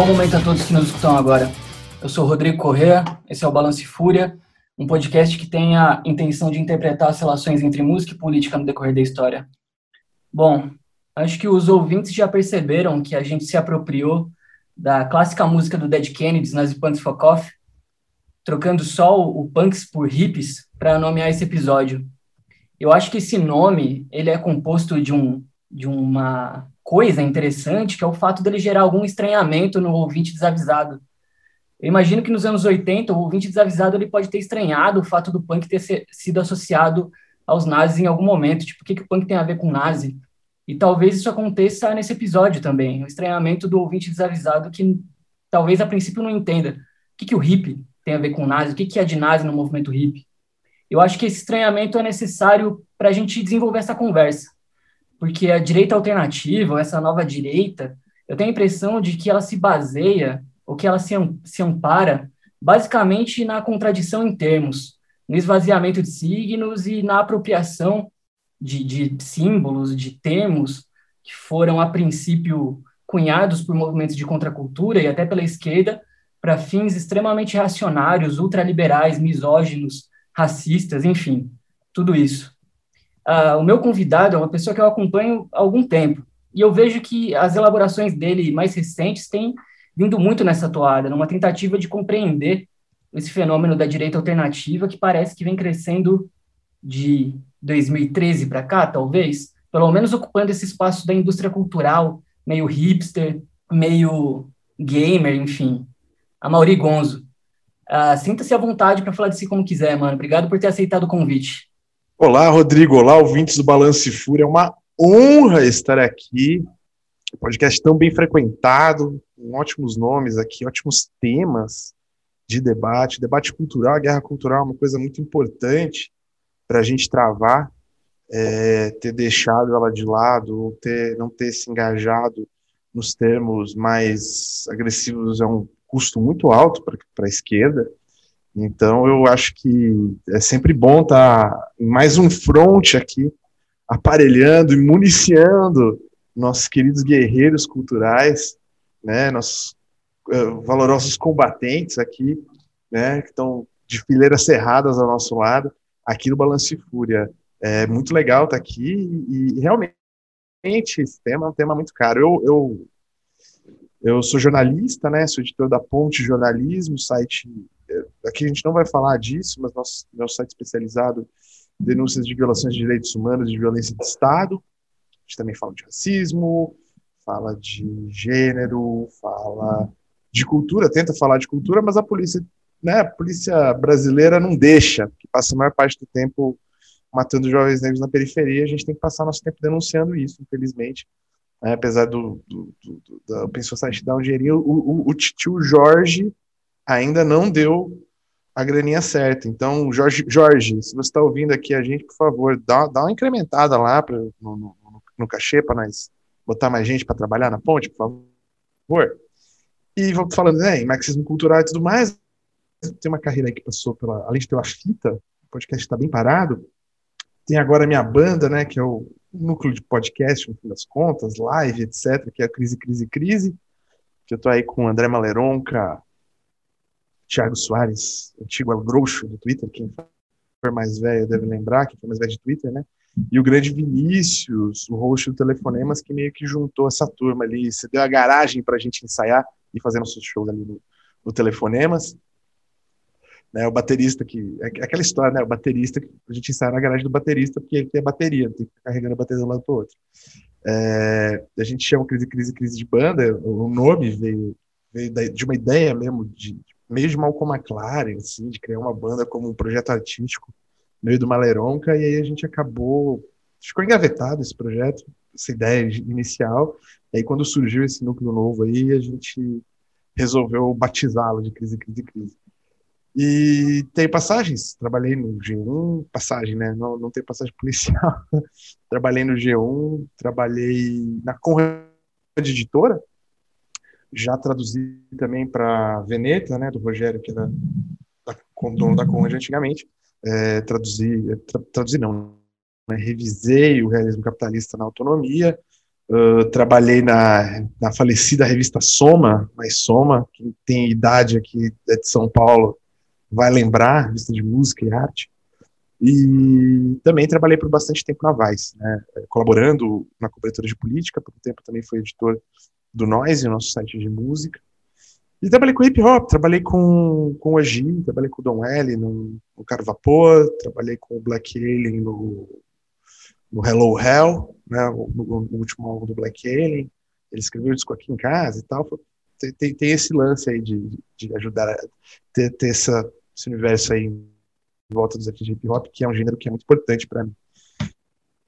bom momento a todos que nos escutam agora. Eu sou Rodrigo Correa, esse é o Balance Fúria, um podcast que tem a intenção de interpretar as relações entre música e política no decorrer da história. Bom, acho que os ouvintes já perceberam que a gente se apropriou da clássica música do Dead Kennedys, Nazi Punks for Coffee, trocando só o punks por hippies para nomear esse episódio. Eu acho que esse nome ele é composto de, um, de uma coisa interessante, que é o fato dele gerar algum estranhamento no ouvinte desavisado. Eu imagino que nos anos 80, o ouvinte desavisado ele pode ter estranhado o fato do punk ter sido associado aos nazis em algum momento. Tipo, o que, que o punk tem a ver com nazi? E talvez isso aconteça nesse episódio também, o estranhamento do ouvinte desavisado que talvez a princípio não entenda. O que, que o hip tem a ver com nazi? O que, que é de nazi no movimento hip? Eu acho que esse estranhamento é necessário para a gente desenvolver essa conversa, porque a direita alternativa, essa nova direita, eu tenho a impressão de que ela se baseia, ou que ela se, se ampara, basicamente na contradição em termos, no esvaziamento de signos e na apropriação de, de símbolos, de termos que foram, a princípio, cunhados por movimentos de contracultura e até pela esquerda, para fins extremamente reacionários, ultraliberais, misóginos, racistas, enfim, tudo isso. Uh, o meu convidado é uma pessoa que eu acompanho há algum tempo, e eu vejo que as elaborações dele mais recentes têm vindo muito nessa toada, numa tentativa de compreender esse fenômeno da direita alternativa que parece que vem crescendo de 2013 para cá, talvez, pelo menos ocupando esse espaço da indústria cultural, meio hipster, meio gamer, enfim. A Mauri Gonzo. Uh, Sinta-se à vontade para falar de si como quiser, mano. Obrigado por ter aceitado o convite. Olá, Rodrigo. Olá, ouvintes do Balance Fúria. É uma honra estar aqui. Podcast tão bem frequentado, com ótimos nomes aqui, ótimos temas de debate. Debate cultural, guerra cultural é uma coisa muito importante para a gente travar, é, ter deixado ela de lado, ter, não ter se engajado nos termos mais agressivos é um custo muito alto para a esquerda. Então, eu acho que é sempre bom estar tá mais um front aqui, aparelhando e municiando nossos queridos guerreiros culturais, né, nossos uh, valorosos combatentes aqui, né, que estão de fileiras cerradas ao nosso lado, aqui no Balance Fúria. É muito legal estar tá aqui e, e, realmente esse tema é um tema muito caro. Eu, eu eu sou jornalista, né? Sou editor da Ponte Jornalismo, site. Aqui a gente não vai falar disso, mas nosso meu site especializado denúncias de violações de direitos humanos, de violência de Estado. A gente também fala de racismo, fala de gênero, fala de cultura, tenta falar de cultura, mas a polícia, né? A polícia brasileira não deixa, que passa a maior parte do tempo matando jovens negros na periferia. A gente tem que passar nosso tempo denunciando isso, infelizmente né, apesar do, do, do, do da Open dar um dinheirinho, o, o, o tio Jorge ainda não deu a graninha certa. Então, Jorge, Jorge se você está ouvindo aqui a gente, por favor, dá, dá uma incrementada lá pra, no, no, no cachê para nós botar mais gente para trabalhar na ponte, por favor. E vamos falando né, em marxismo cultural e tudo mais. Tem uma carreira aí que passou pela. Além de ter uma fita, o podcast está bem parado. Tem agora a minha banda, né, que é o núcleo de podcast, no fim das contas, live, etc., que é a Crise, Crise, Crise, que eu tô aí com o André Maleronca, Thiago Soares, antigo Algrouxo do Twitter, quem for mais velho deve lembrar, quem for mais velho de Twitter, né? E o grande Vinícius, o host do Telefonemas, que meio que juntou essa turma ali, você deu a garagem para a gente ensaiar e fazer nossos shows ali no, no Telefonemas né, o baterista que. É aquela história, né? O baterista, a gente ensaia na garagem do baterista porque ele tem a bateria, tem que ficar carregando a bateria de um lado para o outro. É, a gente chama crise, crise, crise de banda, o nome veio, veio de uma ideia mesmo, de, meio de Malcolm McLaren, assim, de criar uma banda como um projeto artístico, meio do Maleronca, e aí a gente acabou. Ficou engavetado esse projeto, essa ideia inicial, e aí quando surgiu esse núcleo novo aí, a gente resolveu batizá-lo de Crise, Crise, Crise. E tem passagens, trabalhei no G1, passagem, né? Não, não tem passagem policial. trabalhei no G1, trabalhei na Conrad Editora, já traduzi também para Veneta, né? Do Rogério, que era da, dono da Conrad antigamente. É, traduzi, é, tra, traduzi não, né? revisei o realismo capitalista na autonomia, Uh, trabalhei na, na falecida revista Soma, mas Soma, quem tem idade aqui é de São Paulo vai lembrar, revista de música e arte. E também trabalhei por bastante tempo na Vice, né, colaborando na cobertura de política, por um tempo também fui editor do Noise, nosso site de música. E trabalhei com hip hop, trabalhei com, com o Agi, trabalhei com o Don L no, no Caro Vapor, trabalhei com o Black Alien no, no Hello Hell, né, no, no, último álbum do Black Alien. Ele escreveu o disco aqui em casa e tal. Tem, tem, tem esse lance aí de, de ajudar a ter, ter essa, esse universo aí em volta dos artistas de hip hop, que é um gênero que é muito importante para mim.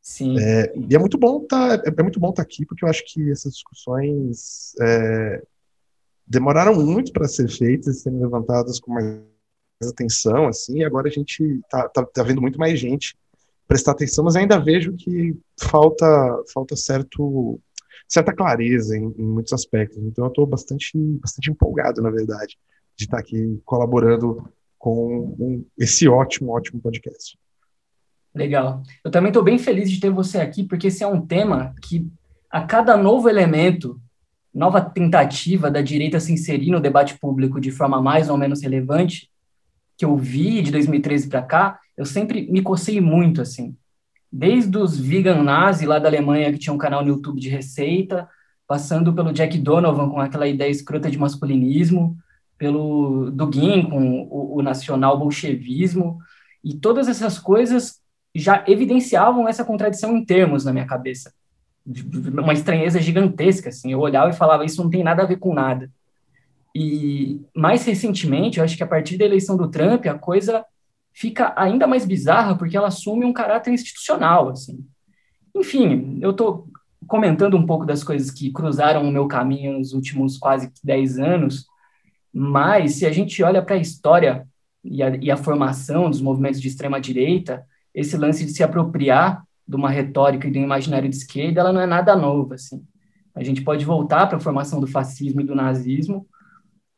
Sim. É, e é muito bom tá, é, é muito bom estar tá aqui, porque eu acho que essas discussões é, demoraram muito para ser feitas, serem levantadas com mais atenção, assim, e agora a gente tá, tá, tá vendo muito mais gente prestar atenção, mas ainda vejo que falta falta certo certa clareza em, em muitos aspectos. Então eu estou bastante bastante empolgado, na verdade, de estar tá aqui colaborando com um, esse ótimo ótimo podcast. Legal. Eu também estou bem feliz de ter você aqui, porque esse é um tema que a cada novo elemento nova tentativa da direita se inserir no debate público de forma mais ou menos relevante, que eu vi de 2013 para cá, eu sempre me cocei muito, assim. Desde os vegan nazi lá da Alemanha, que tinha um canal no YouTube de receita, passando pelo Jack Donovan com aquela ideia escrota de masculinismo, pelo Dugin com o, o nacional bolchevismo, e todas essas coisas já evidenciavam essa contradição em termos na minha cabeça uma estranheza gigantesca, assim. Eu olhava e falava, isso não tem nada a ver com nada. E mais recentemente, eu acho que a partir da eleição do Trump, a coisa fica ainda mais bizarra porque ela assume um caráter institucional, assim. Enfim, eu estou comentando um pouco das coisas que cruzaram o meu caminho nos últimos quase 10 anos, mas se a gente olha para a história e a, e a formação dos movimentos de extrema direita, esse lance de se apropriar de uma retórica e do imaginário de esquerda, ela não é nada nova, assim. A gente pode voltar para a formação do fascismo e do nazismo,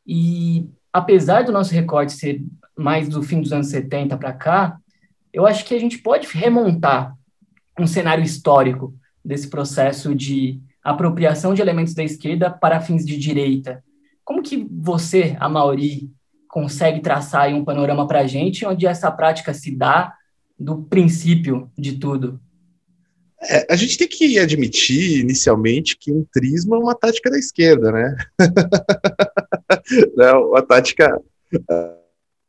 e apesar do nosso recorte ser mais do fim dos anos 70 para cá, eu acho que a gente pode remontar um cenário histórico desse processo de apropriação de elementos da esquerda para fins de direita. Como que você, a Mauri, consegue traçar um panorama para a gente onde essa prática se dá do princípio de tudo? É, a gente tem que admitir, inicialmente, que o trismo é uma tática da esquerda, né? Não, uma tática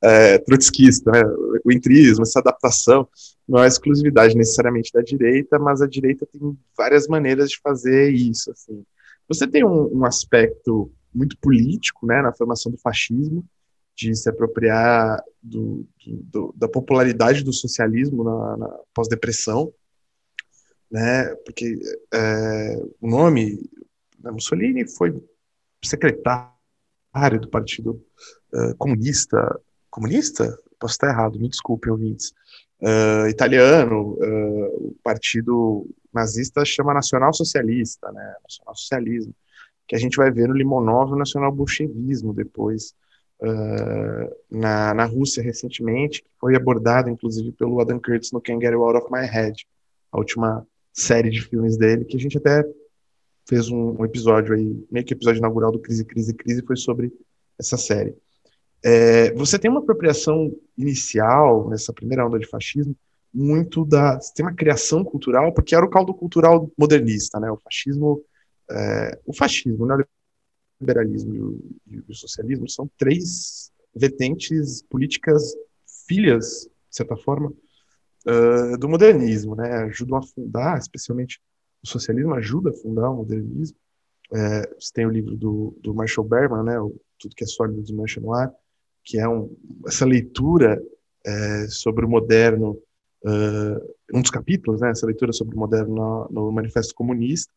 é, trotskista, né? O entrismo, essa adaptação, não é exclusividade necessariamente da direita, mas a direita tem várias maneiras de fazer isso. Assim. Você tem um, um aspecto muito político, né, na formação do fascismo, de se apropriar do, do, da popularidade do socialismo na, na pós-depressão, né? Porque é, o nome né, Mussolini foi secretário do Partido uh, Comunista, comunista? Posso estar errado, me desculpe, ouvintes. Uh, italiano, uh, o Partido Nazista chama Nacional Socialista, né? Nacional Socialismo, que a gente vai ver no Limonov o Nacional Bolchevismo depois. Uh, na, na Rússia recentemente, que foi abordado inclusive pelo Adam Curtis no Can't Get You Out of My Head, a última série de filmes dele, que a gente até fez um, um episódio aí, meio que episódio inaugural do Crise, Crise, Crise, foi sobre essa série. É, você tem uma apropriação inicial, nessa primeira onda de fascismo, muito da. Você tem uma criação cultural, porque era o caldo cultural modernista, né? O fascismo. É, o fascismo, o liberalismo e o, socialismo são três vertentes políticas filhas, de certa forma, uh, do modernismo, né? Ajudam a fundar, especialmente o socialismo ajuda a fundar o modernismo. É, você tem o livro do, do Marshall Berman, né? O, Tudo que é sólido desmancha no ar, que é um, essa leitura é, sobre o moderno, uh, um dos capítulos, né? Essa leitura sobre o moderno no, no Manifesto Comunista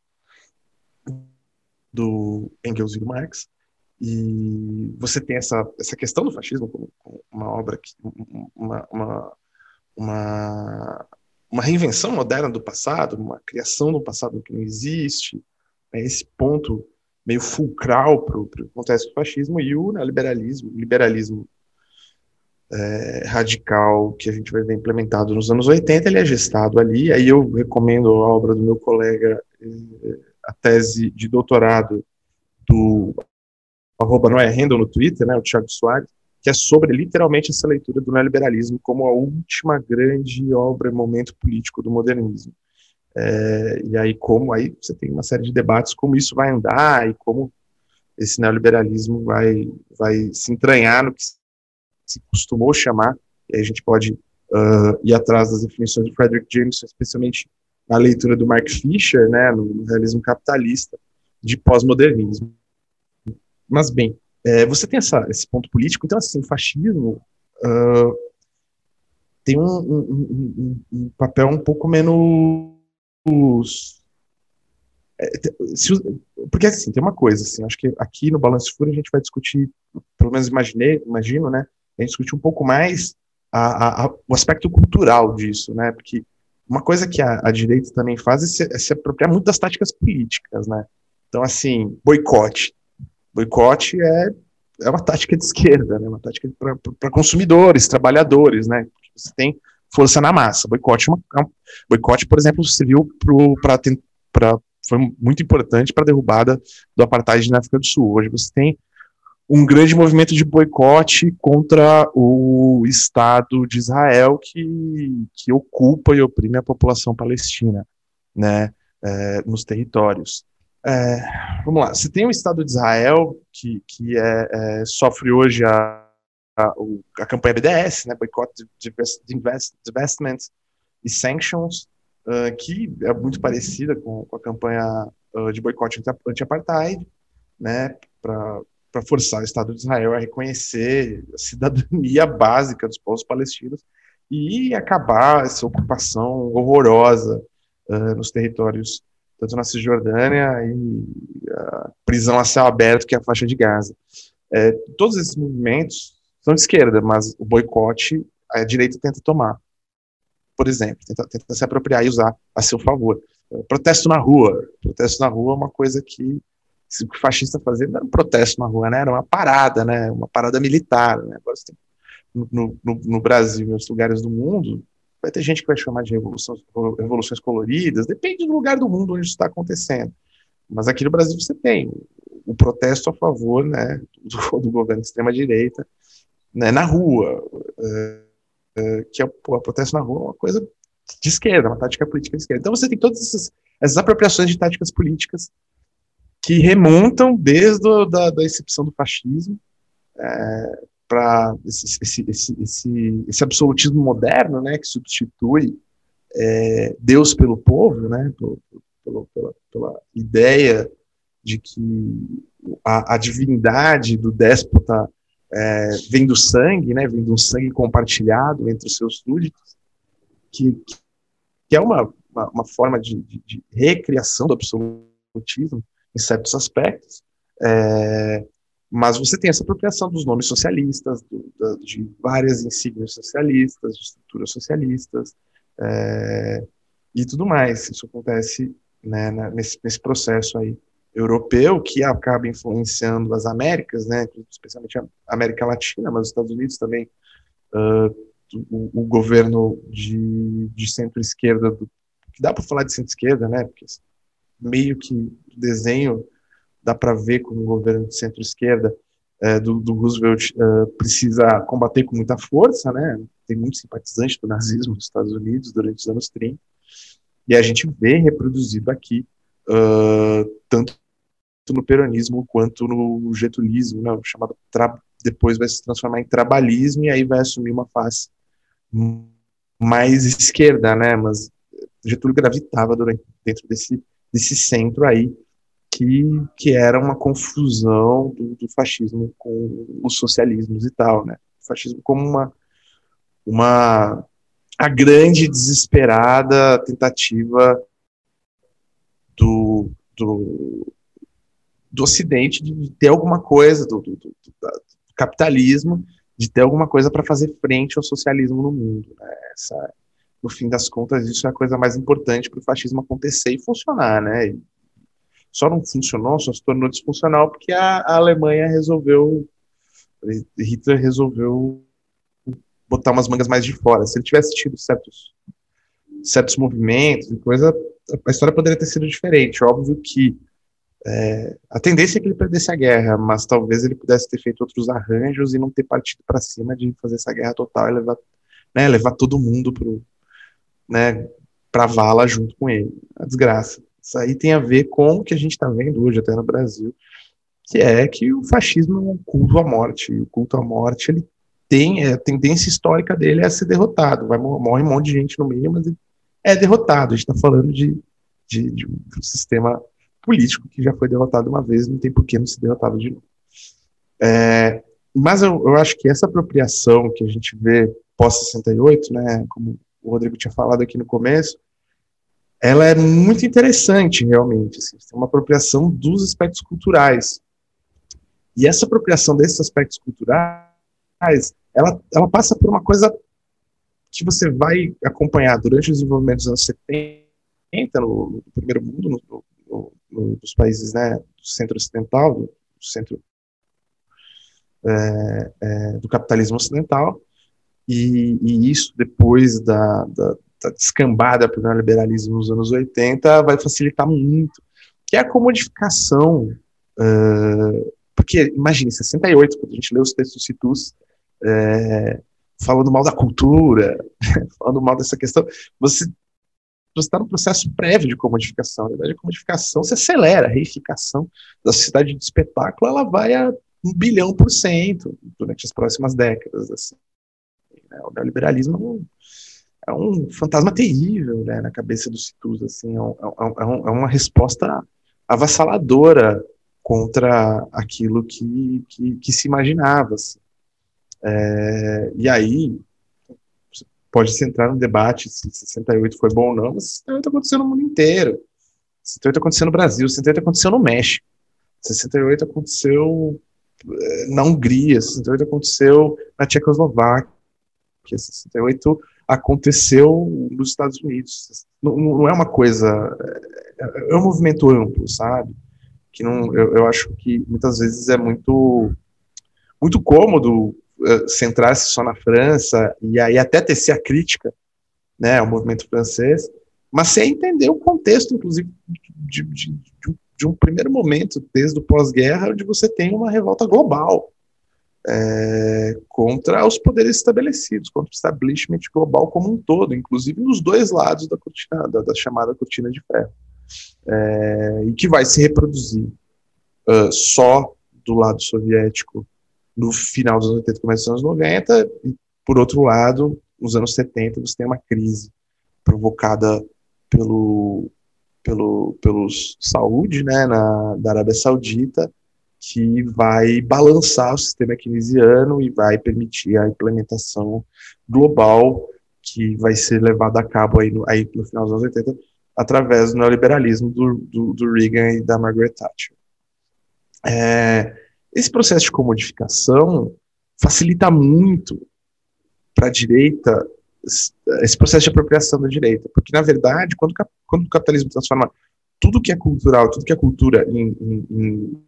do Engels e do Marx. E você tem essa, essa questão do fascismo como, uma obra, que, uma, uma, uma, uma reinvenção moderna do passado, uma criação do passado que não existe, é esse ponto meio fulcral para o que acontece com o fascismo e o neoliberalismo, liberalismo é, radical que a gente vai ver implementado nos anos 80, ele é gestado ali, aí eu recomendo a obra do meu colega é, a tese de doutorado do arroba é Handel no Twitter, né, o Thiago Soares, que é sobre literalmente essa leitura do neoliberalismo como a última grande obra, momento político do modernismo. É, e aí como aí você tem uma série de debates como isso vai andar e como esse neoliberalismo vai vai se entranhar no que se costumou chamar e a gente pode uh, ir atrás das definições do Frederick Jameson, especialmente na leitura do Mark Fisher, né, no, realismo capitalista de pós-modernismo. Mas bem, é, você tem essa, esse ponto político, então assim, o fascismo uh, tem um, um, um, um, papel um pouco menos é, se, porque assim, tem uma coisa, assim, acho que aqui no Balanço Fúria a gente vai discutir, pelo menos imaginei, imagino, né, a gente discutir um pouco mais a, a, o aspecto cultural disso, né, porque uma coisa que a, a direita também faz é se, é se apropriar muito das táticas políticas, né, então assim, boicote, boicote é, é uma tática de esquerda, né, uma tática para consumidores, trabalhadores, né, você tem força na massa. Boicote, é uma, é boicote por exemplo, serviu para foi muito importante para a derrubada do apartheid na África do Sul. Hoje você tem um grande movimento de boicote contra o Estado de Israel que, que ocupa e oprime a população palestina, né, é, nos territórios. É, vamos lá, você tem o Estado de Israel que, que é, é sofre hoje a, a, a, campanha BDS, né, Boycott, Divestment e Sanctions, uh, que é muito parecida com, com a campanha uh, de boicote anti-apartheid, né, para forçar o Estado de Israel a reconhecer a cidadania básica dos povos palestinos e acabar essa ocupação horrorosa uh, nos territórios, tanto na Cisjordânia e a prisão a céu aberto, que é a faixa de Gaza. É, todos esses movimentos são de esquerda, mas o boicote a direita tenta tomar por exemplo, tenta, tenta se apropriar e usar a seu favor. Protesto na rua. Protesto na rua é uma coisa que o fascista fazia não era um protesto na rua, né? Era uma parada, né? Uma parada militar, né? Agora tem, no, no, no, Brasil e outros lugares do mundo, vai ter gente que vai chamar de revoluções, revoluções coloridas, depende do lugar do mundo onde isso está acontecendo. Mas aqui no Brasil você tem o protesto a favor, né, do, do governo de extrema direita, né, na rua. É, eh, que é o protesto na rua, uma coisa de esquerda, uma tática política de esquerda. Então você tem todas essas, essas apropriações de táticas políticas que remontam desde a da, da excepção do fascismo é, para esse, esse, esse, esse, absolutismo moderno, né, que substitui é, Deus pelo povo, né, pelo, pelo, pela, pela, ideia de que a, a divindade do déspota é, vem do sangue, né, vem um sangue compartilhado entre os seus súditos, que, que é uma, uma, uma forma de, de, de, recriação do absolutismo em certos aspectos, é, mas você tem essa apropriação dos nomes socialistas, do, de várias insígnias socialistas, de estruturas socialistas, é, e tudo mais. Isso acontece né, nesse, nesse processo aí europeu que acaba influenciando as Américas, né, especialmente a América Latina, mas os Estados Unidos também, uh, o, o, governo de, de centro-esquerda, que dá para falar de centro-esquerda, né, porque meio que desenho dá para ver como o governo de centro-esquerda uh, do, do, Roosevelt uh, precisa combater com muita força, né, tem muito simpatizante do nazismo nos Estados Unidos durante os anos 30, e a gente vê reproduzido aqui uh, tanto no peronismo quanto no getulismo, né, chamado depois vai se transformar em trabalismo e aí vai assumir uma face mais esquerda, né, mas Getúlio gravitava durante, dentro desse, desse centro aí, que, que era uma confusão do, do fascismo com os socialismos e tal, né, o fascismo como uma, uma a grande desesperada tentativa do, do, do Ocidente de ter alguma coisa, do, do, do, do capitalismo, de ter alguma coisa para fazer frente ao socialismo no mundo. Né? Essa, no fim das contas, isso é a coisa mais importante para o fascismo acontecer e funcionar. Né? E só não funcionou, só se tornou disfuncional porque a, a Alemanha resolveu, Hitler resolveu botar umas mangas mais de fora. Se ele tivesse tido certos certos movimentos e coisa, a história poderia ter sido diferente. Óbvio que é, a tendência é que ele perdesse a guerra, mas talvez ele pudesse ter feito outros arranjos e não ter partido para cima de fazer essa guerra total e levar, né, levar todo mundo pro, né, para vala junto com ele. A desgraça. Isso aí tem a ver com o que a gente está vendo hoje até no Brasil, que é que o fascismo é um culto à morte. E o culto à morte ele tem é, a tendência histórica dele é ser derrotado. Vai morre um monte de gente no meio, mas ele é derrotado. A gente está falando de, de, de, um sistema político que já foi derrotado uma vez, não tem por que não ser derrotado de novo. É, mas eu, eu, acho que essa apropriação que a gente vê pós-68, né, como o Rodrigo tinha falado aqui no começo, ela é muito interessante, realmente. Assim, tem uma apropriação dos aspectos culturais. E essa apropriação desses aspectos culturais, ela, ela passa por uma coisa que você vai acompanhar durante o desenvolvimento dos anos 70, no, no primeiro mundo, no, no, no, países né, do centro ocidental, do, do centro é, é, do capitalismo ocidental, e, e isso depois da, da, da descambada pelo neoliberalismo nos anos 80 vai facilitar muito, que é a comodificação, uh, porque imagine, 68, quando a gente lê os textos Citus, é, falando mal da cultura, falando mal dessa questão, você está no processo prévio de comodificação. Na verdade, a comodificação se acelera, a reificação da sociedade de espetáculo ela vai a um bilhão por cento durante as próximas décadas. Assim. O neoliberalismo é um, é fantasma terrível né, na cabeça dos Citus. Assim, é, um, é, um, é, uma resposta avassaladora contra aquilo que, que, que se imaginava. Assim. É, e aí, pode se entrar no debate se 68 foi bom ou não, mas 68 aconteceu no mundo inteiro. 68 aconteceu no Brasil, 68 aconteceu no México, 68 aconteceu eh, na Hungria, 68 aconteceu na Tchecoslováquia, 68 aconteceu nos Estados Unidos. Não, não é uma coisa. É, é um movimento amplo, sabe? Que não, eu, eu acho que muitas vezes é muito, muito cômodo uh, centrar-se só na França e aí até tecer a crítica né, ao movimento francês, mas sem entender o contexto, inclusive, de, de, de, de um primeiro momento, desde o pós-guerra, onde você tem uma revolta global é, contra os poderes estabelecidos, contra o establishment global como um todo, inclusive nos dois lados da, cortina, da, da chamada cortina de ferro, é, e que vai se reproduzir uh, só do lado soviético no final dos anos 80, começo dos anos 90, e por outro lado, nos anos 70 você tem uma crise provocada pelo, pelo, pelos saúde, né, na, da Arábia Saudita, que vai balançar o sistema keynesiano e vai permitir a implementação global que vai ser levada a cabo aí no, aí no final dos anos 80 através do neoliberalismo do, do, do Reagan e da Margaret Thatcher. É, esse processo de comodificação facilita muito para a direita esse processo de apropriação da direita, porque na verdade, quando, quando o capitalismo transforma tudo que é cultural, tudo que é cultura em, em,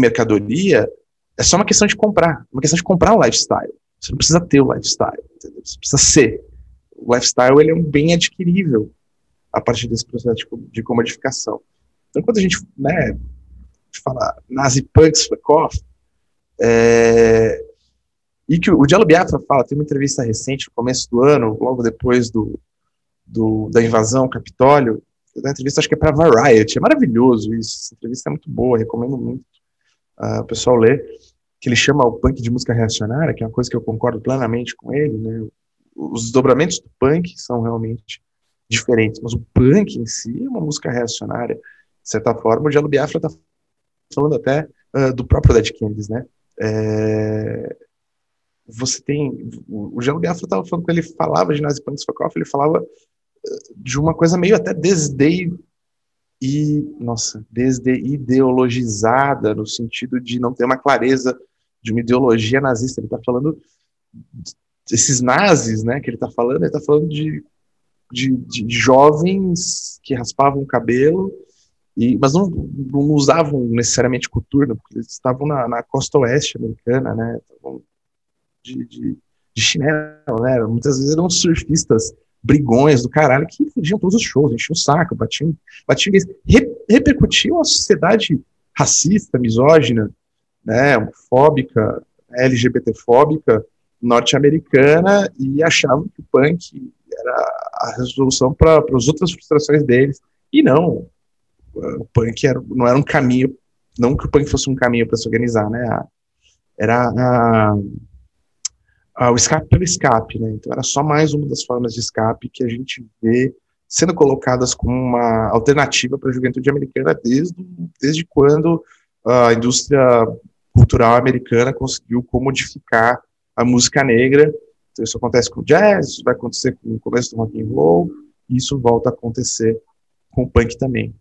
mercadoria, é só uma questão de comprar, uma questão de comprar um lifestyle. Você não precisa ter o lifestyle, entendeu? Você precisa ser. O lifestyle ele é um bem adquirível a partir desse processo de, de comodificação. Então, quando a gente né, fala nazi punks fuck off, é, e que o Diallo Biafra fala, tem uma entrevista recente, no começo do ano, logo depois do, do da invasão Capitólio, da entrevista acho que é para Variety, é maravilhoso isso, essa entrevista é muito boa, recomendo muito uh, o pessoal ler, que ele chama o punk de música reacionária, que é uma coisa que eu concordo plenamente com ele, né? Os desdobramentos do punk são realmente diferentes, mas o punk em si é uma música reacionária. De certa forma, o Diallo Biafra está falando até uh, do próprio Dead Kennedys, né? É, você tem. O Diallo Biafra estava falando que ele falava de Nazi Punk Sokoff, ele falava de uma coisa meio até desde e nossa, desde ideologizada no sentido de não ter uma clareza de uma ideologia nazista. Ele está falando esses nazis, né? Que ele está falando, ele está falando de, de, de, jovens que raspavam o cabelo e, mas não, não usavam necessariamente coturno, porque eles estavam na, na costa oeste americana, né? De, de, de chinelo, né? Muitas vezes eram surfistas brigões do caralho que fugiam todos os shows, enchiam o saco, batiam, batiam re, repercutiu a sociedade racista, misógina, né, homofóbica, LGBTfóbica norte-americana e achavam que o punk era a resolução para as outras frustrações deles. E não, o punk era, não era um caminho, não que o punk fosse um caminho para se organizar, né? Era a, a, o escape pelo escape, né? Então era só mais uma das formas de escape que a gente vê sendo colocadas como uma alternativa para a juventude americana desde, desde quando a indústria cultural americana conseguiu comodificar a música negra. Então, isso acontece com o jazz, isso vai acontecer com o começo do rock and roll, e isso volta a acontecer com o punk também.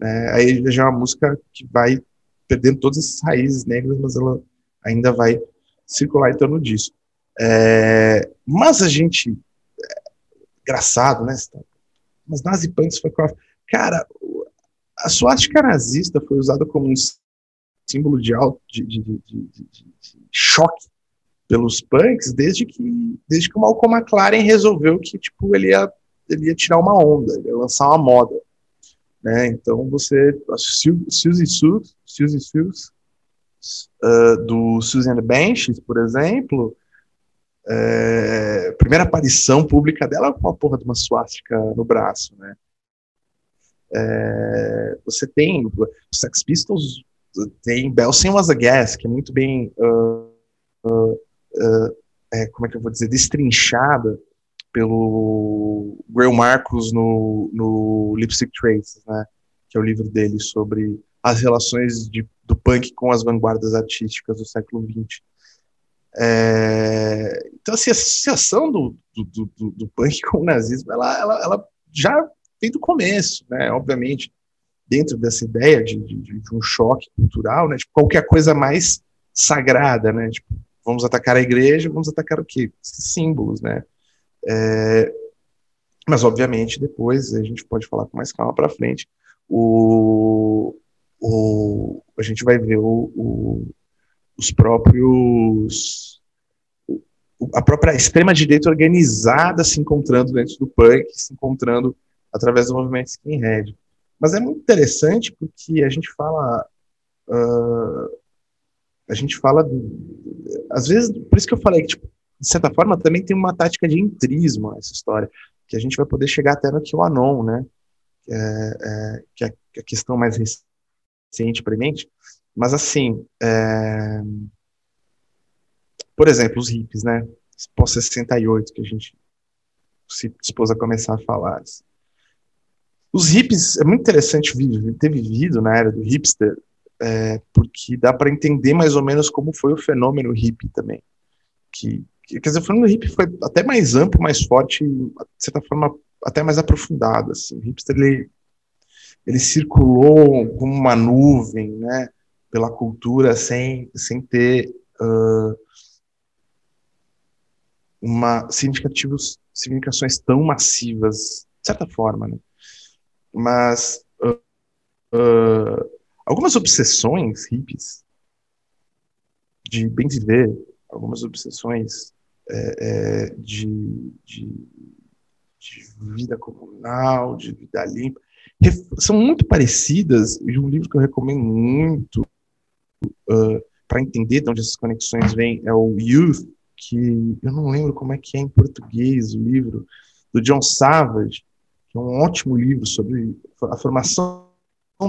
É, aí já é uma música que vai perdendo todas essas raízes negras, mas ela ainda vai circular em torno disso. É, mas a gente. É, engraçado, né? Mas nazi punks foi. Cara, a suástica nazista foi usada como um símbolo de, alto, de, de, de, choque pelos punks desde que, desde que o Malcolm McLaren resolveu que tipo, ele, ia, ele ia tirar uma onda, ele ia lançar uma moda. Né? Então você. Suzy Sus, Suzy Sus uh, do Susan Benches, por exemplo, é, primeira aparição pública dela com a porra de uma suástica no braço, né? É, você tem o Sex Pistols, tem Belsen Was a Gas, que é muito bem uh, uh, uh, é, como é que eu vou dizer, destrinchada pelo Grail Marcos no, no Lipstick Traces, né, que é o livro dele sobre as relações de, do punk com as vanguardas artísticas do século XX. É, então, assim, a associação do, do, do, do, punk com o nazismo, ela, ela, ela já vem do começo, né, obviamente, dentro dessa ideia de, de, de um choque cultural, né, tipo, qualquer coisa mais sagrada, né, tipo, vamos atacar a igreja, vamos atacar o quê? Símbolos, né? É, mas, obviamente, depois a gente pode falar com mais calma para frente. O, o, a gente vai ver o, o, os próprios. A própria extrema-direita organizada se encontrando dentro do punk, se encontrando através do movimento skinhead. Mas é muito interessante porque a gente fala. Uh, a gente fala, às vezes, por isso que eu falei que, tipo, de certa forma, também tem uma tática de entrismo essa história, que a gente vai poder chegar até no QAnon, né, que é, é, que é a questão mais recente para mente, mas assim, é, por exemplo, os hippies, né, pós 68, que a gente se dispôs a começar a falar. Assim. Os hippies, é muito interessante ter vivido na era do hipster, é, porque dá para entender mais ou menos como foi o fenômeno hippie também. Que, que, quer dizer, o fenômeno hippie foi até mais amplo, mais forte, de certa forma até mais aprofundado. Assim. O hipster ele, ele circulou como uma nuvem, né, pela cultura sem, sem ter uh, uma significativos significações tão massivas, de certa forma, né? Mas uh, uh, algumas obsessões hippies de bem viver, algumas obsessões é, é, de, de, de, vida comunal, de vida limpa, são muito parecidas, e um livro que eu recomendo muito uh, para entender de onde essas conexões vêm é o Youth, que eu não lembro como é que é em português o livro, do John Savage, que é um ótimo livro sobre a formação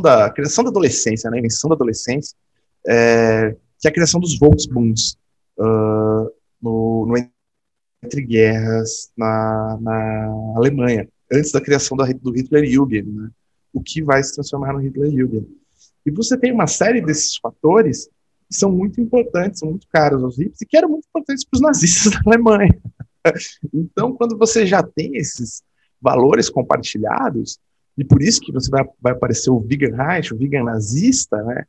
da a criação da adolescência, né, a invenção da adolescência, é, que é a criação dos Volksbunds uh, no, no, entre guerras na, na Alemanha, antes da criação da, do Hitlerjugend, né, o que vai se transformar no Hitlerjugend. E você tem uma série desses fatores que são muito importantes, são muito caros aos hippies e que eram muito importantes para os nazistas da Alemanha. então, quando você já tem esses valores compartilhados, e por isso que você vai, vai aparecer o vegan Reich, o vegan nazista, né?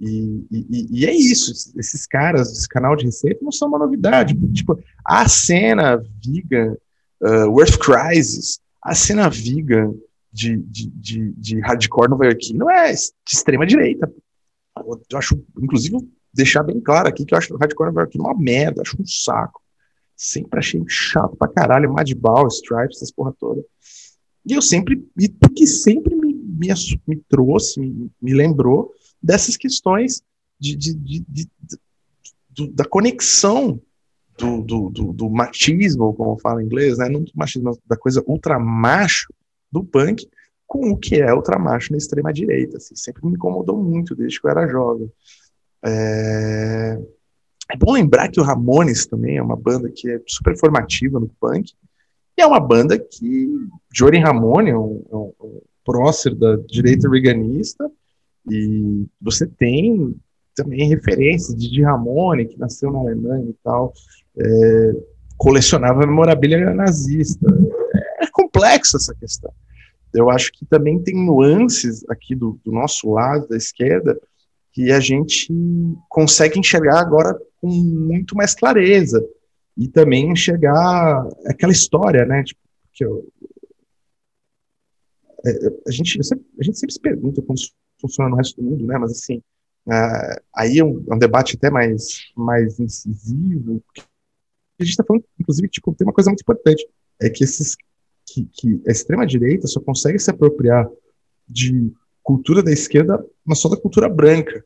E, e, e, é isso, esses caras desse canal de receita não são uma novidade. Tipo, a cena vegan, uh, Worth Crisis, a cena vegan de, de, de, de hardcore nova-iorquino é de extrema direita. Eu acho, inclusive, deixar bem claro aqui que eu acho o hardcore nova-iorquino uma merda, acho um saco. Sempre achei chato pra caralho, Madball, Stripes, essas porra toda. E eu sempre, e porque sempre me, me, me trouxe, me, me, lembrou dessas questões de, de, de, de da conexão do, do, do, do, machismo, como fala em inglês, né? não do machismo, da coisa ultramacho do punk, com o que é ultramacho na extrema direita. Assim, sempre me incomodou muito desde que eu era jovem. É... é bom lembrar que o Ramones também é uma banda que é super formativa no punk, e é uma banda que Jory Ramone é um, é um, um prócer da direita veganista, e você tem também referências de Di Ramone, que nasceu na Alemanha e tal, é, colecionava memorabilia nazista. Complexa essa questão eu acho que também tem nuances aqui do, do, nosso lado, da esquerda, que a gente consegue enxergar agora com muito mais clareza. E também enxergar aquela história, né? Tipo, que eu, é, a, gente, a gente sempre se pergunta como funciona no resto do mundo, né? Mas assim, uh, aí é um, é um, debate até mais, mais incisivo. A gente está falando, inclusive, tipo, tem uma coisa muito importante, é que esses que, que a extrema-direita só consegue se apropriar de cultura da esquerda, mas só da cultura branca.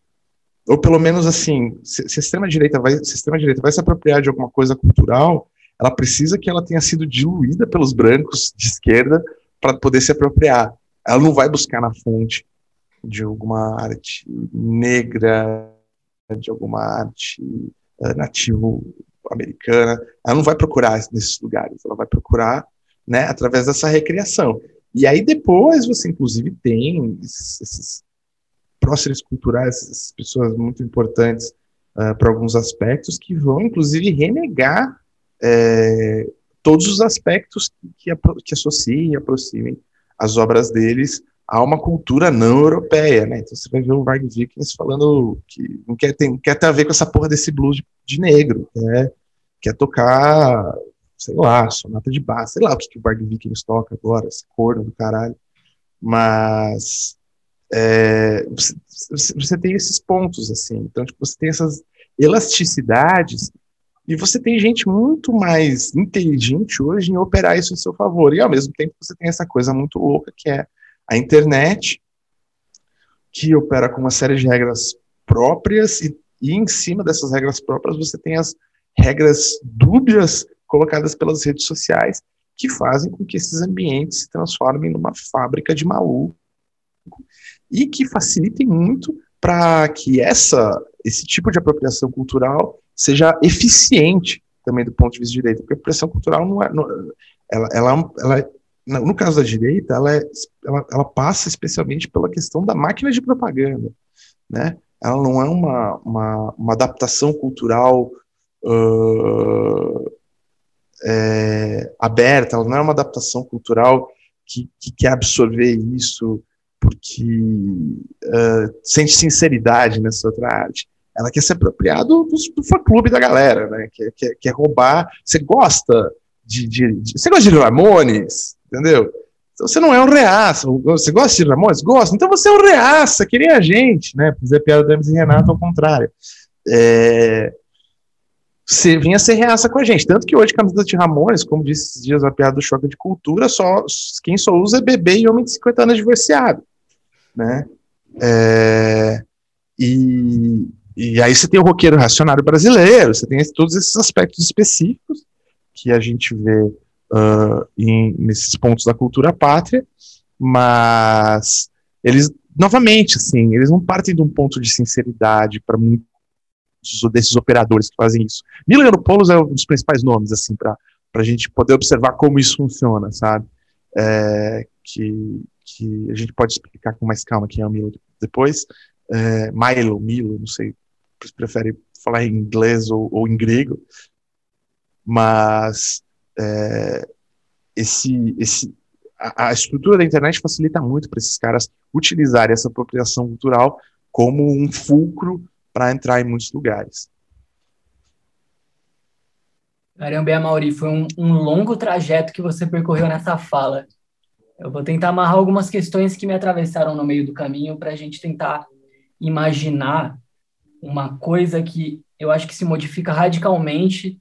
Ou pelo menos assim, se, a extrema-direita vai, se extrema-direita vai se apropriar de alguma coisa cultural, ela precisa que ela tenha sido diluída pelos brancos de esquerda para poder se apropriar. Ela não vai buscar na fonte de alguma arte negra, de alguma arte uh, nativo americana. Ela não vai procurar nesses lugares. Ela vai procurar né, através dessa recriação. E aí depois você, inclusive, tem esses, próceres culturais, essas pessoas muito importantes uh, para alguns aspectos, que vão, inclusive, renegar é, todos os aspectos que, que associem e aproximem as obras deles a uma cultura não europeia, né? Então você vai ver o Varg Vikernes falando que não quer ter, quer ter a ver com essa porra desse blues de, de negro, né? Quer tocar sei lá, sonata de baixo, sei lá o que, que o Bard Vikings toca agora, esse corno do caralho. Mas é, você, você, tem esses pontos, assim. Então, tipo, você tem essas elasticidades e você tem gente muito mais inteligente hoje em operar isso em seu favor. E ao mesmo tempo você tem essa coisa muito louca que é a internet, que opera com uma série de regras próprias e, e em cima dessas regras próprias você tem as regras dúbias colocadas pelas redes sociais, que fazem com que esses ambientes se transformem numa fábrica de maluco e que facilitem muito para que essa, esse tipo de apropriação cultural seja eficiente também do ponto de vista de direito, porque a apropriação cultural não é, não, ela, ela, ela, no caso da direita, ela, é, ela, ela passa especialmente pela questão da máquina de propaganda, né? Ela não é uma, uma, uma adaptação cultural uh, é, aberta, ela não é uma adaptação cultural que, que quer absorver isso porque uh, sente sinceridade nessa outra arte. Ela quer se apropriar do, do, do fã-clube da galera, né? Quer, quer, quer roubar. Você gosta de, de, de, Você gosta de Ramones, entendeu? Então você não é um reaça. Você gosta de Ramones? Gosta. Então você é um reaça, que nem a gente, né? Pra dizer piada do Hermes e Renato ao contrário. É, você vinha ser reaça com a gente. Tanto que hoje, camiseta de Ramones, como disse esses dias a piada do choque de cultura, só, quem só usa é bebê e homem de 50 anos divorciado. Né? É, e, e aí você tem o roqueiro racionário brasileiro, você tem todos esses aspectos específicos que a gente vê uh, em, nesses pontos da cultura pátria, mas eles, novamente, assim, eles não partem de um ponto de sinceridade para muito desses operadores que fazem isso. Mila Yiannopoulos é um dos principais nomes, assim, para a gente poder observar como isso funciona, sabe? É, que, que a gente pode explicar com mais calma quem é o Milo depois. É, Milo, Milo, não sei, prefere falar em inglês ou, ou em grego, mas é, esse, esse, a, a, estrutura da internet facilita muito para esses caras utilizarem essa apropriação cultural como um fulcro para entrar em muitos lugares. Caramba, Mauri, foi um, um longo trajeto que você percorreu nessa fala. Eu vou tentar amarrar algumas questões que me atravessaram no meio do caminho para a gente tentar imaginar uma coisa que eu acho que se modifica radicalmente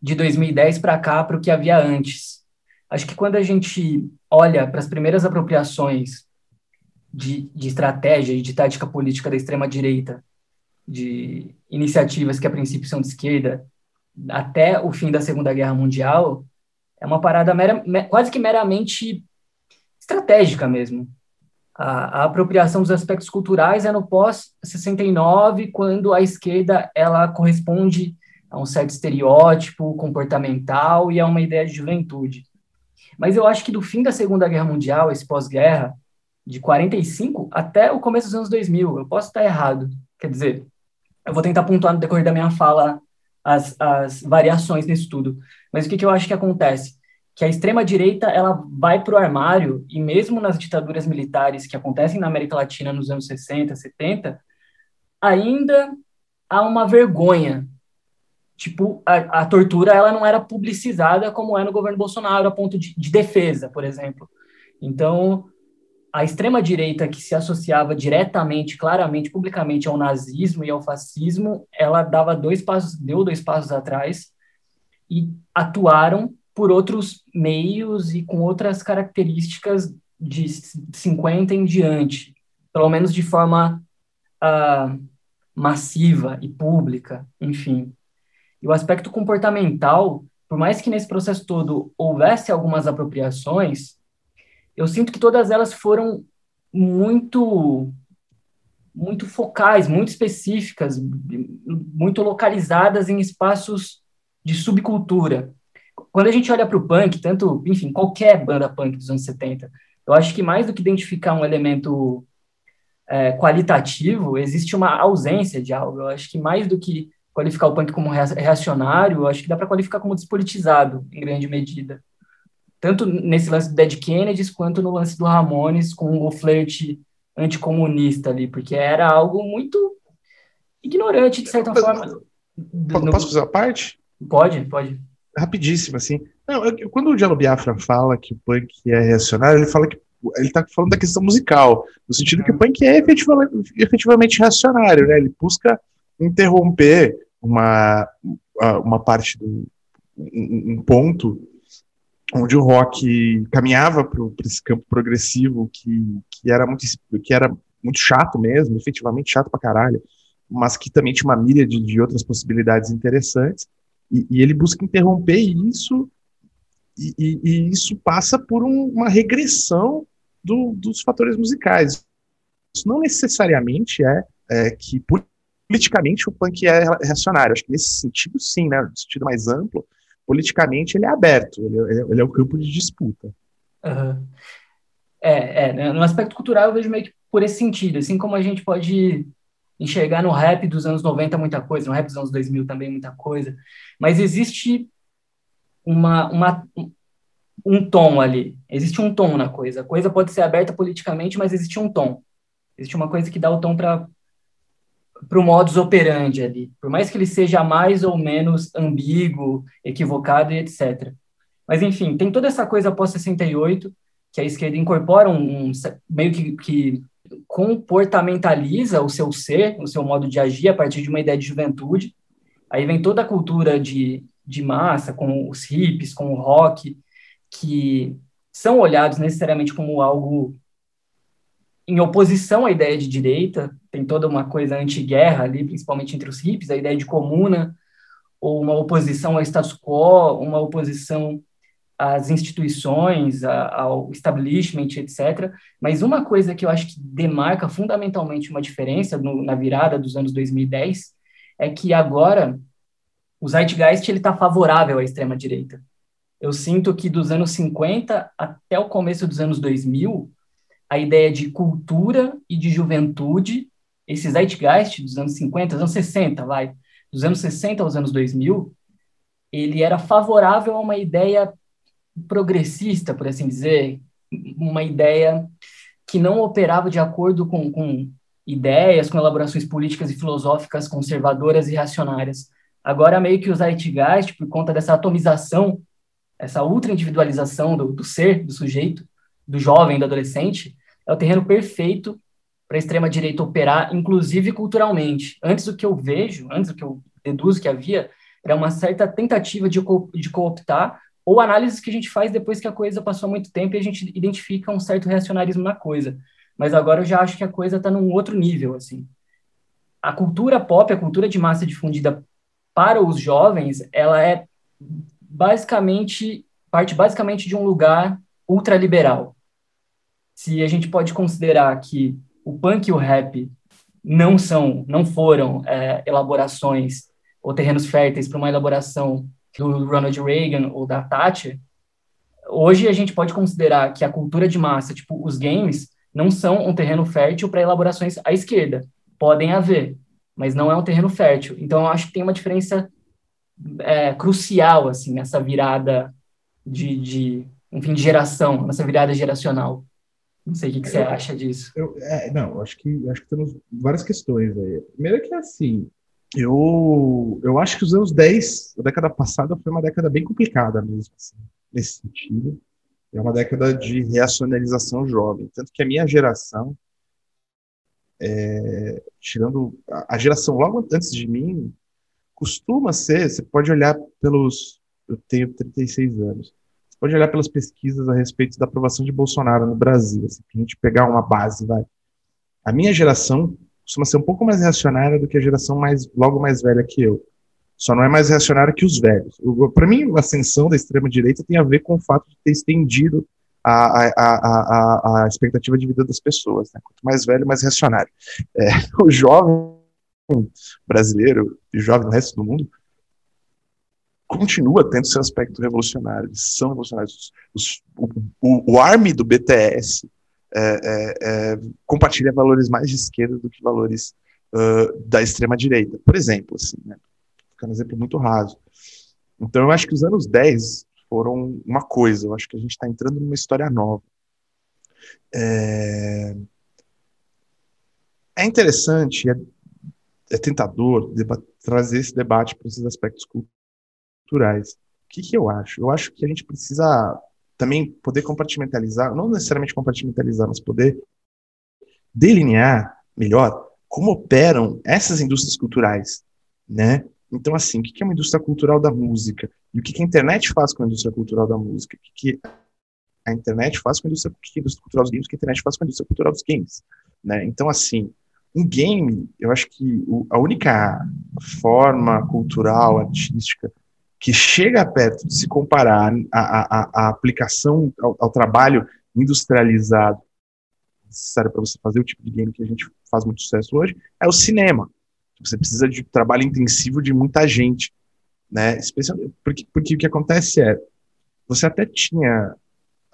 de 2010 para cá para o que havia antes. Acho que quando a gente olha para as primeiras apropriações de, de estratégia e de tática política da extrema-direita, de iniciativas que a princípio são de esquerda, até o fim da Segunda Guerra Mundial, é uma parada mera, quase que meramente estratégica mesmo. A, a, apropriação dos aspectos culturais é no pós-69, quando a esquerda ela corresponde a um certo estereótipo comportamental e a uma ideia de juventude. Mas eu acho que do fim da Segunda Guerra Mundial, esse pós-guerra, de 45 até o começo dos anos 2000, eu posso estar errado. Quer dizer, eu vou tentar pontuar no decorrer da minha fala as, as variações nesse tudo. Mas o que, que eu acho que acontece? Que a extrema-direita ela vai para o armário, e mesmo nas ditaduras militares que acontecem na América Latina nos anos 60, 70, ainda há uma vergonha tipo, a, a, tortura ela não era publicizada como é no governo Bolsonaro, a ponto de, de defesa, por exemplo. Então, a extrema-direita que se associava diretamente, claramente, publicamente ao nazismo e ao fascismo, ela dava dois passos, deu dois passos atrás e atuaram por outros meios e com outras características de 50 em diante, pelo menos de forma uh, massiva e pública, enfim. E o aspecto comportamental, por mais que nesse processo todo houvesse algumas apropriações, eu sinto que todas elas foram muito muito focais, muito específicas, muito localizadas em espaços de subcultura. Quando a gente olha para o punk, tanto, enfim, qualquer banda punk dos anos 70, eu acho que mais do que identificar um elemento é, qualitativo, existe uma ausência de algo. Eu acho que mais do que qualificar o punk como reacionário, acho que dá para qualificar como despolitizado, em grande medida. Tanto nesse lance do Dead Kennedys, quanto no lance do Ramones, com o flerte anticomunista ali, porque era algo muito ignorante, de certa forma. Posso, no... fazer a parte? Pode, pode. Rapidíssimo, assim. Não, eu, quando o Diallo Biafra fala que o punk é reacionário, ele fala que ele está falando da questão musical, no sentido que o punk é efetivamente, efetivamente reacionário, né? Ele busca interromper uma, uma parte do um, um ponto onde o rock caminhava para esse campo progressivo que, que era muito que era muito chato mesmo, efetivamente chato pra caralho, mas que também tinha uma milha de, de outras possibilidades interessantes, e, e, ele busca interromper isso, e, e, e isso passa por um, uma regressão do, dos fatores musicais. Isso não necessariamente é, é que, politicamente o punk é reacionário. Acho que nesse sentido, sim, né? No sentido mais amplo, politicamente ele é aberto, ele é, ele é o campo de disputa. Uhum. É, é, né, no aspecto cultural eu vejo meio que por esse sentido, assim como a gente pode enxergar no rap dos anos 90 muita coisa, no rap dos anos 2000 também muita coisa, mas existe uma, uma, um tom ali, existe um tom na coisa. A coisa pode ser aberta politicamente, mas existe um tom. Existe uma coisa que dá o tom para para o modus operandi ali, por mais que ele seja mais ou menos ambíguo, equivocado e etc. Mas, enfim, tem toda essa coisa pós-68, que a esquerda incorpora um, um meio que, que, comportamentaliza o seu ser, o seu modo de agir a partir de uma ideia de juventude. Aí vem toda a cultura de, de massa, com os hippies, com o rock, que são olhados necessariamente como algo em oposição à ideia de direita, tem toda uma coisa anti-guerra ali, principalmente entre os hippies, a ideia de comuna, ou uma oposição ao status quo, uma oposição às instituições, ao establishment, etc. Mas uma coisa que eu acho que demarca fundamentalmente uma diferença no, na virada dos anos 2010 é que agora o Zeitgeist está favorável à extrema-direita. Eu sinto que dos anos 50 até o começo dos anos 2000, a ideia de cultura e de juventude, esse zeitgeist dos anos 50, dos anos 60, vai, dos anos 60 aos anos 2000, ele era favorável a uma ideia progressista, por assim dizer, uma ideia que não operava de acordo com, com ideias, com elaborações políticas e filosóficas conservadoras e reacionárias. Agora, meio que o Zeitgeist, por conta dessa atomização, essa ultra-individualização do, do ser, do sujeito, do jovem, do adolescente, é o terreno perfeito para a extrema-direita operar, inclusive culturalmente. Antes do que eu vejo, antes do que eu deduzo que havia, era uma certa tentativa de, co de cooptar ou análises que a gente faz depois que a coisa passou muito tempo e a gente identifica um certo reacionarismo na coisa. Mas agora eu já acho que a coisa está num outro nível, assim. A cultura pop, a cultura de massa difundida para os jovens, ela é basicamente parte basicamente de um lugar ultraliberal. Se a gente pode considerar que o punk e o rap não são, não foram é, elaborações ou terrenos férteis para uma elaboração do Ronald Reagan ou da Thatcher, hoje a gente pode considerar que a cultura de massa, tipo os games, não são um terreno fértil para elaborações à esquerda. Podem haver, mas não é um terreno fértil. Então, eu acho que tem uma diferença é, crucial, assim, nessa virada de, de, enfim, de geração, nessa virada geracional. Não sei o que, que você eu, acha disso. Eu, é, não, acho que acho que temos várias questões aí. Primeiro é que assim, eu, eu acho que os anos 10, a década passada, foi uma década bem complicada mesmo, assim, nesse sentido. É uma década de reacionalização jovem. Tanto que a minha geração, é, tirando a, a geração logo antes de mim, costuma ser, você pode olhar pelos. Eu tenho 36 anos. Pode olhar pelas pesquisas a respeito da aprovação de Bolsonaro no Brasil. Assim, a gente pegar uma base, vai. A minha geração costuma ser um pouco mais reacionária do que a geração mais logo mais velha que eu. Só não é mais reacionária que os velhos. Para mim, a ascensão da extrema-direita tem a ver com o fato de ter estendido a, a, a, a, expectativa de vida das pessoas. Né? Quanto mais velho, mais reacionário. É, o jovem brasileiro e jovem no resto do mundo continua tendo seu aspecto revolucionário. Eles são revolucionários. Os, o, o, o do BTS é, é, é, compartilha valores mais de esquerda do que valores uh, da extrema direita. Por exemplo, assim, né? Ficando um exemplo muito raso. Então, eu acho que os anos 10 foram uma coisa. Eu acho que a gente está entrando numa história nova. É, é interessante, é, é tentador trazer esse debate para esses aspectos O que, que eu acho? Eu acho que a gente precisa também poder compartimentalizar, não necessariamente compartimentalizar, mas poder delinear melhor como operam essas indústrias culturais, né? Então, assim, o que é uma indústria cultural da música? E o que a internet faz com a indústria cultural da música? O que a internet faz com a indústria, a indústria cultural dos games? O que a internet faz com a indústria cultural dos games? Né? Então, assim, um game, eu acho que a única forma cultural, artística, que chega perto de se comparar a aplicação ao, ao, trabalho industrializado necessário para você fazer o tipo de game que a gente faz muito sucesso hoje, é o cinema. Você precisa de trabalho intensivo de muita gente, né? Especialmente porque, porque o que acontece é, você até tinha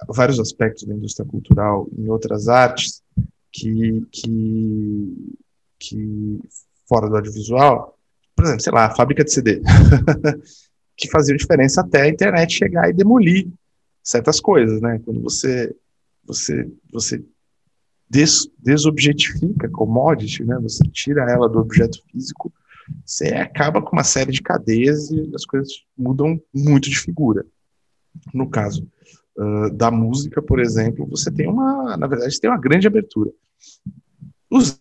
vários aspectos da indústria cultural em outras artes que, que, que fora do audiovisual, por exemplo, sei lá, a fábrica de CD. que faziam diferença até a internet chegar e demolir certas coisas, né? Quando você você você des, desobjetifica commodity, né? Você tira ela do objeto físico, você acaba com uma série de cadeias e as coisas mudam muito de figura. No caso uh, da música, por exemplo, você tem uma, na verdade, tem uma grande abertura. Os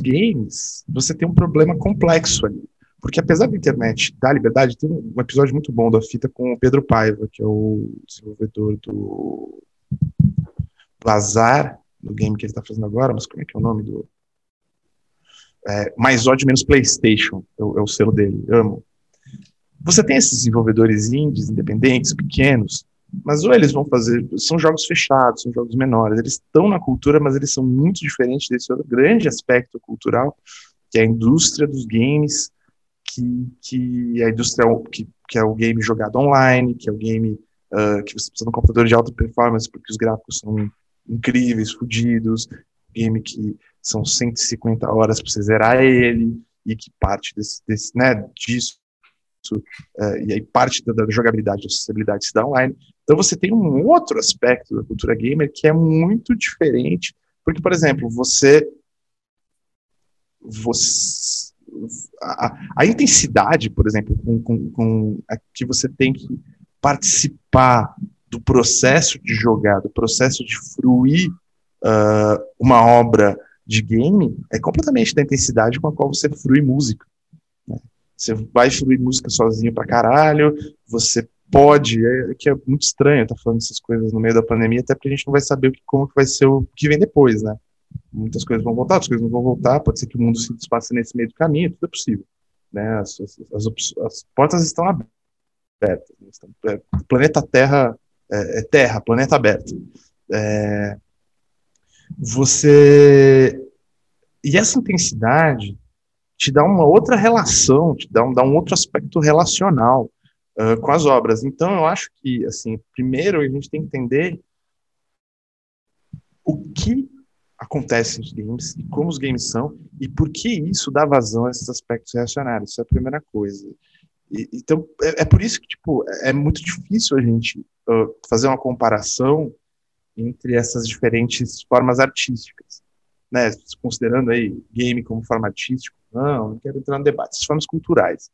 games, você tem um problema complexo ali porque apesar da internet dar liberdade, tem um episódio muito bom da fita com o Pedro Paiva, que é o desenvolvedor do, do Azar, do game que ele está fazendo agora, mas como é que é o nome do. É, mais ódio menos PlayStation, é o, é o selo dele, amo. Você tem esses desenvolvedores indies, independentes, pequenos, mas ou eles vão fazer, são jogos fechados, são jogos menores, eles estão na cultura, mas eles são muito diferentes desse outro grande aspecto cultural, que é a indústria dos games, que, que indústria que, que é o game jogado online, que é o game uh, que você precisa de um computador de alta performance porque os gráficos são incríveis, fodidos, game que são 150 horas para você zerar ele e que parte desse, desse né, disso uh, e aí parte da, da jogabilidade, da acessibilidade se dá online. Então você tem um outro aspecto da cultura gamer que é muito diferente, porque por exemplo você você a, a intensidade, por exemplo, com, com, com que você tem que participar do processo de jogar, do processo de fruir uh, uma obra de game, é completamente da intensidade com a qual você frui música. Né? você vai fluir música sozinho pra caralho, você pode, é, que é muito estranho estar tá falando essas coisas no meio da pandemia, até porque a gente não vai saber como que vai ser o que vem depois, né? Muitas coisas vão voltar, outras coisas não vão voltar, pode ser que o mundo se despasse nesse meio do caminho, tudo é possível. Né? As, as, as, as portas estão abertas. Estão, é, planeta Terra é, é, Terra, planeta aberto. É, você. E essa intensidade te dá uma outra relação, te dá um, dá um outro aspecto relacional uh, com as obras. Então, eu acho que, assim, primeiro a gente tem que entender o que acontece nos games e como os games são e por que isso dá vazão a esses aspectos reacionários. Isso é a primeira coisa. E, então, é, é, por isso que, tipo, é muito difícil a gente uh, fazer uma comparação entre essas diferentes formas artísticas, né? Considerando aí game como forma artística, não, não quero entrar no debate, as formas culturais.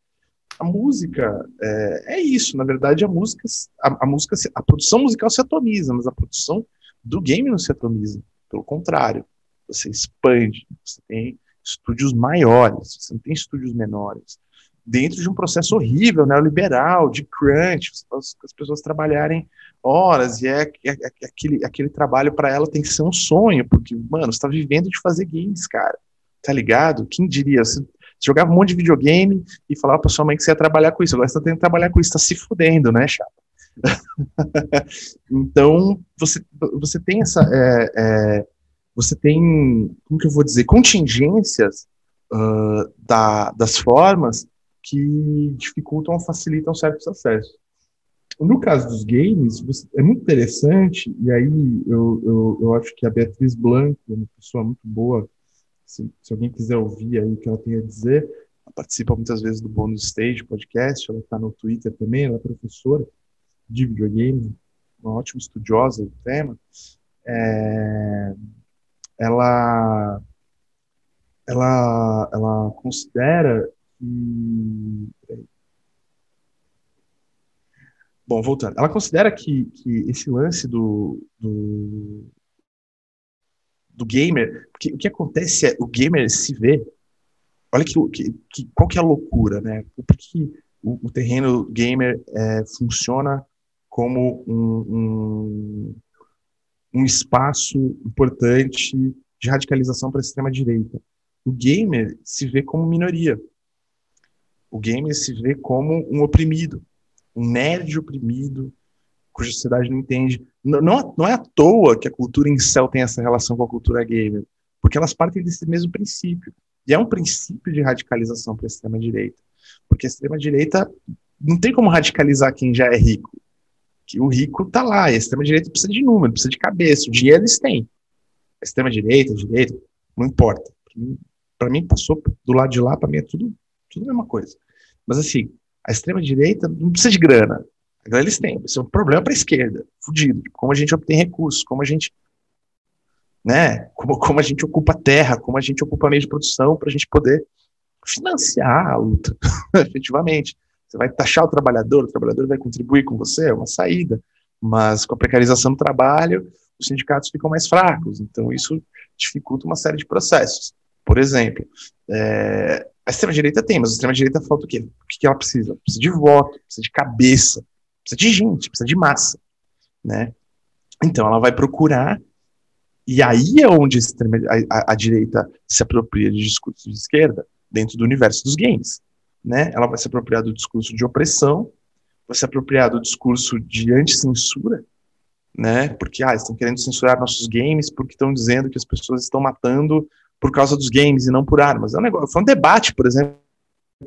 A música é, é isso, na verdade, a música, a, a, música, a produção musical se atomiza, mas a produção do game não se atomiza. Pelo contrário, você expande, você tem estúdios maiores, você não tem estúdios menores dentro de um processo horrível, neoliberal, de crunch, as, as pessoas trabalharem horas, e é, é, é aquele, aquele trabalho para ela tem que ser um sonho, porque, mano, você está vivendo de fazer games, cara, tá ligado? Quem diria? Você jogava um monte de videogame e falava para sua mãe que você ia trabalhar com isso, agora você está tendo que trabalhar com isso, está se fudendo, né, chapa? então, você, você tem essa. É, é, você tem, como que eu vou dizer, contingências uh, da, das formas que dificultam ou facilitam certos acessos. No caso dos games, é muito interessante, e aí eu, eu, eu acho que a Beatriz Blanco, uma pessoa muito boa, se, se alguém quiser ouvir aí o que ela tem a dizer, participa muitas vezes do Bonus Stage podcast, ela está no Twitter também, ela é professora de videogame, uma ótima estudiosa do tema. É, ela, ela, ela considera Bom, voltando. Ela considera que, que esse lance do, do, do gamer, porque o que acontece é o gamer se vê. Olha que, que, que qual que é a loucura, né? Porque o, o terreno gamer é, funciona como um, um, um espaço importante de radicalização para a extrema direita. O gamer se vê como minoria. O game se vê como um oprimido, um nerd oprimido, cuja sociedade não entende. Não, não, não é à toa que a cultura em céu tem essa relação com a cultura gamer, porque elas partem desse mesmo princípio. E é um princípio de radicalização para a extrema-direita. Porque a extrema-direita não tem como radicalizar quem já é rico. Que o rico está lá, e a extrema-direita precisa de número, precisa de cabeça. O dinheiro eles têm. A extrema-direita, a direita, não importa. Para mim, passou do lado de lá, para mim é tudo tudo a mesma coisa. Mas assim, a extrema-direita não precisa de grana. A grana eles têm. Isso é um problema para a esquerda. Fudido. Como a gente obtém recursos, como a gente. Né, como, como a gente ocupa terra, como a gente ocupa meio de produção para a gente poder financiar a luta, efetivamente. Você vai taxar o trabalhador, o trabalhador vai contribuir com você, é uma saída. Mas com a precarização do trabalho, os sindicatos ficam mais fracos. Então, isso dificulta uma série de processos. Por exemplo, é, a extrema-direita tem, mas a extrema-direita falta o quê? O que ela precisa? Precisa de voto, precisa de cabeça, precisa de gente, precisa de massa, né? Então ela vai procurar, e aí é onde a, a, a direita se apropria de discurso de esquerda, dentro do universo dos games, né? Ela vai se apropriar do discurso de opressão, vai se apropriar do discurso de anticensura, né? Porque, ah, estão querendo censurar nossos games porque estão dizendo que as pessoas estão matando por causa dos games e não por armas. É um negócio, foi um debate, por exemplo,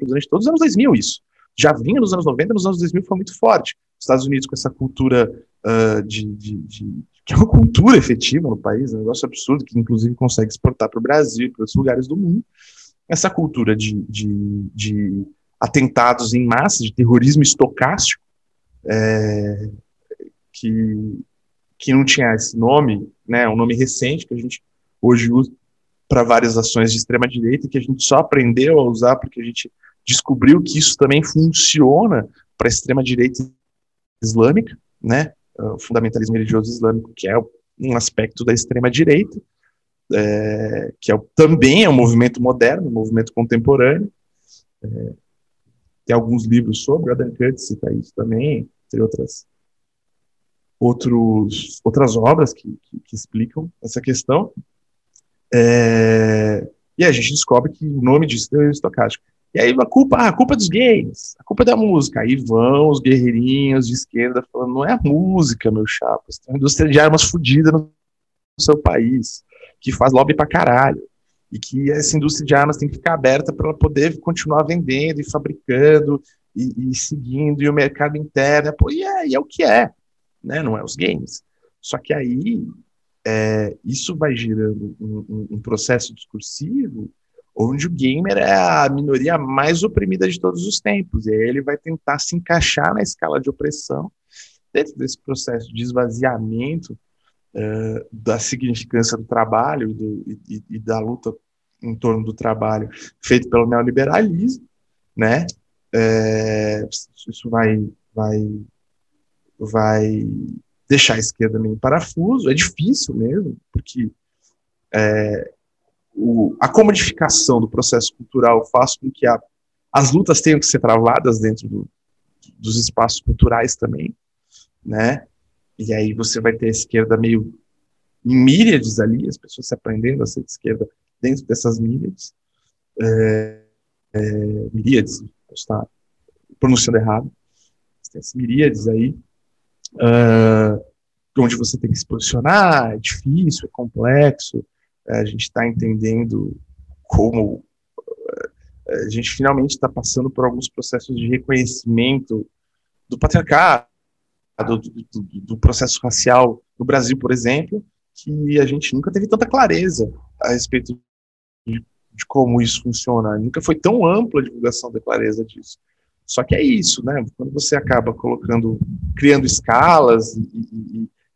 durante todos os anos 2000 isso. Já vinha nos anos 90, nos anos 2000 foi muito forte. Os Estados Unidos com essa cultura uh, de, de, de, que é uma cultura efetiva no país, é um negócio absurdo, que inclusive consegue exportar para o Brasil para outros lugares do mundo. Essa cultura de, de, de atentados em massa, de terrorismo estocástico, é, que, que não tinha esse nome, né, um nome recente que a gente hoje usa, para várias ações de extrema direita que a gente só aprendeu a usar porque a gente descobriu que isso também funciona para a extrema direita islâmica, né? O fundamentalismo religioso islâmico, que é um aspecto da extrema direita, é, que é, também é um movimento moderno, um movimento contemporâneo. É, tem alguns livros sobre, Adam Curtis cita isso também, entre outras, outros, outras obras que, que, que explicam essa questão. É, e a gente descobre que o nome disso é estocástico. E aí a culpa, ah, a culpa é dos gays, a culpa é da música. Aí vão os guerreirinhos de esquerda falando, não é a música, meu chapa, tem uma indústria de armas fodida no seu país, que faz lobby pra caralho. E que essa indústria de armas tem que ficar aberta para ela poder continuar vendendo e fabricando e, e seguindo, e o mercado interno. Pô, e, é, e é o que é, né? não é os games. Só que aí é, isso vai gerando um, um, um, processo discursivo onde o gamer é a minoria mais oprimida de todos os tempos, e aí ele vai tentar se encaixar na escala de opressão dentro desse processo de esvaziamento uh, da significância do trabalho do, e, e, da luta em torno do trabalho feito pelo neoliberalismo, né? É, isso vai, vai, vai deixar a esquerda meio parafuso, é difícil mesmo, porque é, o, a comodificação do processo cultural faz com que a, as lutas tenham que ser travadas dentro do, dos espaços culturais também, né? E aí você vai ter a esquerda meio em míriades ali, as pessoas se aprendendo a ser de esquerda dentro dessas míriades. É, é, miríades, estar pronunciando errado. Tem as miríades aí, uh, onde você tem que se posicionar, é difícil, é complexo, a gente está entendendo como a gente finalmente está passando por alguns processos de reconhecimento do patriarcado, do, do, do, processo racial no Brasil, por exemplo, que a gente nunca teve tanta clareza a respeito de, de como isso funciona. Nunca foi tão ampla a divulgação da clareza disso. Só que é isso, né? Quando você acaba colocando, criando escalas e,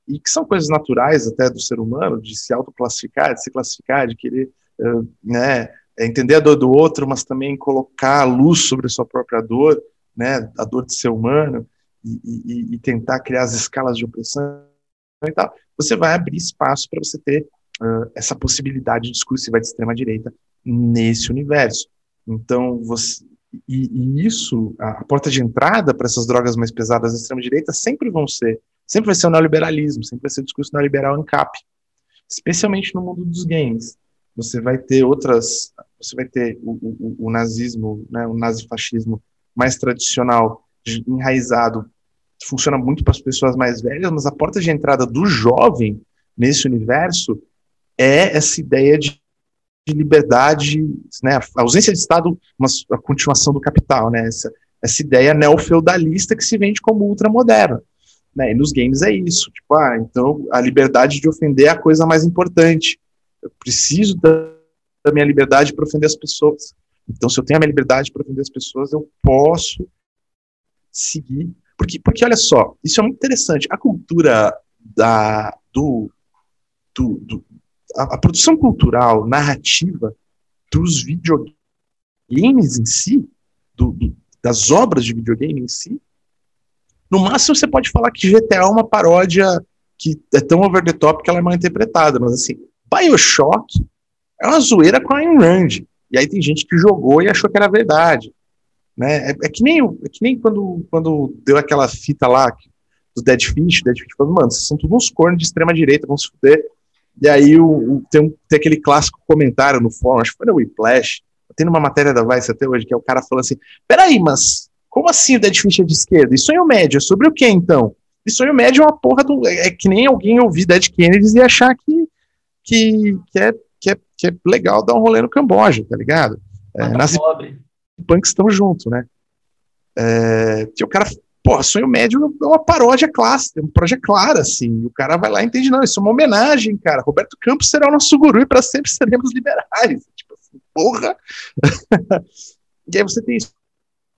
e, e que são coisas naturais até do ser humano, de se autoclassificar, de se classificar, de querer, uh, né, entender a dor do outro, mas também colocar a luz sobre a sua própria dor, né, a dor de ser humano, e, e, tentar criar as escalas de opressão e tal, você vai abrir espaço para você ter uh, essa possibilidade discursiva de extrema direita nesse universo. Então, você, e, e, isso, a, porta de entrada para essas drogas mais pesadas da extrema-direita sempre vão ser, sempre vai ser o neoliberalismo, sempre vai ser o discurso neoliberal ANCAP, especialmente no mundo dos games. Você vai ter outras, você vai ter o, o, o nazismo, né, o nazifascismo mais tradicional, enraizado, funciona muito para as pessoas mais velhas, mas a porta de entrada do jovem nesse universo é essa ideia de de liberdade, né, a ausência de Estado, mas a continuação do capital, né, essa, essa ideia neofeudalista que se vende como ultramoderna. Né, e nos games é isso, tipo, ah, então a liberdade de ofender é a coisa mais importante. Eu preciso da, da minha liberdade para ofender as pessoas. Então, se eu tenho a minha liberdade para ofender as pessoas, eu posso seguir. Porque, porque olha só, isso é muito interessante. A cultura da, do, do, do, a, a produção cultural, narrativa dos videogames em si, do, do, das obras de videogame em si, no máximo você pode falar que GTA é uma paródia que é tão over the top que ela é mal interpretada, mas assim, Bioshock é uma zoeira com a Ayn Rand. E aí tem gente que jogou e achou que era verdade. Né? É, é que nem, é que nem quando, quando deu aquela fita lá do Dead Fish, Dead Fish falando, mano, vocês são todos uns cornos de extrema direita, vão se fuder. E aí o, o, tem, um, tem aquele clássico comentário no fórum, acho que foi no Whiplash, tem uma matéria da Vice até hoje, que é o cara falando assim, peraí, mas como assim o Dead Fish é de esquerda? E sonho médio é sobre o que então? E sonho médio é uma porra do... É, é que nem alguém ouvir Dead Kennedys e achar que, que, que, é, que, é, que é legal dar um rolê no Camboja, tá ligado? É, tá nas punks estão junto, né? É, que o cara Pô, Sonho Médio é uma paródia clássica, uma paródia clara, assim. O cara vai lá e entende, não, isso é uma homenagem, cara. Roberto Campos será o nosso guru e para sempre seremos liberais. Tipo assim, porra! e aí você tem isso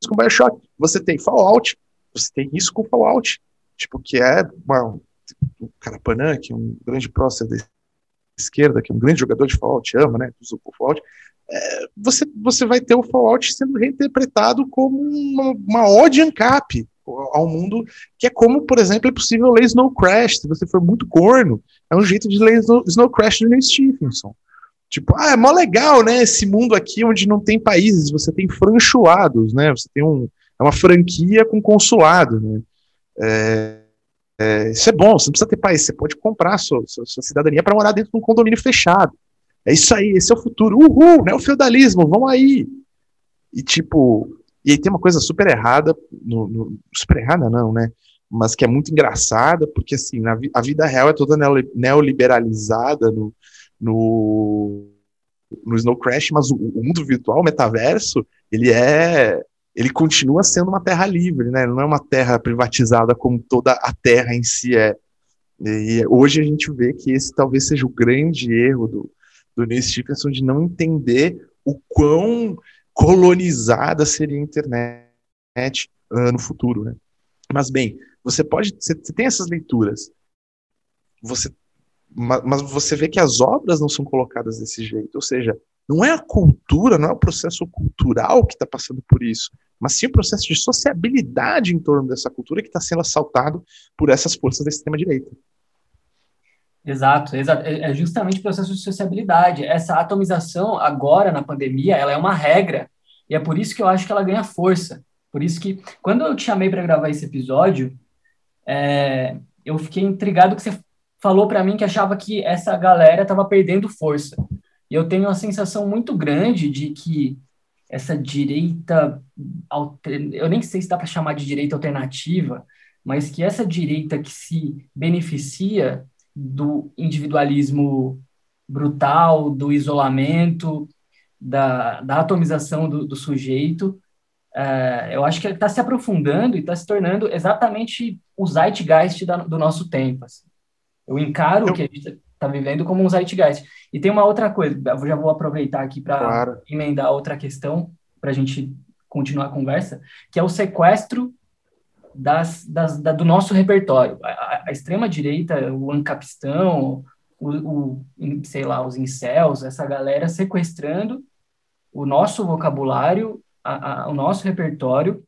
com Bioshock, você tem Fallout, você tem isso com Fallout, tipo, que é uma, o Carapanã, que é um grande prócer da esquerda, que é um grande jogador de Fallout, ama, né, usa o Fallout, você, você vai ter o Fallout sendo reinterpretado como uma, uma ode ANCAP, ao mundo, que é como, por exemplo, é possível ler Snow Crash, se você for muito corno, é um jeito de ler Snow, Snow Crash do Neil Stephenson. Tipo, ah, é mó legal, né, esse mundo aqui onde não tem países, você tem franchuados, né, você tem um, é uma franquia com consulado, né? É, é, isso é bom, você não precisa ter país, você pode comprar sua, sua, sua cidadania para morar dentro de um condomínio fechado. É isso aí, esse é o futuro. Uhul, né? O feudalismo, vamos aí. E tipo, e aí tem uma coisa super errada, no, no, super errada não, né? Mas que é muito engraçada, porque assim, na, a vida real é toda neoliberalizada no, no, no Snow Crash, mas o, o mundo virtual, o metaverso, ele é ele continua sendo uma terra livre, né? Não é uma terra privatizada como toda a terra em si é. E hoje a gente vê que esse talvez seja o grande erro do, do Neil Stephenson de não entender o quão colonizada seria a internet uh, no futuro, né? Mas bem, você pode, você, você tem essas leituras, você, mas, mas você vê que as obras não são colocadas desse jeito, ou seja, não é a cultura, não é o processo cultural que está passando por isso, mas sim o processo de sociabilidade em torno dessa cultura que está sendo assaltado por essas forças da extrema-direita. Exato, exato. É, é justamente o processo de sociabilidade. Essa atomização, agora na pandemia, ela é uma regra. E é por isso que eu acho que ela ganha força. Por isso que, quando eu te chamei para gravar esse episódio, é, eu fiquei intrigado que você falou para mim que achava que essa galera estava perdendo força. E eu tenho uma sensação muito grande de que essa direita, eu nem sei se dá para chamar de direita alternativa, mas que essa direita que se beneficia do individualismo brutal, do isolamento, da, da atomização do, do sujeito, é, eu acho que está se aprofundando e está se tornando exatamente o zeitgeist da, do nosso tempo. Assim. Eu encaro eu... o que a gente está vivendo como um zeitgeist. E tem uma outra coisa, eu já vou aproveitar aqui para claro. emendar outra questão, para a gente continuar a conversa, que é o sequestro das, das, da, do nosso repertório. A, a extrema-direita, o ancapistão, o, o, sei lá, os incels, essa galera sequestrando o nosso vocabulário, a, a, o nosso repertório,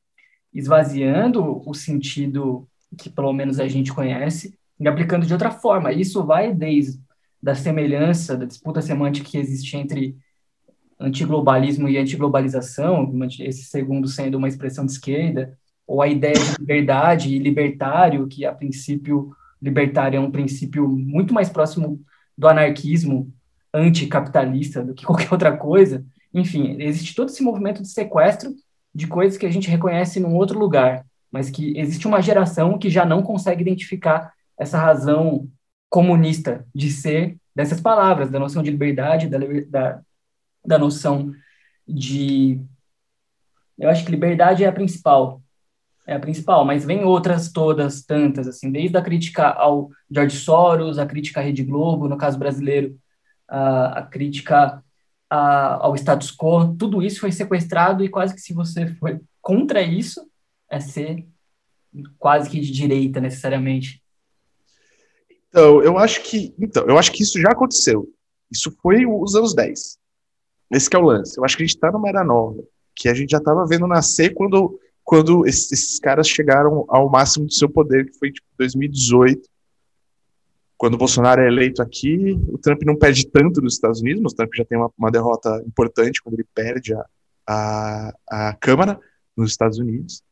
esvaziando o sentido que pelo menos a gente conhece e aplicando de outra forma. Isso vai desde da semelhança, da disputa semântica que existe entre antiglobalismo e antiglobalização, esse segundo sendo uma expressão de esquerda, ou a ideia de liberdade e libertário, que a princípio libertário é um princípio muito mais próximo do anarquismo anticapitalista do que qualquer outra coisa. Enfim, existe todo esse movimento de sequestro de coisas que a gente reconhece num outro lugar, mas que existe uma geração que já não consegue identificar essa razão comunista de ser dessas palavras, da noção de liberdade, da, da, da noção de. Eu acho que liberdade é a principal, é a principal, mas vem outras todas, tantas, assim, desde a crítica ao George Soros, a crítica à Rede Globo, no caso brasileiro, a, a crítica a, ao status quo, tudo isso foi sequestrado e quase que se você for contra isso, é ser quase que de direita, necessariamente. Então, eu acho que, então, eu acho que isso já aconteceu. Isso foi os anos 10. Esse é o lance. Eu acho que a gente está numa era nova, que a gente já estava vendo nascer quando quando esses, caras chegaram ao máximo do seu poder, que foi tipo 2018, quando o Bolsonaro é eleito aqui, o Trump não perde tanto nos Estados Unidos, o Trump já tem uma, uma derrota importante quando ele perde a, a, a Câmara nos Estados Unidos.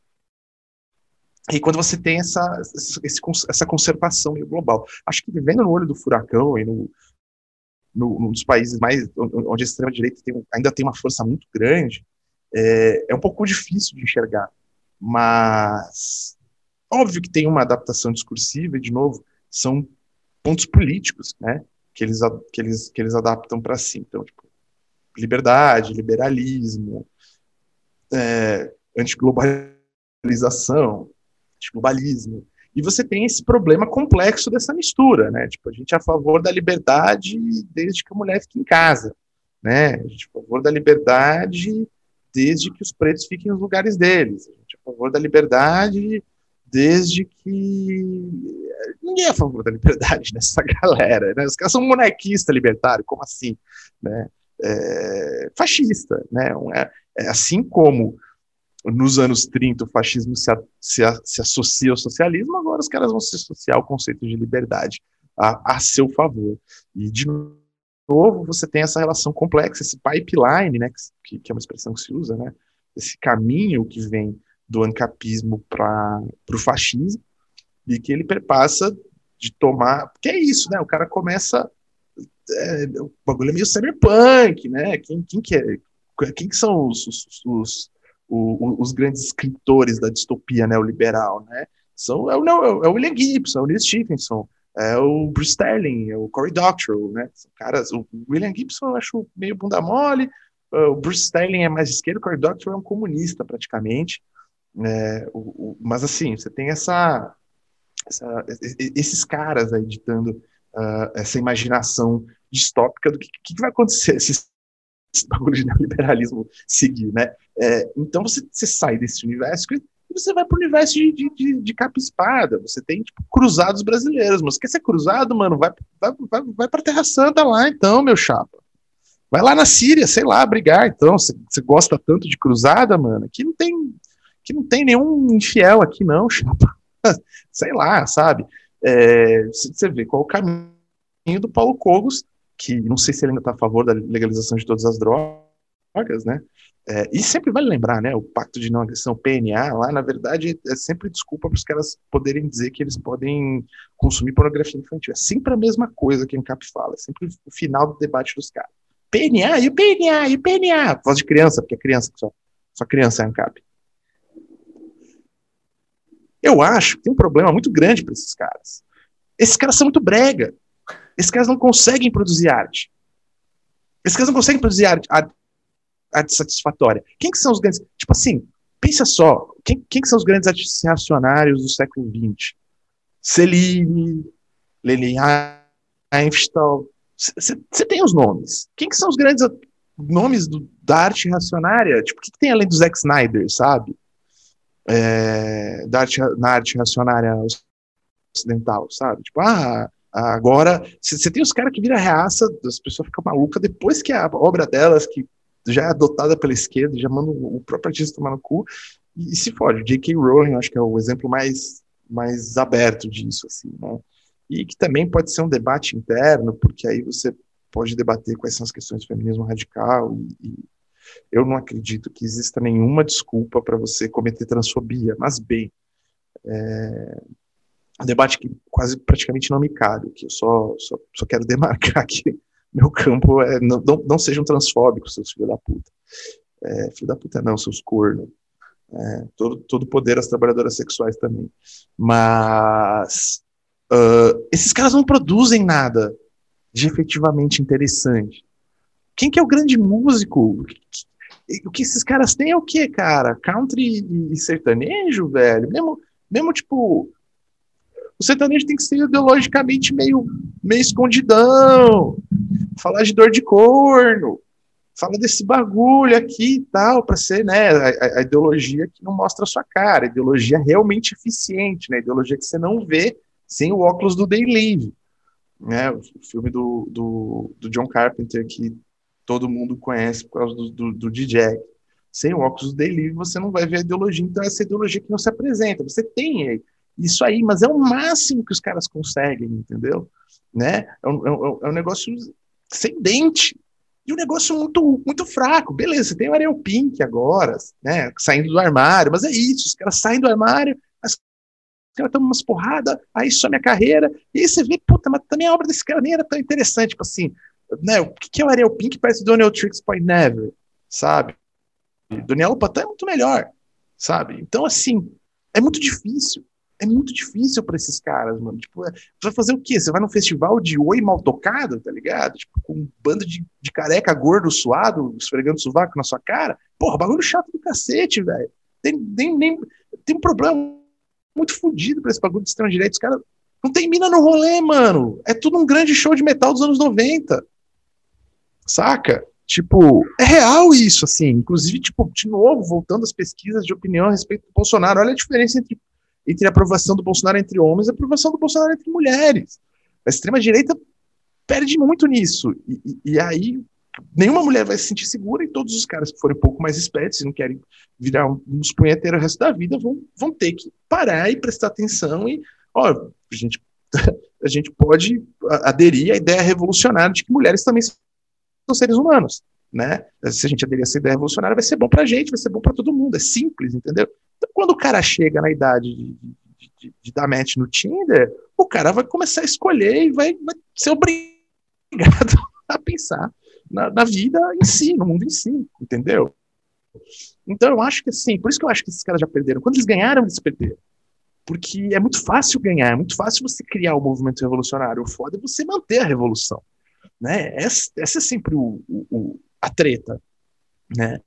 E quando você tem essa, esse, essa conservação global. Acho que vivendo no olho do furacão e no, no, num dos países mais onde a extrema-direita ainda tem uma força muito grande, é, é um pouco difícil de enxergar. Mas óbvio que tem uma adaptação discursiva, e de novo, são pontos políticos, né? Que eles, que eles, que eles adaptam para si. Então, tipo, liberdade, liberalismo, é, antiglobalização, antiglobalismo. E você tem esse problema complexo dessa mistura, né? Tipo, a gente é a favor da liberdade desde que a mulher fique em casa, né? A gente é a favor da liberdade desde que os pretos fiquem nos lugares deles. A gente é a favor da liberdade desde que. Ninguém é a favor da liberdade nessa galera. Né? Os caras são monarquista libertário, como assim? Né? É, fascista. Né? É, é, assim como nos anos 30 o fascismo se, a, se, a, se, associa ao socialismo, agora os caras vão se associar ao conceito de liberdade a, a seu favor. E, de novo, você tem essa relação complexa, esse pipeline, né, que, que é uma expressão que se usa, né, esse caminho que vem do ancapismo para o fascismo, e que ele perpassa de tomar. Porque é isso, né? O cara começa. É, o bagulho é meio cyberpunk, né? Quem, quem que é? Quem que são os, os, os, os, os grandes escritores da distopia neoliberal, né? São, é, o, é o William Gibson, é o Neil Stephenson, é o Bruce Sterling, é o Cory Doctorow, né? São caras, o William Gibson eu acho meio bunda mole, o Bruce Sterling é mais esquerdo, o Cory Doctorow é um comunista praticamente, é, o, o, mas assim, você tem essa, essa esses caras aí ditando uh, essa imaginação distópica do que, que vai acontecer se esse bagulho de neoliberalismo seguir, né? É, então você, você sai desse universo e você vai para o universo de, de, de, de capa espada. Você tem, tipo, cruzados brasileiros. Mas quer ser cruzado, mano? Vai, vai, vai, vai para Terra Santa lá, então, meu chapa. Vai lá na Síria, sei lá, brigar, então. Você, gosta tanto de cruzada, mano? Aqui não tem, que não tem nenhum infiel aqui, não, chapa. sei lá, sabe? É, você vê qual o caminho do Paulo Cogos, que não sei se ele ainda está a favor da legalização de todas as drogas, né? É, e sempre vale lembrar, né, o Pacto de Não Agressão, PNA, lá, na verdade, é sempre desculpa para os caras poderem dizer que eles podem consumir pornografia infantil. É sempre a mesma coisa que o ANCAP fala, é sempre o final do debate dos caras. PNA, e o PNA, e o PNA? Voz de criança, porque é criança, só, só criança é ANCAP. Eu acho que tem um problema muito grande para esses caras. Esses caras são muito brega. Esses caras não conseguem produzir arte. Esses caras não conseguem produzir arte, arte satisfatória. Quem que são os grandes. Tipo assim, pensa só, quem, quem que são os grandes artistas reacionários do século XX? Celine, Leni Einstein. Você tem os nomes. Quem que são os grandes nomes do, da arte reacionária? Tipo, o que, que, tem além do Zack Snyder, sabe? É, da arte, na arte reacionária ocidental, sabe? Tipo, ah, agora você tem os caras que viram reaça, as pessoas ficam malucas depois que a obra delas, que já é adotada pela esquerda, já manda o próprio artista tomar no cu e, e se fode. J.K. Rowling, acho que é o exemplo mais, mais aberto disso, assim, né? E que também pode ser um debate interno, porque aí você pode debater quais são as questões do feminismo radical e, e eu não acredito que exista nenhuma desculpa para você cometer transfobia, mas bem, é um debate que quase praticamente não me cabe, que eu só, só, só quero demarcar que meu campo é não, não, não sejam transfóbicos, seus filhos da puta. É, filho da puta não, seus cornos. É, todo, todo poder às trabalhadoras sexuais também. Mas uh, esses caras não produzem nada de efetivamente interessante. Quem que é o grande músico? O que esses caras têm é o que, cara? Country e sertanejo, velho? Mesmo, mesmo tipo, o sertanejo tem que ser ideologicamente meio, meio escondidão, falar de dor de corno, fala desse bagulho aqui e tal, para ser né, a, a, ideologia que não mostra a sua cara, a ideologia realmente eficiente, né, a ideologia que você não vê sem o óculos do Day. Né, o filme do, do, do, John Carpenter que todo mundo conhece por causa do, do, do DJ. Sem o óculos do Day você não vai ver a ideologia, então essa ideologia que não se apresenta. Você tem isso aí, mas é o máximo que os caras conseguem, entendeu? Né? É um, é um, é um negócio sem dente. E um negócio muito, muito fraco. Beleza, você tem o Ariel Pink agora, né? Saindo do armário, mas é isso, os caras saem do armário, as caras tomam umas porradas, aí some a carreira, e aí você vê, puta, mas também a obra desse cara nem era tão interessante, tipo assim, né? O que é o Ariel Pink parece do Daniel Tricks Point Never, sabe? Daniel Patã é muito melhor, sabe? Então, assim, é muito difícil é muito difícil para esses caras, mano. Tipo, é, você vai fazer o quê? Você vai num festival de oi mal tocado, tá ligado? Tipo, com um bando de, de careca gordo suado, esfregando sovaco na sua cara. Porra, bagulho chato do cacete, velho. Tem, tem, tem, tem um problema muito fodido pra esse bagulho de extrema direita. Os caras não tem mina no rolê, mano. É tudo um grande show de metal dos anos 90. Saca? Tipo, é real isso, assim. Inclusive, tipo, de novo, voltando às pesquisas de opinião a respeito do Bolsonaro, olha a diferença entre entre a aprovação do Bolsonaro entre homens e a aprovação do Bolsonaro entre mulheres. A extrema-direita perde muito nisso. E, e, e, aí, nenhuma mulher vai se sentir segura e todos os caras que forem um pouco mais espertos e não querem virar uns punheteiros o resto da vida vão, vão ter que parar e prestar atenção e, ó, a gente, a gente pode aderir à ideia revolucionária de que mulheres também são seres humanos, né? Se a gente aderir a essa ideia revolucionária, vai ser bom pra gente, vai ser bom para todo mundo, é simples, entendeu? Então, quando o cara chega na idade de, de, de, de dar match no Tinder, o cara vai começar a escolher e vai, vai ser obrigado a pensar na, na, vida em si, no mundo em si, entendeu? Então eu acho que assim, por isso que eu acho que esses caras já perderam. Quando eles ganharam, eles perderam. Porque é muito fácil ganhar, é muito fácil você criar o um movimento revolucionário. O foda é você manter a revolução. Né? Essa, essa é sempre o, o, a treta. Né?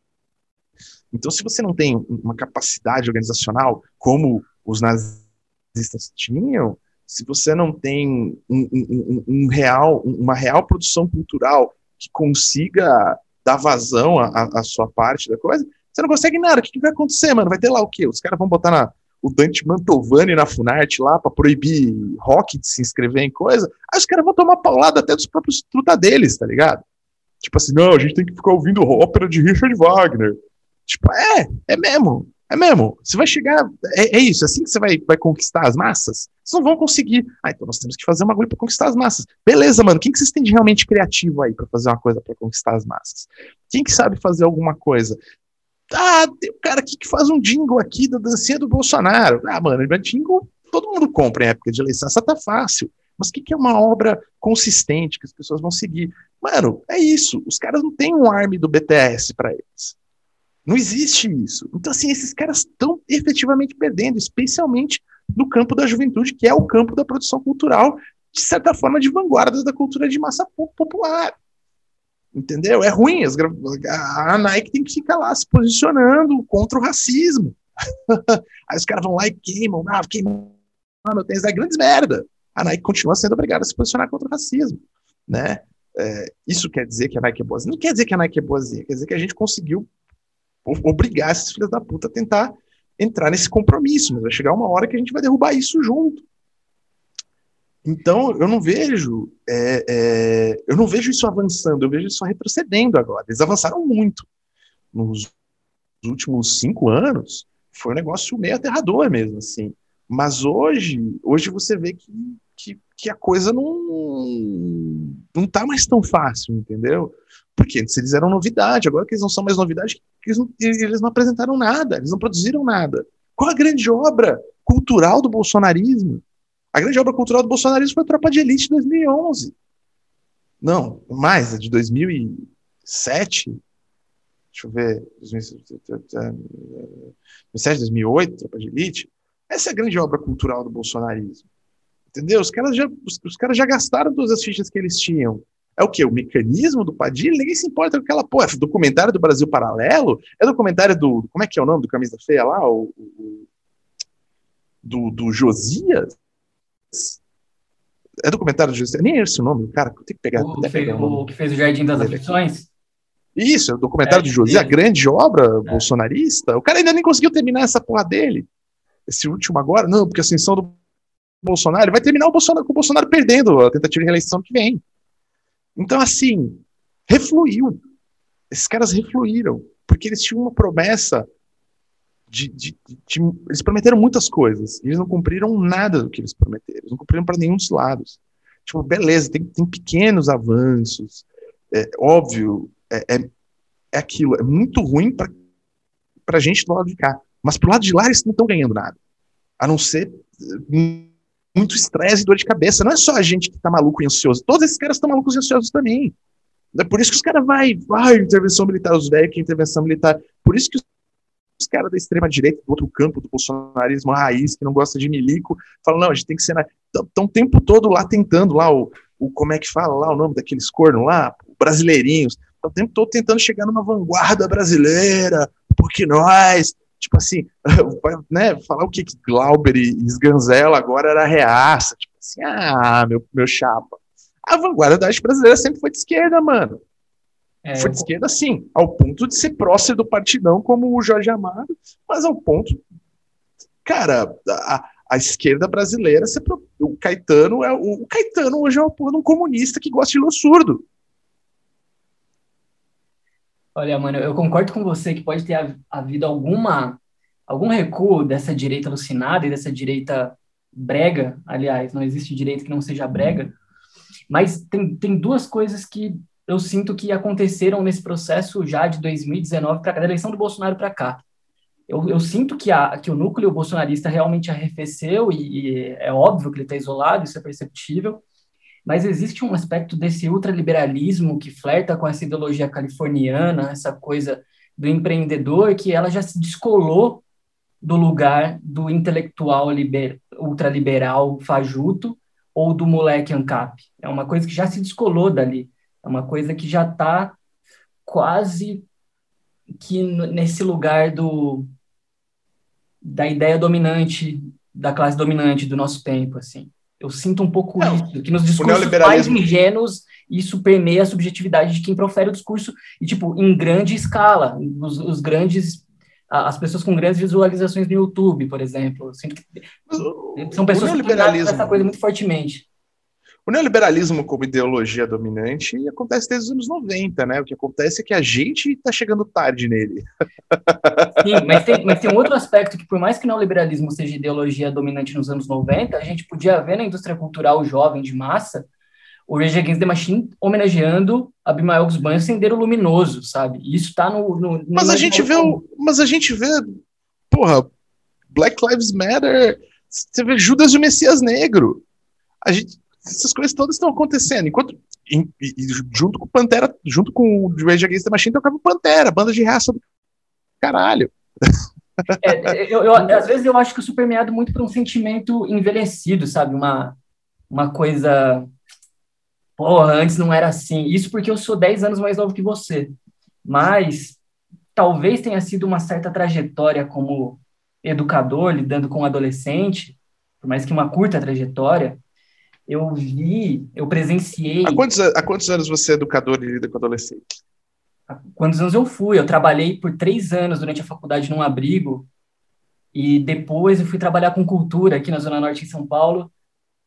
Então, se você não tem uma capacidade organizacional como os nazistas tinham, se você não tem um, um, um real, uma real produção cultural que consiga dar vazão à, sua parte da coisa, você não consegue nada. O que, que, vai acontecer, mano? Vai ter lá o quê? Os caras vão botar na, o Dante Mantovani na Funarte lá para proibir rock de se inscrever em coisa. Aí os caras vão tomar paulada até dos próprios truta deles, tá ligado? Tipo assim, não, a gente tem que ficar ouvindo ópera de Richard Wagner. Tipo, é, é mesmo. É mesmo. Você vai chegar. É, é, isso, é assim que você vai, vai conquistar as massas? Vocês não vão conseguir. Ah, então nós temos que fazer uma coisa para conquistar as massas. Beleza, mano. Quem que vocês têm de realmente criativo aí para fazer uma coisa para conquistar as massas? Quem que sabe fazer alguma coisa? Ah, tem um cara aqui que faz um jingle aqui da dancinha do Bolsonaro. Ah, mano, jingle todo mundo compra em época de eleição, essa tá fácil. Mas o que, que é uma obra consistente que as pessoas vão seguir? Mano, é isso. Os caras não têm um arme do BTS para eles. Não existe isso. Então, assim, esses caras estão efetivamente perdendo, especialmente no campo da juventude, que é o campo da produção cultural, de certa forma, de vanguarda da cultura de massa popular. Entendeu? É ruim. As, a Nike tem que ficar lá se posicionando contra o racismo. Aí os caras vão lá e queimam, ah, queimam meu tênis, é grandes merda. A Nike continua sendo obrigada a se posicionar contra o racismo. Né? É, isso quer dizer que a Nike é boazinha? Não quer dizer que a Nike é boazinha, quer dizer que a gente conseguiu obrigar esses filhos da puta a tentar entrar nesse compromisso, mas vai chegar uma hora que a gente vai derrubar isso junto. Então, eu não vejo, é, é, eu não vejo isso avançando, eu vejo isso retrocedendo agora. Eles avançaram muito nos últimos cinco anos. Foi um negócio meio aterrador mesmo, assim. Mas hoje, hoje você vê que, que, que a coisa não não tá mais tão fácil, entendeu? Porque antes eles eram novidade, agora que eles não são mais novidade, eles não, eles não apresentaram nada, eles não produziram nada. Qual a grande obra cultural do bolsonarismo? A grande obra cultural do bolsonarismo foi a Tropa de Elite de 2011. Não, mais, de 2007. Deixa eu ver. 2007, 2008, Tropa de Elite. Essa é a grande obra cultural do bolsonarismo. Entendeu? Os caras já, os, os caras já gastaram todas as fichas que eles tinham. É o que? O mecanismo do Padilha? Ninguém se importa com aquela porra. É documentário do Brasil Paralelo? É documentário do. Como é que é o nome do Camisa Feia lá? O, o do, do Josias? É documentário do Josias? Nem é esse o nome, cara. Tem que pegar. O, que fez, o, que fez o Jardim das Aflições? Isso, é o documentário é, de Josias, a grande obra é. bolsonarista. O cara ainda nem conseguiu terminar essa porra dele. Esse último agora, não, porque a ascensão do Bolsonaro vai terminar o Bolsonaro, com o Bolsonaro perdendo a tentativa de reeleição que vem. Então, assim, refluiu. Esses caras refluíram, porque eles tinham uma promessa de, de, de, eles prometeram muitas coisas, eles não cumpriram nada do que eles prometeram, eles não cumpriram para nenhum dos lados. Tipo, beleza, tem, tem pequenos avanços, é óbvio, é, é, é aquilo, é muito ruim para a gente do lado de cá, mas pro lado de lá eles não estão ganhando nada, a não ser muito estresse e dor de cabeça. Não é só a gente que tá maluco e ansioso. Todos esses caras estão malucos e ansiosos também. É por isso que os caras vai, vai, intervenção militar, os velhos que intervenção militar. Por isso que os caras da extrema direita, do outro campo do bolsonarismo raiz, que não gosta de milico, falam, não, a gente tem que ser. Estão o tempo todo lá tentando, lá, o, o, como é que fala lá o nome daqueles cornos lá? Brasileirinhos. Estão o tempo todo tentando chegar numa vanguarda brasileira, porque nós tipo assim, né, falar o que, que Glauber e Sganzella agora era reaça, tipo assim, ah, meu, meu chapa. A vanguarda da arte brasileira sempre foi de esquerda, mano. É, foi de esquerda, sim, ao ponto de ser próximo do partidão como o Jorge Amado, mas ao ponto, cara, a, a esquerda brasileira, o Caetano é o, o Caetano hoje é uma porra de um comunista que gosta de ler surdo. Olha, mano, eu concordo com você que pode ter havido alguma algum recuo dessa direita alucinada e dessa direita brega, aliás, não existe direita que não seja brega, mas tem, tem duas coisas que eu sinto que aconteceram nesse processo já de 2019 para a eleição do Bolsonaro para cá. eu, eu sinto que, a, que o núcleo bolsonarista realmente arrefeceu e, e é óbvio que ele está isolado, isso é perceptível, mas existe um aspecto desse ultraliberalismo que flerta com essa ideologia californiana, essa coisa do empreendedor, que ela já se descolou do lugar do intelectual liber, ultraliberal fajuto ou do moleque ANCAP. É uma coisa que já se descolou dali, é uma coisa que já está quase que nesse lugar do da ideia dominante da classe dominante do nosso tempo, assim. Eu sinto um pouco Não, isso, que nos discursos mais ingênuos isso permeia a subjetividade de quem profere o discurso e tipo em grande escala, os, os grandes as pessoas com grandes visualizações no YouTube, por exemplo. Sinto que são pessoas que essa coisa muito fortemente. O neoliberalismo como ideologia dominante acontece desde os anos 90, né? O que acontece é que a gente está chegando tarde nele. Sim, mas tem, mas tem um outro aspecto que, por mais que o neoliberalismo seja ideologia dominante nos anos 90, a gente podia ver na indústria cultural jovem de massa o Rage Against the Machine homenageando Abimael Guzmán Sendero Luminoso, sabe? E isso está no, no, no, Mas a gente vê o, Mas a gente vê, porra, Black Lives Matter, você vê Judas e o Messias Negro. A gente, essas coisas todas estão acontecendo. Enquanto e, junto com Pantera, junto com o Rage Against the Machine, tocava Pantera, banda de raça do caralho. É, eu, eu, às vezes eu acho que isso permeado muito por um sentimento envelhecido, sabe? Uma, uma coisa. Porra, antes não era assim. Isso porque eu sou 10 anos mais novo que você. Mas talvez tenha sido uma certa trajetória como educador, lidando com adolescente, por mais que uma curta trajetória, eu vi, eu presenciei. Há quantos, há quantos anos você é educador e lida com adolescente? Há quantos anos eu fui? Eu trabalhei por três anos durante a faculdade num abrigo e depois eu fui trabalhar com cultura aqui na Zona Norte de São Paulo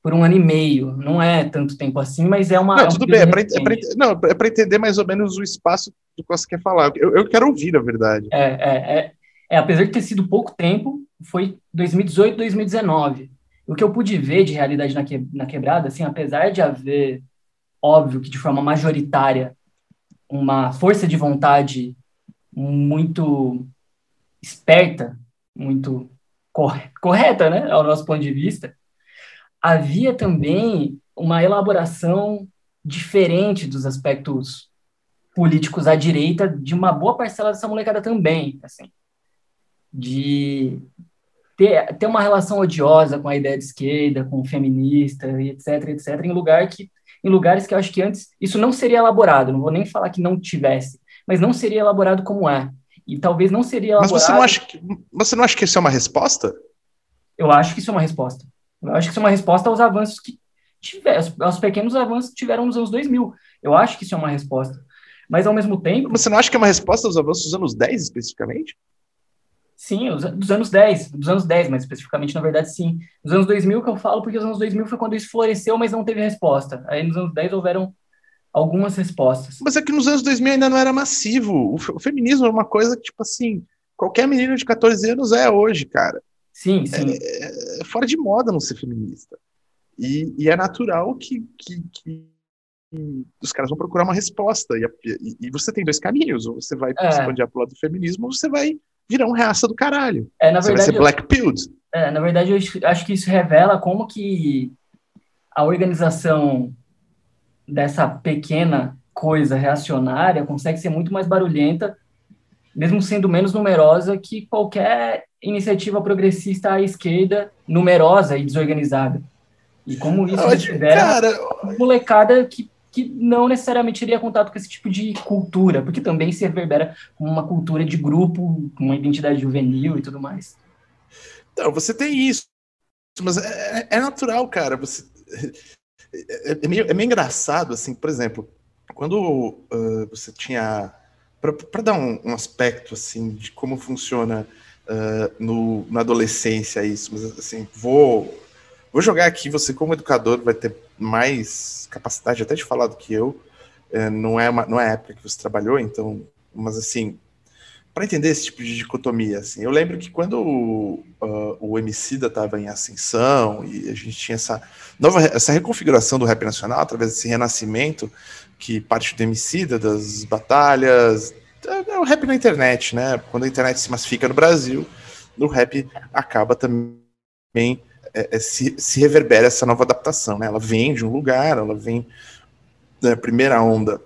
por um ano e meio. Não é tanto tempo assim, mas é uma. Não, é um tudo bem, é para é entender mais ou menos o espaço do que você quer falar. Eu, eu quero ouvir, na verdade. É, é, é, é, apesar de ter sido pouco tempo, foi 2018, 2019 o que eu pude ver de realidade na, que, na quebrada, assim, apesar de haver, óbvio que de forma majoritária, uma força de vontade muito esperta, muito correta, né, ao nosso ponto de vista, havia também uma elaboração diferente dos aspectos políticos à direita de uma boa parcela dessa molecada também, assim, de ter, ter uma relação odiosa com a ideia de esquerda, com o feminista, etc, etc, em lugar que em lugares que eu acho que antes isso não seria elaborado, não vou nem falar que não tivesse, mas não seria elaborado como é. E talvez não seria elaborado. Mas você não acha que, você não acha que isso é uma resposta? Eu acho que isso é uma resposta. Eu acho que isso é uma resposta aos avanços que tiveram, aos pequenos avanços que tiveram nos anos 2000. Eu acho que isso é uma resposta. Mas ao mesmo tempo. Você não acha que é uma resposta aos avanços dos anos 10 especificamente? Sim, dos anos 10, dos anos 10, mas especificamente, na verdade, sim. Dos anos 2000 que eu falo, porque os anos 2000 foi quando isso floresceu, mas não teve resposta. Aí nos anos 10 houveram algumas respostas. Mas é que nos anos 2000 ainda não era massivo. O, feminismo é uma coisa que, tipo assim, qualquer menino de 14 anos é hoje, cara. Sim, sim. É, é fora de moda não ser feminista. E, e é natural que, que, que, os caras vão procurar uma resposta. E, e, e você tem dois caminhos. Ou você vai é. expandir pro lado do feminismo, ou você vai um reaça do caralho. É, na Você verdade, vai ser black pilled. É, na verdade, eu acho que isso revela como que a organização dessa pequena coisa reacionária consegue ser muito mais barulhenta, mesmo sendo menos numerosa que qualquer iniciativa progressista à esquerda, numerosa e desorganizada. E como isso revela cara... molecada que que não necessariamente teria contato com esse tipo de cultura, porque também se reverbera como uma cultura de grupo, com uma identidade juvenil e tudo mais. Então, você tem isso, mas é, é, é natural, cara. Você, é, é, meio, é meio engraçado, assim, por exemplo, quando uh, você tinha. Para dar um, um, aspecto, assim, de como funciona uh, no, na adolescência isso, mas, assim, vou Vou jogar aqui, você como educador vai ter mais capacidade até de falar do que eu. É, não, é uma, não é a época que você trabalhou, então, mas assim, para entender esse tipo de dicotomia, assim, eu lembro que quando o, uh, o estava em ascensão e a gente tinha essa nova essa reconfiguração do rap nacional através desse renascimento que parte do Emicida, das batalhas, é, é o rap na internet, né? Quando a internet se massifica no Brasil, o rap acaba também é, é, se, se reverbera essa nova adaptação, né? Ela vem de um lugar, ela vem da primeira onda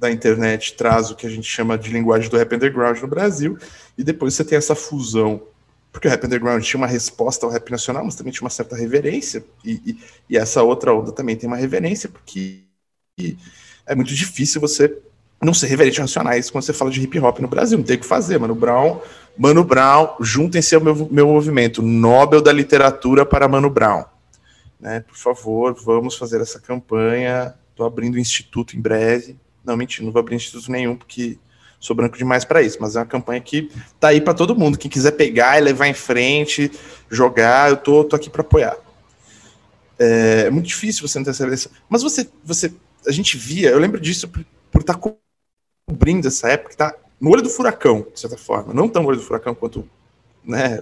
da internet traz o que a gente chama de linguagem do rap underground no Brasil, e depois você tem essa fusão, porque o rap underground tinha uma resposta ao rap nacional, mas também tinha uma certa reverência, e, e, e essa outra onda também tem uma reverência, porque é muito difícil você não ser reverente nacionais quando você fala de hip hop no Brasil, não tem o que fazer, Mano Brown, Mano Brown, juntem-se ao meu, meu movimento, Nobel da Literatura para Mano Brown. Né, por favor, vamos fazer essa campanha. Estou abrindo um instituto em breve. Não, mentira, não vou abrir instituto nenhum, porque sou branco demais para isso, mas é uma campanha que tá aí para todo mundo. Quem quiser pegar e levar em frente, jogar, eu tô, tô aqui para apoiar. É, é, muito difícil você não ter essa evidência. Mas você, você, a gente via, eu lembro disso por estar tá cobrindo essa época, tá no olho do furacão, de certa forma. Não tão no olho do furacão quanto né,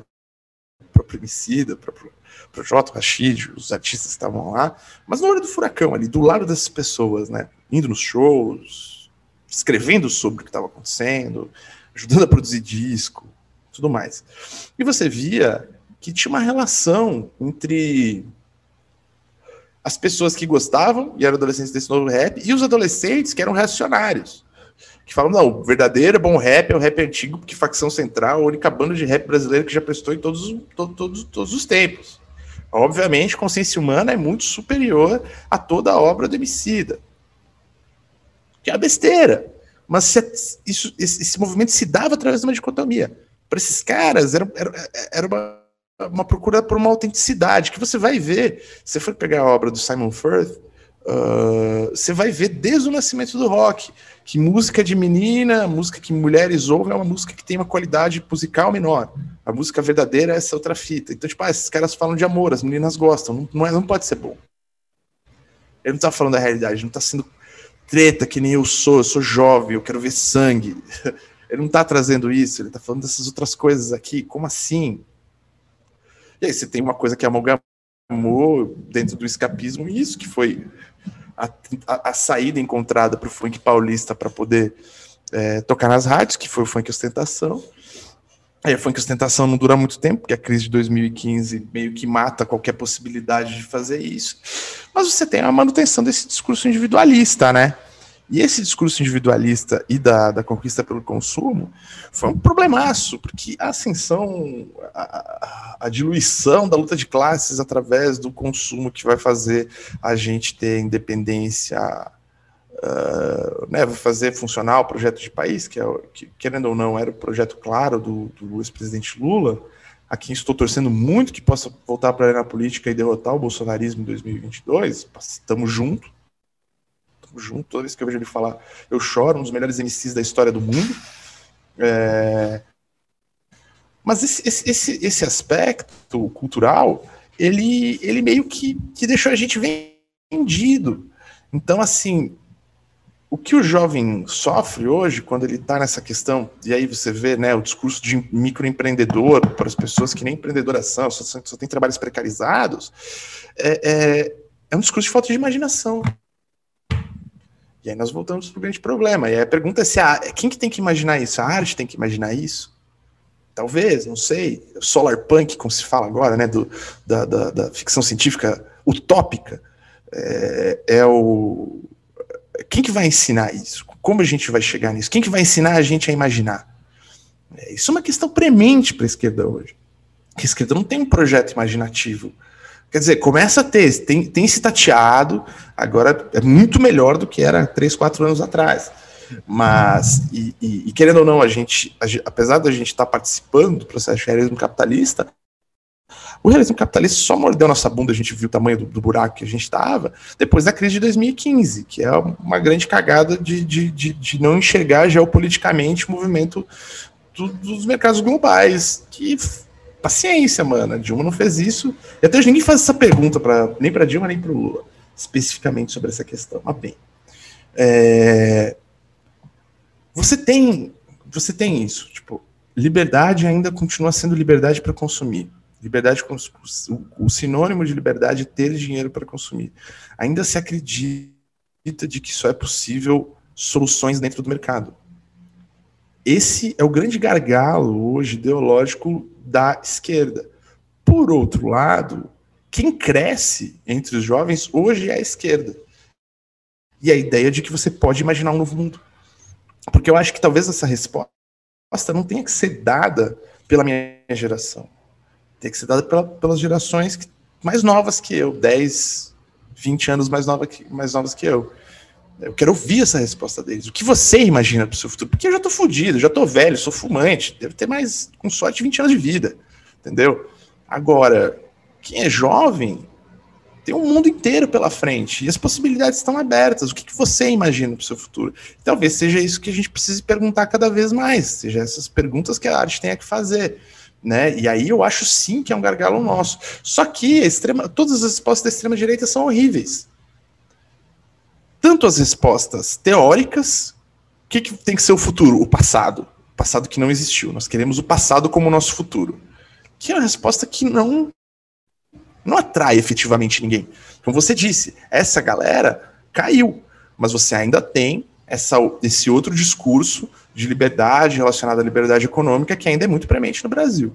o próprio Emicida, o Projota, Rashid, os artistas que estavam lá, mas no olho do furacão, ali, do lado dessas pessoas, né? Indo nos shows, escrevendo sobre o que estava acontecendo, ajudando a produzir disco, tudo mais. E você via que tinha uma relação entre as pessoas que gostavam e eram adolescentes desse novo rap e os adolescentes que eram reacionários que falam, não, o verdadeiro bom rap é o rap antigo, porque Facção Central é a única banda de rap brasileira que já prestou em todos, todos, todos, os tempos. Obviamente, consciência humana é muito superior a toda a obra do Emicida. Que é besteira. Mas isso, esse, esse, movimento se dava através de uma dicotomia. Para esses caras, era, era, era uma, uma procura por uma autenticidade, que você vai ver. Se você for pegar a obra do Simon Firth, você vai ver desde o nascimento do rock que música de menina, música que mulheres ouvem é uma música que tem uma qualidade musical menor. A música verdadeira é essa outra fita. Então, tipo, ah, esses caras falam de amor, as meninas gostam, não, não, é, não pode ser bom. Ele não tá falando da realidade, não tá sendo treta que nem eu sou, eu sou jovem, eu quero ver sangue. Ele não tá trazendo isso, ele tá falando dessas outras coisas aqui, como assim? E aí você tem uma coisa que amalgamou dentro do escapismo, e isso que foi a, a, saída encontrada para o funk paulista para poder é, tocar nas rádios, que foi o funk ostentação. Aí, o funk ostentação não dura muito tempo, porque a crise de 2015 meio que mata qualquer possibilidade de fazer isso. Mas você tem a manutenção desse discurso individualista, né? E esse discurso individualista e da, da conquista pelo consumo foi um problemaço, porque a ascensão, a, a, diluição da luta de classes através do consumo que vai fazer a gente ter independência, uh, né, vai fazer funcionar o projeto de país, que, é, que querendo ou não era o projeto claro do, do ex-presidente Lula, a quem estou torcendo muito que possa voltar para a arena política e derrotar o bolsonarismo em 2022, estamos juntos junto. Toda vez que eu vejo ele falar, eu choro, um dos melhores MCs da história do mundo. É... Mas esse, esse, esse aspecto cultural, ele, ele meio que, que deixou a gente vendido. Então, assim, o que o jovem sofre hoje, quando ele está nessa questão, e aí você vê né, o discurso de microempreendedor para as pessoas que nem empreendedoras são, só, só tem trabalhos precarizados, é, é, é um discurso de falta de imaginação. E aí nós voltamos para o grande problema. E a pergunta é se a, quem que tem que imaginar isso? A arte tem que imaginar isso? Talvez, não sei. Solar punk, como se fala agora, né? Do, da, da, da ficção científica utópica. É, é, o. Quem que vai ensinar isso? Como a gente vai chegar nisso? Quem que vai ensinar a gente a imaginar? É, isso é uma questão premente para a esquerda hoje. A esquerda não tem um projeto imaginativo Quer dizer, começa a ter, tem, tem se tateado, agora é muito melhor do que era três, quatro anos atrás. Mas, e, e, e querendo ou não, a gente, a, apesar da gente estar tá participando do processo de realismo capitalista, o realismo capitalista só mordeu nossa bunda, a gente viu o tamanho do, do buraco que a gente estava, depois da crise de 2015, que é uma grande cagada de, de, de, de não enxergar geopoliticamente o movimento do, dos mercados globais, que paciência, mano. A Dilma não fez isso. E até hoje ninguém faz essa pergunta pra, nem para Dilma nem para o Lula, especificamente sobre essa questão. Mas bem, é, você tem, você tem isso. Tipo, liberdade ainda continua sendo liberdade para consumir. Liberdade, o, sinônimo de liberdade é ter dinheiro para consumir. Ainda se acredita de que só é possível soluções dentro do mercado. Esse é o grande gargalo hoje ideológico da esquerda. Por outro lado, quem cresce entre os jovens hoje é a esquerda. E a ideia de que você pode imaginar um novo mundo. Porque eu acho que talvez essa resposta não tenha que ser dada pela minha geração. Tem que ser dada pela, pelas gerações mais novas que eu, 10, 20 anos mais, nova que, mais novas que eu. Eu quero ouvir essa resposta deles. O que você imagina para o seu futuro? Porque eu já tô fudido, já tô velho, sou fumante, devo ter mais, com sorte, 20 anos de vida. Entendeu? Agora, quem é jovem tem um mundo inteiro pela frente e as possibilidades estão abertas. O que, que você imagina para o seu futuro? Talvez seja isso que a gente precise perguntar cada vez mais, seja essas perguntas que a arte tenha que fazer. Né? E aí eu acho sim que é um gargalo nosso. Só que extrema, todas as respostas da extrema direita são horríveis tanto as respostas teóricas, o que, que tem que ser o futuro? O passado. O passado que não existiu. Nós queremos o passado como nosso futuro. Que é uma resposta que não, não atrai efetivamente ninguém. Como você disse, essa galera caiu, mas você ainda tem essa, esse outro discurso de liberdade relacionado à liberdade econômica que ainda é muito premente no Brasil.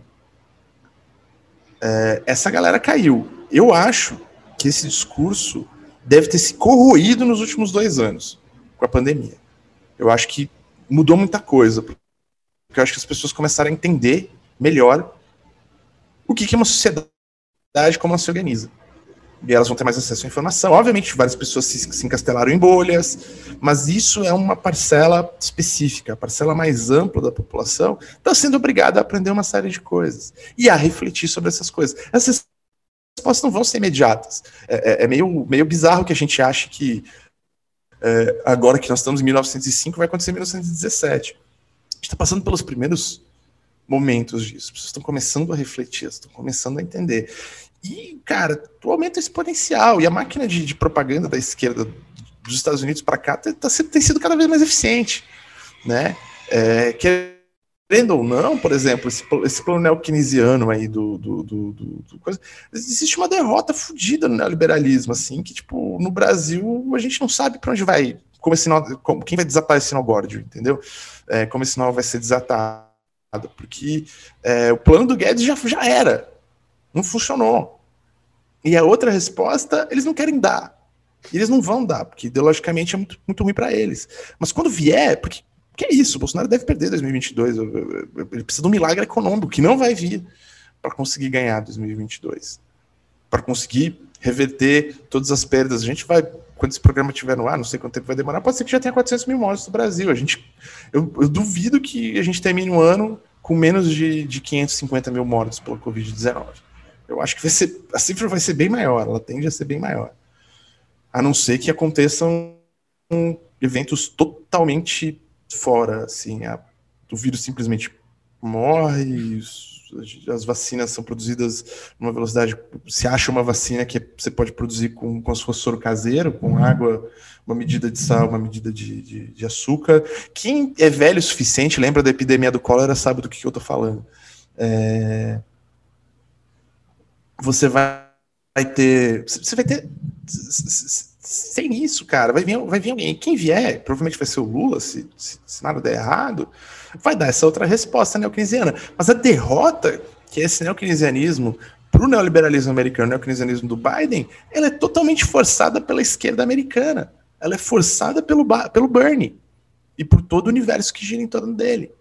É, essa galera caiu. Eu acho que esse discurso deve ter se corroído nos últimos dois anos com a pandemia. Eu acho que mudou muita coisa, porque eu acho que as pessoas começaram a entender melhor o que é uma sociedade, como ela se organiza. E elas vão ter mais acesso à informação. Obviamente, várias pessoas se, se encastelaram em bolhas, mas isso é uma parcela específica. A parcela mais ampla da população está sendo obrigada a aprender uma série de coisas e a refletir sobre essas coisas. Essas respostas não vão ser imediatas. É, é, é meio, meio bizarro que a gente ache que é, agora que nós estamos em 1905 vai acontecer em 1917. A gente está passando pelos primeiros momentos disso. As pessoas estão começando a refletir, estão começando a entender. E, cara, o aumento é exponencial. E a máquina de, de propaganda da esquerda dos Estados Unidos para cá tá, tá, tem sido cada vez mais eficiente. Né? É, que querendo ou não, por exemplo, esse, esse plano neokeynesiano aí do, do, do, do, coisa, existe uma derrota fodida no neoliberalismo, assim, que, tipo, no Brasil a gente não sabe para onde vai, como esse nó, como, quem vai desatar esse górdio, entendeu? É, como esse nó vai ser desatado, porque é, o plano do Guedes já, já era, não funcionou. E a outra resposta, eles não querem dar. Eles não vão dar, porque ideologicamente é muito, muito ruim para eles. Mas quando vier, porque que é isso, o Bolsonaro deve perder 2022. Ele precisa de um milagre econômico que não vai vir para conseguir ganhar 2022. Para conseguir reverter todas as perdas. A gente vai, quando esse programa estiver no ar, não sei quanto tempo vai demorar, pode ser que já tenha 400 mil mortos no Brasil. A gente, eu, eu duvido que a gente termine um ano com menos de, de 550 mil mortos pela Covid-19. Eu acho que vai ser, a cifra vai ser bem maior, ela tende a ser bem maior. A não ser que aconteçam eventos totalmente fora, assim, a, o vírus simplesmente morre, as vacinas são produzidas numa velocidade, se acha uma vacina que você pode produzir com, com se fosse soro caseiro, com água, uma medida de sal, uma medida de, de, de, açúcar. Quem é velho o suficiente, lembra da epidemia do cólera, sabe do que, que eu estou falando. É... Você vai ter. Você vai ter sem isso, cara, vai vir, vai vir alguém. Quem vier, provavelmente vai ser o Lula, se, se, se nada der errado, vai dar essa outra resposta neokeynesiana. Mas a derrota que é esse neokeynesianismo para o neoliberalismo americano, o neokeynesianismo do Biden, ela é totalmente forçada pela esquerda americana. Ela é forçada pelo, pelo Bernie e por todo o universo que gira em torno dele.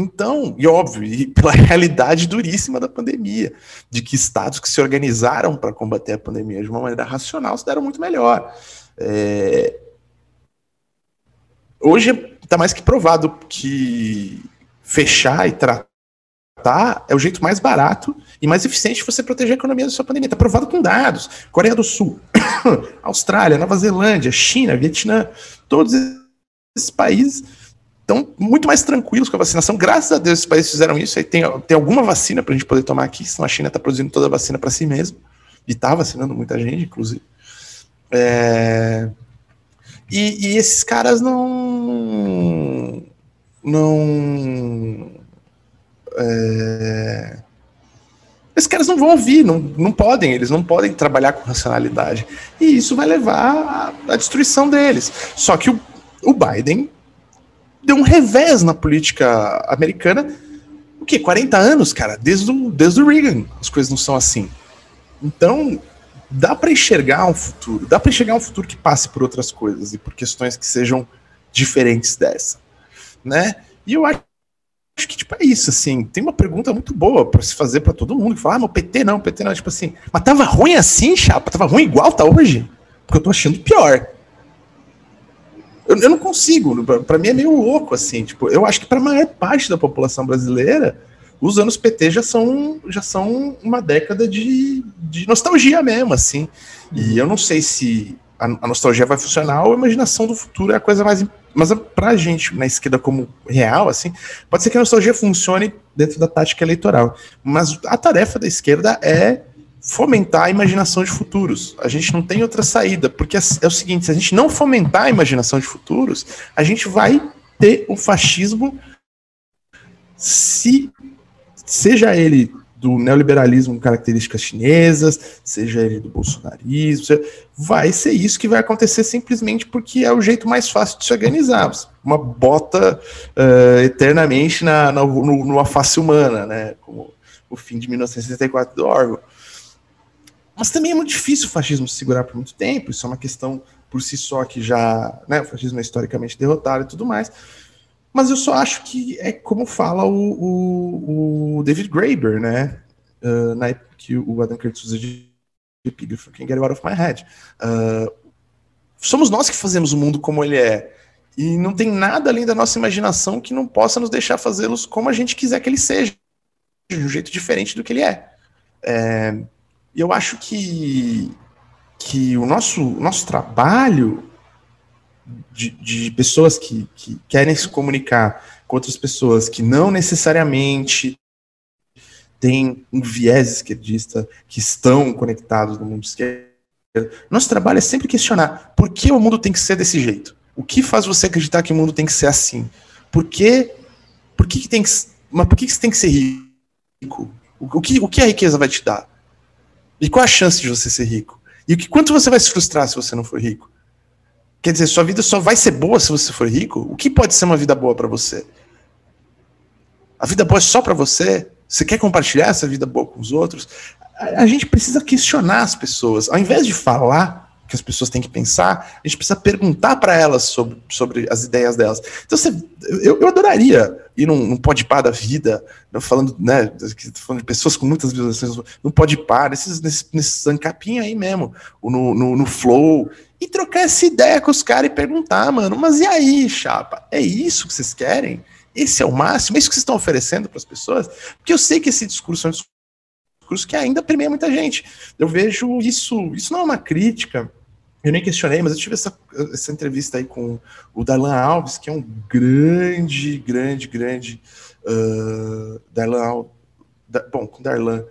Então, e óbvio, e pela realidade duríssima da pandemia, de que estados que se organizaram para combater a pandemia de uma maneira racional se deram muito melhor. É... Hoje está mais que provado que fechar e tratar é o jeito mais barato e mais eficiente de você proteger a economia da sua pandemia. Está provado com dados. Coreia do Sul, Austrália, Nova Zelândia, China, Vietnã, todos esses países estão muito mais tranquilos com a vacinação. Graças a Deus, esses países fizeram isso. Aí tem, tem alguma vacina para a gente poder tomar aqui, senão a China está produzindo toda a vacina para si mesmo. E está vacinando muita gente, inclusive. É... E, e, esses caras não. Não. É... Esses caras não vão ouvir, não, não podem, eles não podem trabalhar com racionalidade. E isso vai levar à, à destruição deles. Só que o, o Biden deu um revés na política americana. O que? 40 anos, cara? Desde o, desde o Reagan as coisas não são assim. Então, dá para enxergar um futuro, dá para enxergar um futuro que passe por outras coisas e por questões que sejam diferentes dessa, né? E eu acho que tipo é isso assim. Tem uma pergunta muito boa para se fazer para todo mundo que fala: "Ah, o PT não, PT não", tipo assim. Mas tava ruim assim, chapa? Tava ruim igual tá hoje? Porque eu tô achando pior. Eu, eu não consigo, para mim é meio louco assim, tipo, eu acho que para a maior parte da população brasileira, os anos PT já são, já são uma década de, de nostalgia mesmo, assim. E eu não sei se a, a, nostalgia vai funcionar ou a imaginação do futuro é a coisa mais. Mas pra gente, na esquerda como real, assim, pode ser que a nostalgia funcione dentro da tática eleitoral. Mas a tarefa da esquerda é fomentar a imaginação de futuros. A gente não tem outra saída, porque é, é o seguinte: se a gente não fomentar a imaginação de futuros, a gente vai ter o fascismo se seja ele do neoliberalismo com características chinesas, seja ele do bolsonarismo, vai ser isso que vai acontecer simplesmente porque é o jeito mais fácil de se organizar. Uma bota uh, eternamente na, na, no, numa face humana, né? Como o fim de 1964 do Orwell. Mas também é muito difícil o fascismo se segurar por muito tempo, isso é uma questão por si só que já. Né, o fascismo é historicamente derrotado e tudo mais. Mas eu só acho que é como fala o, o, o David Graeber, né? Uh, na época que o Adam Curtis usa de epígrafe, Can Get Out of My Head. Uh, somos nós que fazemos o mundo como ele é. E não tem nada além da nossa imaginação que não possa nos deixar fazê-los como a gente quiser que ele seja, de um jeito diferente do que ele é. é eu acho que, que o nosso, nosso trabalho de, de pessoas que, que querem se comunicar com outras pessoas que não necessariamente têm um viés esquerdista, que estão conectados no mundo esquerdo. Nosso trabalho é sempre questionar por que o mundo tem que ser desse jeito? O que faz você acreditar que o mundo tem que ser assim? Por que, por que, que tem que, mas por que, que você tem que ser rico? O, o, que, o que a riqueza vai te dar? E qual a chance de você ser rico? E o que, quanto você vai se frustrar se você não for rico? Quer dizer, sua vida só vai ser boa se você for rico? O que pode ser uma vida boa para você? A vida boa é só para você? Você quer compartilhar essa vida boa com os outros? A, a gente precisa questionar as pessoas. Ao invés de falar que as pessoas têm que pensar, a gente precisa perguntar para elas sobre, sobre as ideias delas. Então, você, eu, eu adoraria ir num, num podpar da vida, falando, né, falando de pessoas com muitas visualizações, no podpar, nesses, nesses, nesses ancapinhos aí mesmo, no, no, no flow, e trocar essa ideia com os caras e perguntar, mano, mas e aí, chapa? É isso que vocês querem? Esse é o máximo? É isso que vocês estão oferecendo para as pessoas? Porque eu sei que esse discurso é um discurso que ainda permeia muita gente. Eu vejo isso, isso não é uma crítica, eu nem questionei, mas eu tive essa, essa entrevista aí com o Darlan Alves, que é um grande, grande, grande uh, Darlan Alves, da, bom, com Darlan,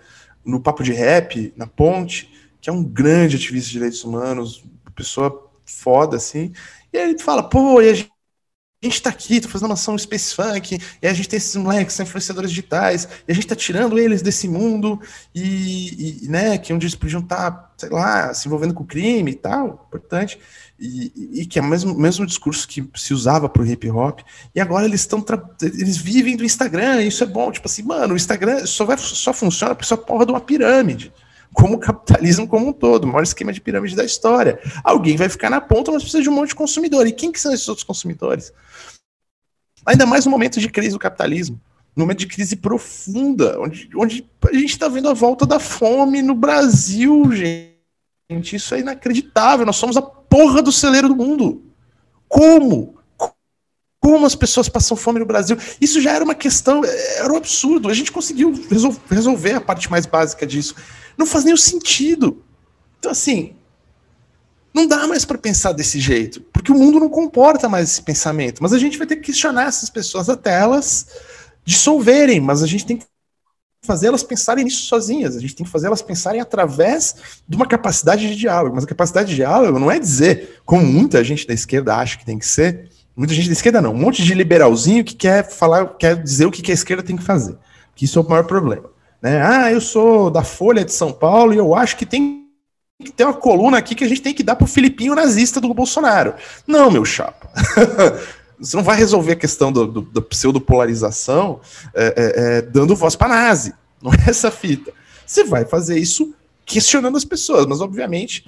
no Papo de Rap, na Ponte, que é um grande ativista de direitos humanos, pessoa foda, assim. E ele fala, pô, e a gente, a gente tá aqui, tô fazendo uma ação Space Funk, e a gente tem esses moleques, são influenciadores digitais, e a gente tá tirando eles desse mundo, e, e né, que onde eles podiam estar, tá, sei lá, se envolvendo com crime e tal, importante, e, e, que é o mesmo, mesmo discurso que se usava pro hip hop, e agora eles estão, eles vivem do Instagram, isso é bom, tipo assim, mano, o Instagram só, vai, só funciona porque só porra de uma pirâmide, como o capitalismo como um todo, o maior esquema de pirâmide da história. Alguém vai ficar na ponta, mas precisa de um monte de consumidor. E quem que são esses outros consumidores? Ainda mais no momento de crise do capitalismo, no momento de crise profunda, onde, onde a gente está vendo a volta da fome no Brasil, gente. Isso é inacreditável. Nós somos a porra do celeiro do mundo. Como? Como as pessoas passam fome no Brasil? Isso já era uma questão, era um absurdo. A gente conseguiu resolver a parte mais básica disso. Não faz nenhum sentido. Então, assim, não dá mais para pensar desse jeito, porque o mundo não comporta mais esse pensamento. Mas a gente vai ter que questionar essas pessoas até elas dissolverem, mas a gente tem que fazer elas pensarem nisso sozinhas, a gente tem que fazer elas pensarem através de uma capacidade de diálogo. Mas a capacidade de diálogo não é dizer, como muita gente da esquerda acha que tem que ser, muita gente da esquerda não, um monte de liberalzinho que quer falar, quer dizer o que a esquerda tem que fazer. Que isso é o maior problema. Né? Ah, eu sou da Folha de São Paulo e eu acho que tem que ter uma coluna aqui que a gente tem que dar pro Filipinho nazista do Bolsonaro. Não, meu chapa. Você não vai resolver a questão do, do, da pseudopolarização é, é, é, dando voz para nazi. Não é essa fita. Você vai fazer isso questionando as pessoas, mas obviamente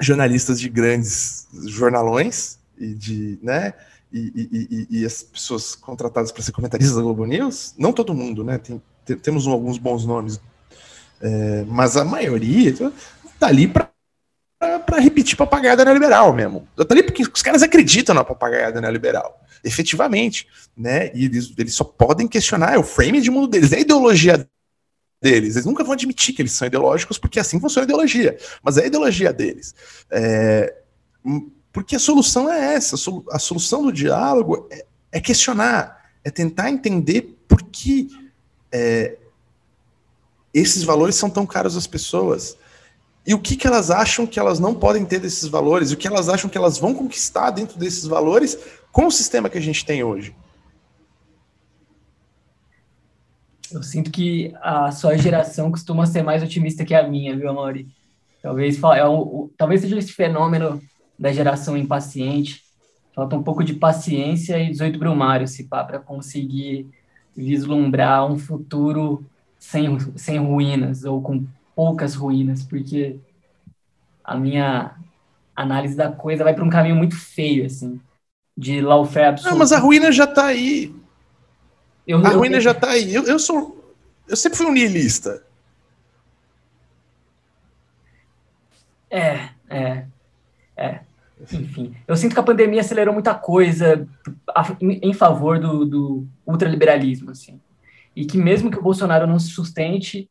jornalistas de grandes jornalões e de, né, e, e, e, as pessoas contratadas para ser comentaristas da Globo News, não todo mundo, né? Tem, tem, temos alguns bons nomes, é, mas a maioria tá ali para para repetir papagaiada neoliberal mesmo. Tá ali porque os caras acreditam na papagaiada neoliberal, efetivamente, né? E eles, eles só podem questionar é o frame de mundo deles, é a ideologia deles. Eles nunca vão admitir que eles são ideológicos, porque assim funciona a ideologia. Mas é a ideologia deles. É, porque a solução é essa. A solução do diálogo é, é questionar, é tentar entender por que é, esses valores são tão caros às pessoas. E o que, que elas acham que elas não podem ter desses valores, o que elas acham que elas vão conquistar dentro desses valores com o sistema que a gente tem hoje. Eu sinto que a sua geração costuma ser mais otimista que a minha, viu, Amori? Talvez, é um, talvez seja esse fenômeno da geração impaciente. Falta um pouco de paciência e 18 brumários, se pá, para conseguir vislumbrar um futuro sem, sem ruínas ou com poucas ruínas, porque a minha análise da coisa vai para um caminho muito feio, assim, de lawfare absoluto. Não, mas a ruína já está aí. Eu, a eu, ruína eu... já está aí. Eu, eu sou. Eu sempre fui um niilista. É, é, é. Enfim, eu sinto que a pandemia acelerou muita coisa em favor do, do ultraliberalismo, assim. E que mesmo que o Bolsonaro não se sustente,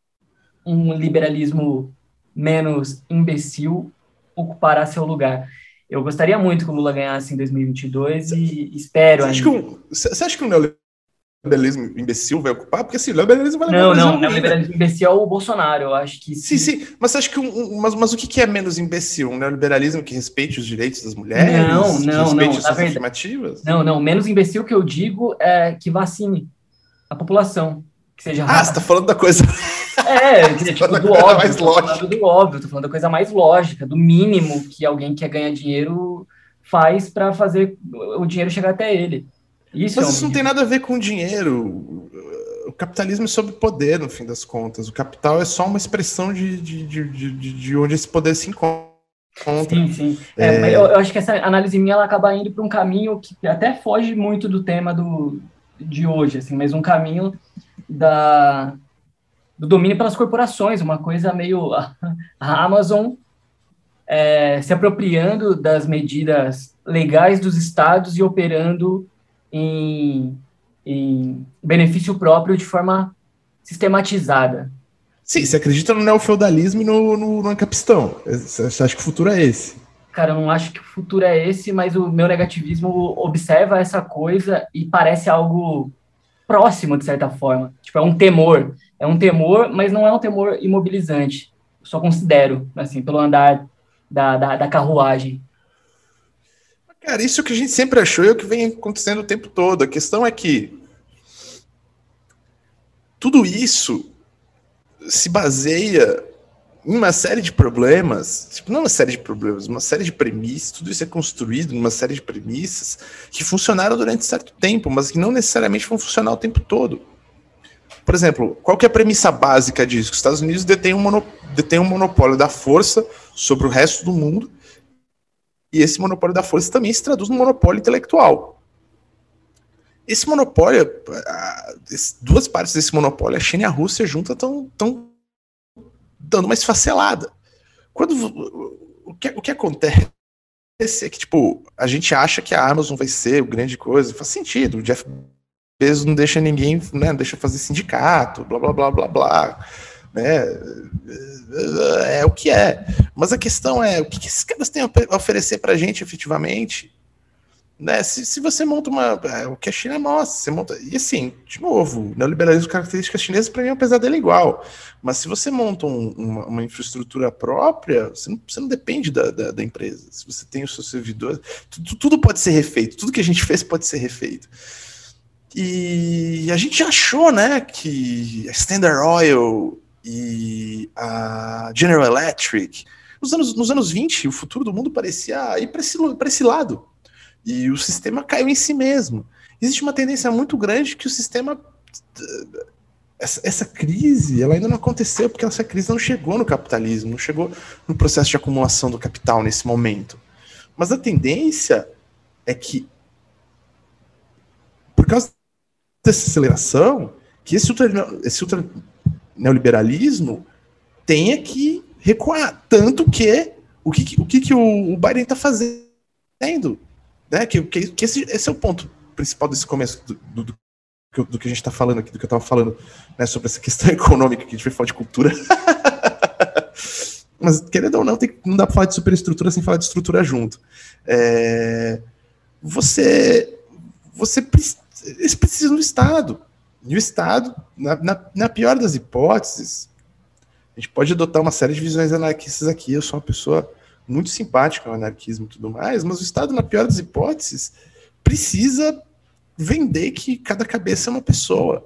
um liberalismo menos imbecil ocupará seu lugar. Eu gostaria muito que o Lula ganhasse em 2022 e espero você acha ainda. Que um, você acha que o neoliberalismo imbecil vai ocupar? Porque assim, o neoliberalismo vai Não, não, o neoliberalismo imbecil é o Bolsonaro, eu acho que... Sim, sim, sim mas você acha que um, mas, mas o que é menos imbecil? Um neoliberalismo que respeite os direitos das mulheres? Não, não, que respeite não. suas afirmativas? Não, não, menos imbecil que eu digo é que vacine a população, que seja Ah, você tá falando da coisa... É, tipo, do óbvio, mais falando do óbvio, tô falando da coisa mais lógica, do mínimo que alguém que quer ganhar dinheiro faz para fazer o dinheiro chegar até ele. Isso Mas é isso não tem nada a ver com dinheiro. O capitalismo é sobre poder, no fim das contas. O capital é só uma expressão de, de, de, de, de onde esse poder se encontra. Sim, sim. É, é... Eu, eu, acho que essa análise minha ela acaba indo para um caminho que até foge muito do tema do, de hoje, assim, mas um caminho da, do domínio pelas corporações, uma coisa meio a, Amazon é, se apropriando das medidas legais dos estados e operando em, em benefício próprio de forma sistematizada. Sim, você acredita no neofeudalismo e no, no, no capistão. Você acha que o futuro é esse? Cara, eu não acho que o futuro é esse, mas o meu negativismo observa essa coisa e parece algo próximo, de certa forma. Tipo, é um temor. É um temor, mas não é um temor imobilizante. Só considero, assim, pelo andar da, da, da carruagem. Cara, isso que a gente sempre achou e é o que vem acontecendo o tempo todo. A questão é que tudo isso se baseia em uma série de problemas, tipo, não uma série de problemas, uma série de premissas, tudo isso é construído numa série de premissas que funcionaram durante certo tempo, mas que não necessariamente vão funcionar o tempo todo. Por exemplo, qual que é a premissa básica disso? Os Estados Unidos detêm um, detém um monopólio da força sobre o resto do mundo, e esse monopólio da força também se traduz no monopólio intelectual. Esse monopólio, duas partes desse monopólio, a China e a Rússia juntas estão dando uma esfacelada. Quando o que, o que acontece é que, tipo, a gente acha que a Amazon vai ser grande coisa, faz sentido. O Jeff Bezos não deixa ninguém, né, deixa fazer sindicato, blá, blá, blá, blá, blá. Né? É o que é. Mas a questão é, o que, que esses caras têm a oferecer para a gente efetivamente? Né? Se, se você monta uma. É, o que a China mostra, você monta. E assim, de novo, neoliberalismo, características chinesas, para mim, apesar dele é igual. Mas se você monta um, uma, uma, infraestrutura própria, você não, você não depende da, da, da, empresa. Se você tem os seus servidores, tudo, tudo pode ser refeito, tudo que a gente fez pode ser refeito. E a gente achou, né, que a Standard Oil e a General Electric, nos anos, nos anos 20, o futuro do mundo parecia ir para esse, esse lado E o sistema caiu em si mesmo. Existe uma tendência muito grande que o sistema. Essa, essa crise ela ainda não aconteceu porque essa crise não chegou no capitalismo, não chegou no processo de acumulação do capital nesse momento. Mas a tendência é que, por causa dessa aceleração, que esse ultra, esse ultra neoliberalismo tenha que recuar. Tanto que o que, o, que, que o, Biden está fazendo? Né? Que, que, que esse, esse, é o ponto principal desse começo do, do, do, do que a gente está falando aqui, do que eu estava falando né, sobre essa questão econômica, que a gente vai falar de cultura. Mas, querendo ou não, tem, não dá para falar de superestrutura sem falar de estrutura junto. É, você, você eles precisam do Estado. E o Estado, na, na, na, pior das hipóteses, a gente pode adotar uma série de visões anarquistas aqui. Eu sou uma pessoa muito simpática ao anarquismo e tudo mais, mas o Estado, na pior das hipóteses, precisa vender que cada cabeça é uma pessoa.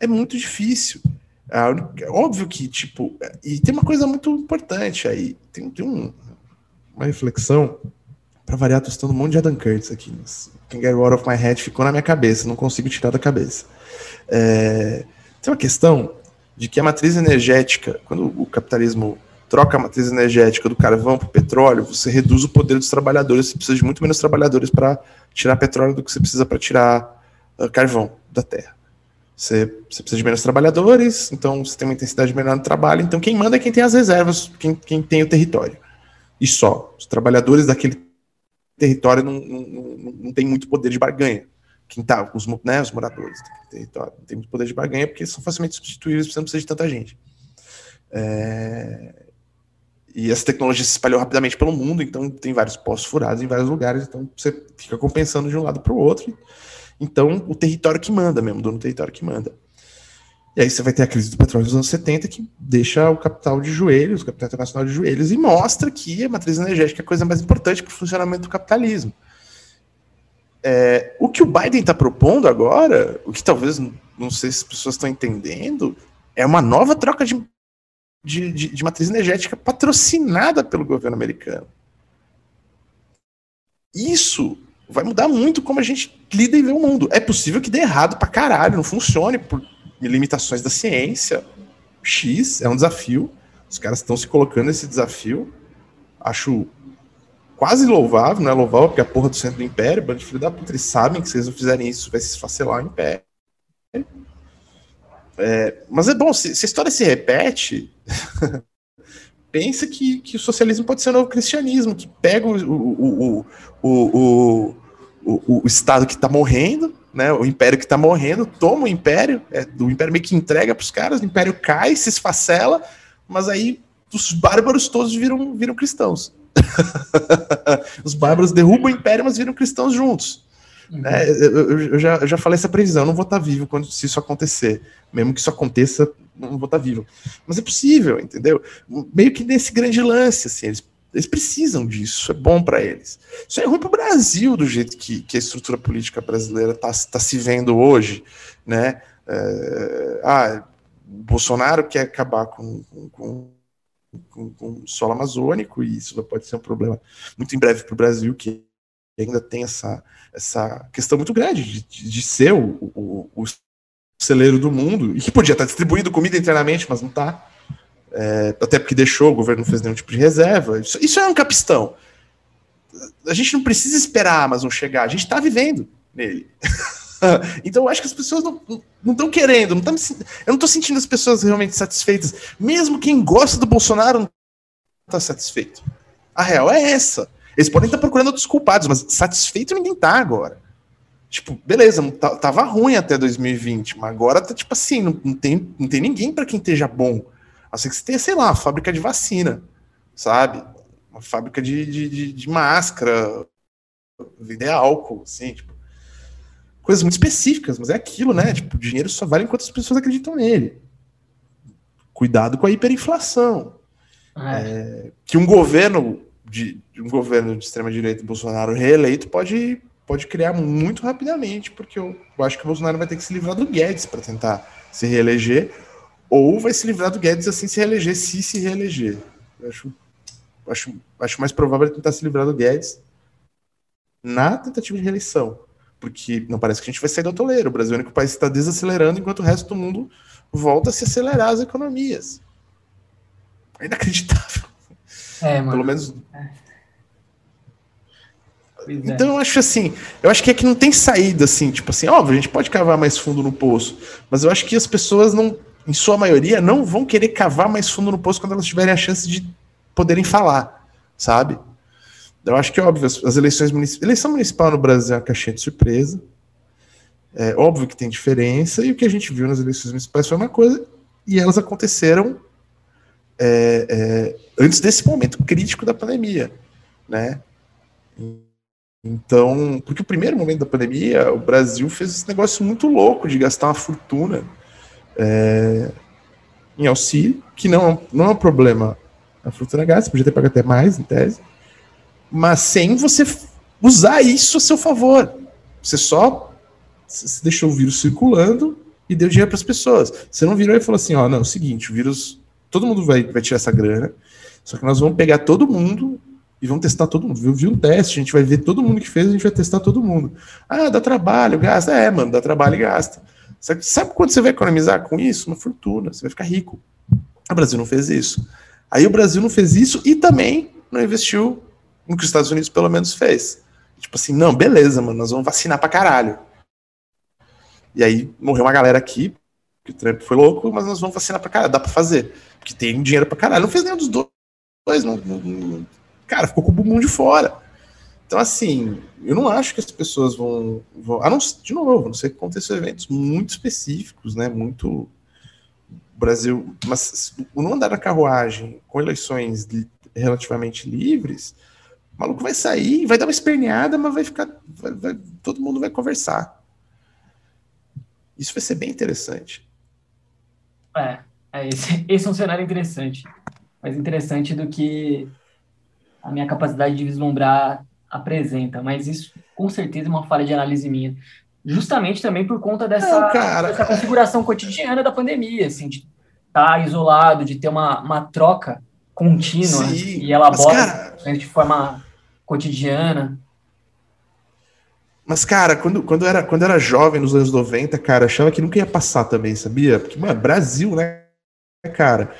É muito difícil. É óbvio que, tipo, e tem uma coisa muito importante aí. Tem, tem um, uma reflexão. Para variar, tô estando um monte de Adam Curtis aqui. Can Get Out of My Head ficou na minha cabeça, não consigo tirar da cabeça. É, tem uma questão de que a matriz energética, quando o capitalismo troca a matriz energética do carvão para o petróleo, você reduz o poder dos trabalhadores, você precisa de muito menos trabalhadores para tirar petróleo do que você precisa para tirar uh, carvão da terra. Você, você, precisa de menos trabalhadores, então você tem uma intensidade menor no trabalho. Então quem manda é quem tem as reservas, quem, quem tem o território. E só. Os trabalhadores daquele território não, não, não, tem muito poder de barganha. Quem tá, os, né, os moradores do território não tem muito poder de barganha porque são facilmente substituíveis, você não precisa de tanta gente. É... E essa tecnologia se espalhou rapidamente pelo mundo, então tem vários postos furados em vários lugares, então você fica compensando de um lado para o outro. Então, o território que manda mesmo, o dono do território que manda. E aí você vai ter a crise do petróleo dos anos 70, que deixa o capital de joelhos, o capital internacional de joelhos, e mostra que a matriz energética é a coisa mais importante para o funcionamento do capitalismo. É, o que o Biden está propondo agora, o que talvez, não sei se as pessoas estão entendendo, é uma nova troca de, de, de, de matriz energética patrocinada pelo governo americano. Isso vai mudar muito como a gente lida e vê o mundo. É possível que dê errado pra caralho, não funcione por limitações da ciência. X é um desafio. Os caras estão se colocando nesse desafio. Acho quase louvável, não é louvável, porque a porra do centro do império, bando de filho da puta, eles sabem que se eles não fizerem isso, vai se esfacelar o império. É, mas é bom, se, se a história se repete, pensa que, que o socialismo pode ser o novo cristianismo, que pega o, o, o, o, o Estado que está morrendo, né, o império que está morrendo, toma o império, é, o império meio que entrega para os caras, o império cai, se esfacela, mas aí os bárbaros todos viram, viram cristãos. os bárbaros derrubam o império, mas viram cristãos juntos. Uhum. É, eu, eu, já, eu já falei essa previsão, não vou estar tá vivo quando se isso acontecer. Mesmo que isso aconteça, não vou estar tá vivo. Mas é possível, entendeu? Meio que nesse grande lance, assim, eles, eles precisam disso, é bom para eles. Isso é ruim para o Brasil, do jeito que, que a estrutura política brasileira está tá se vendo hoje, né? É, ah, Bolsonaro quer acabar com, com, com com, com, solo amazônico, e isso pode ser um problema muito em breve para o Brasil, que ainda tem essa, essa questão muito grande de, de ser o, o, o, celeiro do mundo, e que podia estar distribuindo comida internamente, mas não está. É, até porque deixou, o governo não fez nenhum tipo de reserva. Isso, isso é um capistão. A gente não precisa esperar a Amazon chegar, a gente está vivendo nele. então eu acho que as pessoas não estão querendo, não tá me, eu não estou sentindo as pessoas realmente satisfeitas. Mesmo quem gosta do Bolsonaro não está satisfeito. A real é essa. Eles podem estar procurando outros culpados, mas satisfeito ninguém tá agora. Tipo, beleza, tava ruim até 2020, mas agora tá tipo assim, não, não tem, não tem ninguém para quem esteja bom. A não ser que você tenha, sei lá, uma fábrica de vacina, sabe? Uma fábrica de, de, de, de máscara, vender álcool, assim, tipo. Coisas muito específicas, mas é aquilo, né? Tipo, o dinheiro só vale enquanto as pessoas acreditam nele. Cuidado com a hiperinflação. É. É, que um governo de, um governo de extrema-direita Bolsonaro reeleito pode, pode criar muito rapidamente, porque eu, eu acho que o Bolsonaro vai ter que se livrar do Guedes para tentar se reeleger, ou vai se livrar do Guedes assim se reeleger, se se reeleger. Eu acho, acho, acho mais provável tentar se livrar do Guedes. na tentativa de reeleição. Porque não parece que a gente vai sair do atoleiro. O Brasil é o único país que está desacelerando, enquanto o resto do mundo volta a se acelerar as economias. É inacreditável. É, mano. Pelo menos. É. Então eu acho assim, eu acho que é que não tem saída assim, tipo assim, óbvio, a gente pode cavar mais fundo no poço, mas eu acho que as pessoas não, em sua maioria, não vão querer cavar mais fundo no poço quando elas tiverem a chance de poderem falar, sabe? Eu acho que, óbvio, as, as eleições municipais. Eleição municipal no Brasil é uma caixinha de surpresa. É óbvio que tem diferença, e o que a gente viu nas eleições municipais foi uma coisa, e elas aconteceram é, é, antes desse momento crítico da pandemia, né? Então, porque o primeiro momento da pandemia, o Brasil fez esse negócio muito louco de gastar uma fortuna é, em auxílio, que não, não é um problema a fortuna gasta, podia ter pago até mais, em tese, mas sem você usar isso a seu favor. Você só você deixou o vírus circulando e deu dinheiro para as pessoas. Você não virou e falou assim: ó, não, é o seguinte, o vírus, todo mundo vai, vai tirar essa grana, só que nós vamos pegar todo mundo e vamos testar todo mundo. Viu, viu um teste, a gente vai ver todo mundo que fez, a gente vai testar todo mundo. Ah, dá trabalho, gasta. É, mano, dá trabalho e gasta. Sabe, quanto você vai economizar com isso? Uma fortuna, você vai ficar rico. O Brasil não fez isso. Aí o Brasil não fez isso e também não investiu no que os Estados Unidos pelo menos fez. Tipo assim, não, beleza, mano, nós vamos vacinar pra caralho. E aí morreu uma galera aqui, que o Trump foi louco, mas nós vamos vacinar pra caralho, dá pra fazer. Porque tem dinheiro pra caralho. Não fez nenhum dos dois, não, não, cara, ficou com o bumbum de fora. Então, assim, eu não acho que as pessoas vão. vão não, de novo, não sei que aconteceu eventos muito específicos, né? Muito. Brasil. Mas o não andar na carruagem com eleições relativamente livres, o maluco vai sair, vai dar uma esperneada, mas vai ficar. Vai, vai, todo mundo vai conversar. Isso vai ser bem interessante. É, é esse, esse é um cenário interessante. Mais interessante do que a minha capacidade de vislumbrar apresenta, mas isso com certeza é uma falha de análise minha. Justamente também por conta dessa, Não, dessa configuração cotidiana da pandemia, assim, de estar tá isolado, de ter uma, uma troca contínua Sim, e elabora cara... de forma cotidiana. Mas, cara, quando, quando, era, quando era jovem, nos anos 90, cara, achava que nunca ia passar também, sabia? Porque, mano, Brasil, né, cara?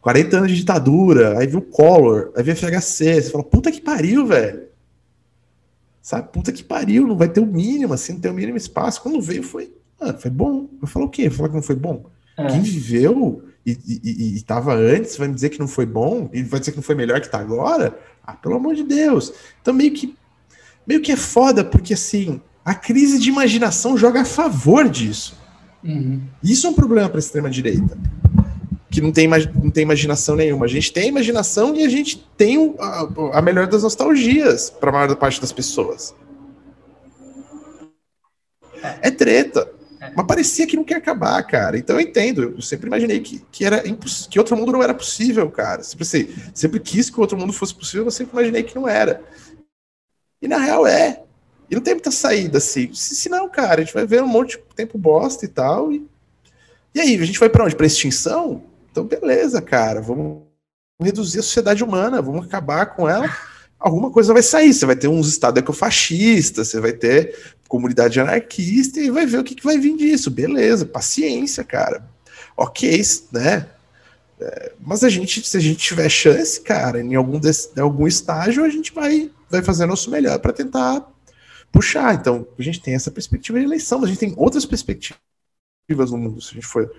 40 anos de ditadura, aí viu o Collor, aí viu FHC, você fala, puta que pariu, velho. Sabe, puta que pariu, não vai ter o mínimo, assim, não tem o mínimo espaço. Quando veio, foi, mano, foi bom. Vai falar o quê? Falar que não foi bom? É. Quem viveu e, e, e, tava antes vai me dizer que não foi bom e vai dizer que não foi melhor que tá agora? Ah, pelo amor de Deus. Então meio que meio que é foda, porque assim, a crise de imaginação joga a favor disso. Uhum. Isso é um problema para a extrema direita que não tem, não tem imaginação nenhuma. A gente tem imaginação e a gente tem a, a melhor das nostalgias para a maior parte das pessoas. É treta. Mas parecia que não quer acabar, cara. Então eu entendo. Eu sempre imaginei que, que, era que outro mundo não era possível, cara. Sempre, assim, sempre quis que outro mundo fosse possível, mas sempre imaginei que não era. E na real é. E não tem muita saída, assim. Se, se não, cara, a gente vai ver um monte de tempo bosta e tal. E, e aí, a gente vai para onde? Para extinção? Então, beleza, cara, vamos reduzir a sociedade humana, vamos acabar com ela. Alguma coisa vai sair. Você vai ter uns estados ecofascistas, você vai ter comunidade anarquista e vai ver o que, que vai vir disso. Beleza, paciência, cara. Ok, né? É, mas a gente, se a gente tiver chance, cara, em algum, desse, em algum estágio, a gente vai, vai fazer o nosso melhor para tentar puxar. Então, a gente tem essa perspectiva de eleição, mas a gente tem outras perspectivas no mundo. Se a gente for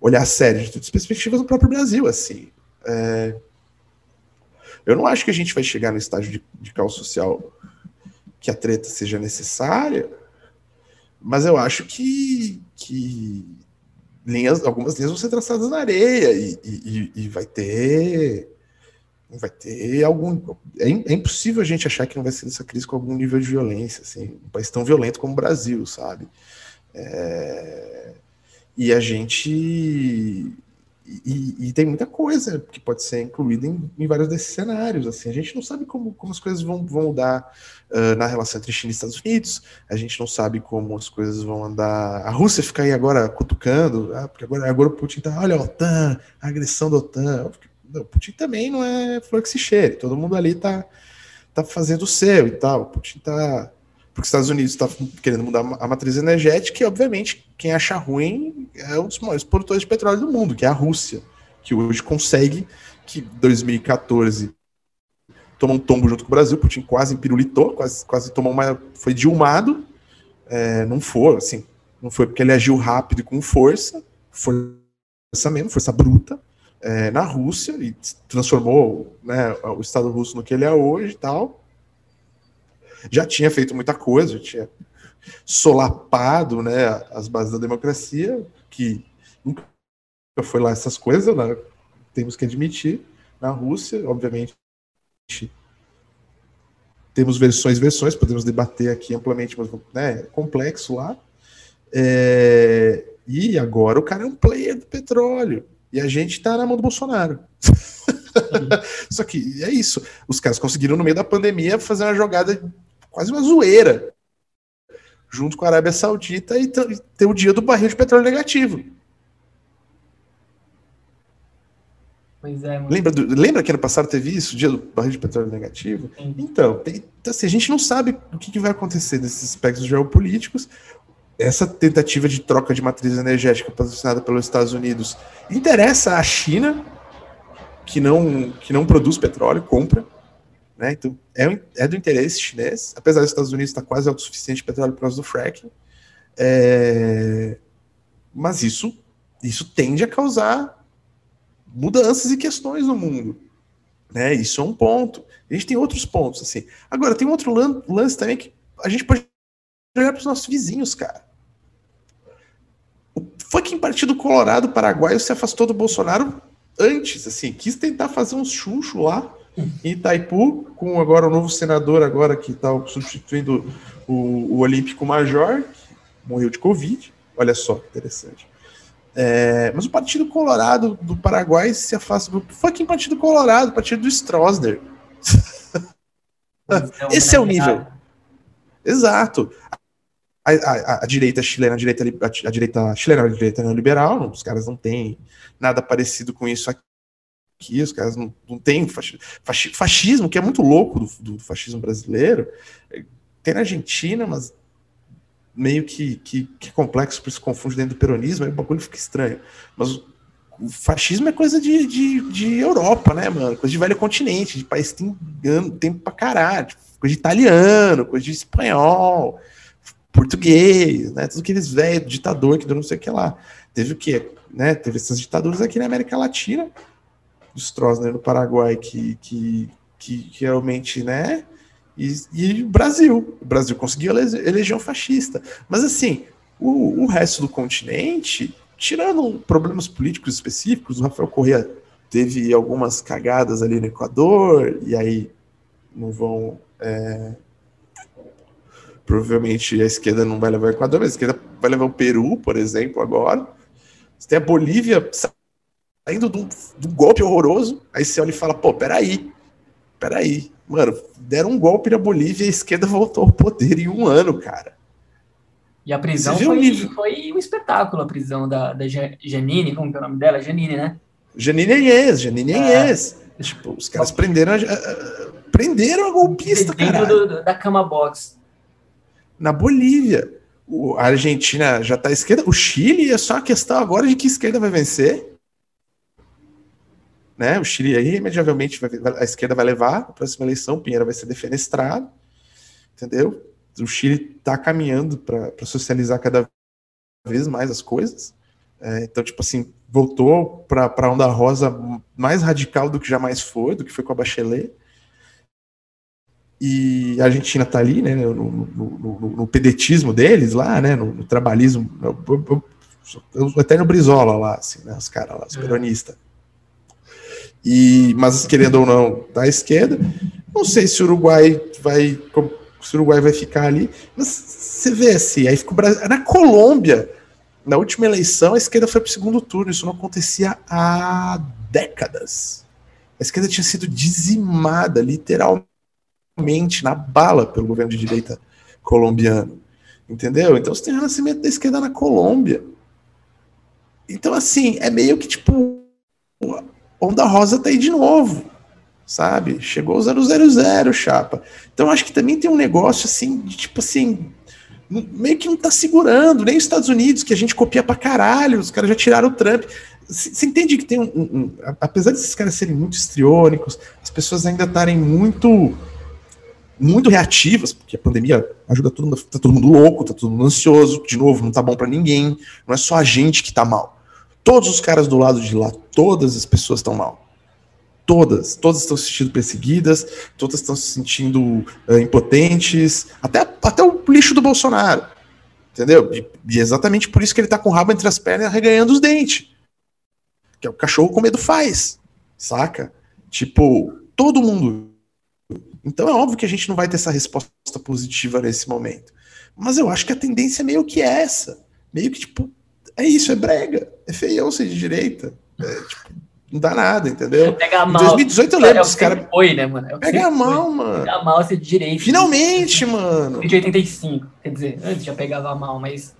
olhar sério de todas as perspectivas do próprio Brasil, assim. É... Eu não acho que a gente vai chegar no estágio de, de caos social que a treta seja necessária, mas eu acho que, que linhas, algumas linhas vão ser traçadas na areia e, e, e vai ter vai ter algum é, é, impossível a gente achar que não vai ser essa crise com algum nível de violência assim um país tão violento como o Brasil sabe é, e a gente. E, e, tem muita coisa que pode ser incluída em, em, vários desses cenários. Assim, a gente não sabe como, como as coisas vão, vão mudar uh, na relação entre China e Estados Unidos. A gente não sabe como as coisas vão andar. A Rússia fica aí agora cutucando, ah, porque agora, agora o Putin tá, olha a OTAN, a agressão da OTAN. o Putin também não é flor que se cheire. Todo mundo ali tá, tá fazendo o seu e tal. O Putin tá. Porque os Estados Unidos está querendo mudar a matriz energética e, obviamente, quem acha ruim é um dos maiores produtores de petróleo do mundo, que é a Rússia, que hoje consegue que 2014 tomou um tombo junto com o Brasil, Putin quase empirulitou, quase, quase tomou uma. foi dilmado. É, não foi, assim, não foi porque ele agiu rápido e com força, força mesmo, força bruta, é, na Rússia e transformou né, o Estado russo no que ele é hoje e tal. Já tinha feito muita coisa, já tinha solapado né, as bases da democracia, que nunca foi lá essas coisas, né, temos que admitir. Na Rússia, obviamente, temos versões versões, podemos debater aqui amplamente, mas né, é complexo lá. É, e agora o cara é um player do petróleo. E a gente tá na mão do Bolsonaro. Só que é isso. Os caras conseguiram, no meio da pandemia, fazer uma jogada quase uma zoeira. Junto com a Arábia Saudita e ter o dia do barril de petróleo negativo. Pois é, lembra, do, lembra que ano passado teve isso, o dia do barril de petróleo negativo? Sim. Então, tem, então, assim, a gente não sabe o que, que vai acontecer nesses aspectos geopolíticos essa tentativa de troca de matriz energética patrocinada pelos Estados Unidos interessa à China, que não, que não produz petróleo, compra. Né? Então, é, é do interesse chinês, apesar dos Estados Unidos estar quase autossuficiente de petróleo por causa do fracking. É, mas isso, isso tende a causar mudanças e questões no mundo. Né? Isso é um ponto. A gente tem outros pontos. assim. Agora, tem outro lance também que a gente pode olhar para os nossos vizinhos, cara. O fucking Partido Colorado Paraguaio se afastou do Bolsonaro antes, assim, quis tentar fazer uns chucho lá em Itaipu, com agora o novo senador agora que está substituindo o, o Olímpico Major, que morreu de Covid. Olha só que interessante. É, mas o Partido Colorado do Paraguai se afasta do fucking Partido Colorado, partido do Stroessner. Esse é o nível. Exato a, a, a, direita chilena, a direita, a, direita chilena, a direita neoliberal, os caras não têm nada parecido com isso aqui, os caras não, não têm fascismo, que é muito louco do, do, fascismo brasileiro, tem na Argentina, mas meio que, que, que complexo, por isso confunde dentro do peronismo, aí o bagulho fica estranho. Mas o fascismo é coisa de, de, de Europa, né, mano? Coisa de velho continente, de país que tem tempo pra caralho, coisa de italiano, coisa de espanhol português, né? Tudo aqueles velhos, ditador que não sei o que lá. Teve o quê? Né? Teve essas ditaduras aqui na América Latina, os Stroessner no Paraguai, que, que, que, que realmente, né? E, e o Brasil. O Brasil conseguiu eleger um fascista. Mas assim, o, o resto do continente, tirando problemas políticos específicos, o Rafael Correa teve algumas cagadas ali no Equador, e aí não vão é, Provavelmente a esquerda não vai levar o Equador, mas a esquerda vai levar o Peru, por exemplo, agora. Você tem a Bolívia saindo de um, de um golpe horroroso, aí você olha e fala, pô, peraí, peraí. Mano, deram um golpe na Bolívia e a esquerda voltou ao poder em um ano, cara. E a prisão foi, foi, um espetáculo, a prisão da, da Janine, como que é o nome dela? Janine, né? Janine Enhez, Janine é. Tipo, os caras prenderam a, prenderam a golpista, cara. Dentro do, da cama box na Bolívia. O, a Argentina já está à esquerda. O Chile é só a questão agora de que esquerda vai vencer. Né? O Chile aí, imediatamente, vai, a esquerda vai levar a próxima eleição, Pinheiro vai ser defenestrado. Entendeu? O Chile está caminhando para socializar cada vez mais as coisas. É, então, tipo assim, voltou para a onda rosa mais radical do que jamais foi, do que foi com a Bachelet. E a Argentina está ali, né, no, no, no, no, pedetismo deles lá, né, no, trabalhismo, o eterno Brizola lá, assim, né, os caras lá, os é. E, mas querendo ou não, da esquerda, não sei se o Uruguai vai, se o Uruguai vai ficar ali, mas você vê assim, aí fica o Brasil, na Colômbia, na última eleição, a esquerda foi para o segundo turno, isso não acontecia há décadas. A esquerda tinha sido dizimada, literalmente mente na bala pelo governo de direita colombiano. Entendeu? Então você tem o renascimento da esquerda na Colômbia. Então, assim, é meio que tipo. Onda Rosa tá aí de novo. sabe? Chegou o 000, chapa. Então acho que também tem um negócio assim, de tipo assim, meio que não tá segurando, nem os Estados Unidos, que a gente copia pra caralho, os caras já tiraram o Trump. Você entende que tem um, um, Apesar desses caras serem muito estriônicos, as pessoas ainda estarem muito muito reativas, porque a pandemia ajuda todo mundo, tá todo mundo louco, tá todo mundo ansioso, de novo, não tá bom para ninguém, não é só a gente que tá mal. Todos os caras do lado de lá, todas as pessoas estão mal. Todas, todas estão se sentindo perseguidas, todas estão se sentindo uh, impotentes, até, até o lixo do Bolsonaro. Entendeu? E, e, é exatamente por isso que ele tá com o rabo entre as pernas reganhando os dentes. Que é o cachorro com medo faz. Saca? Tipo, todo mundo. Então é óbvio que a gente não vai ter essa resposta positiva nesse momento. Mas eu acho que a tendência é meio que essa. Meio que, tipo, é isso, é brega. É feião ser de direita. É, tipo, não dá nada, entendeu? Pega mal. Em 2018 eu lembro é dos caras. Foi, né, mano? É pega mal, foi. mano. Pega mal ser de direita. Finalmente, mano. De 85. Quer dizer, antes já pegava mal, mas.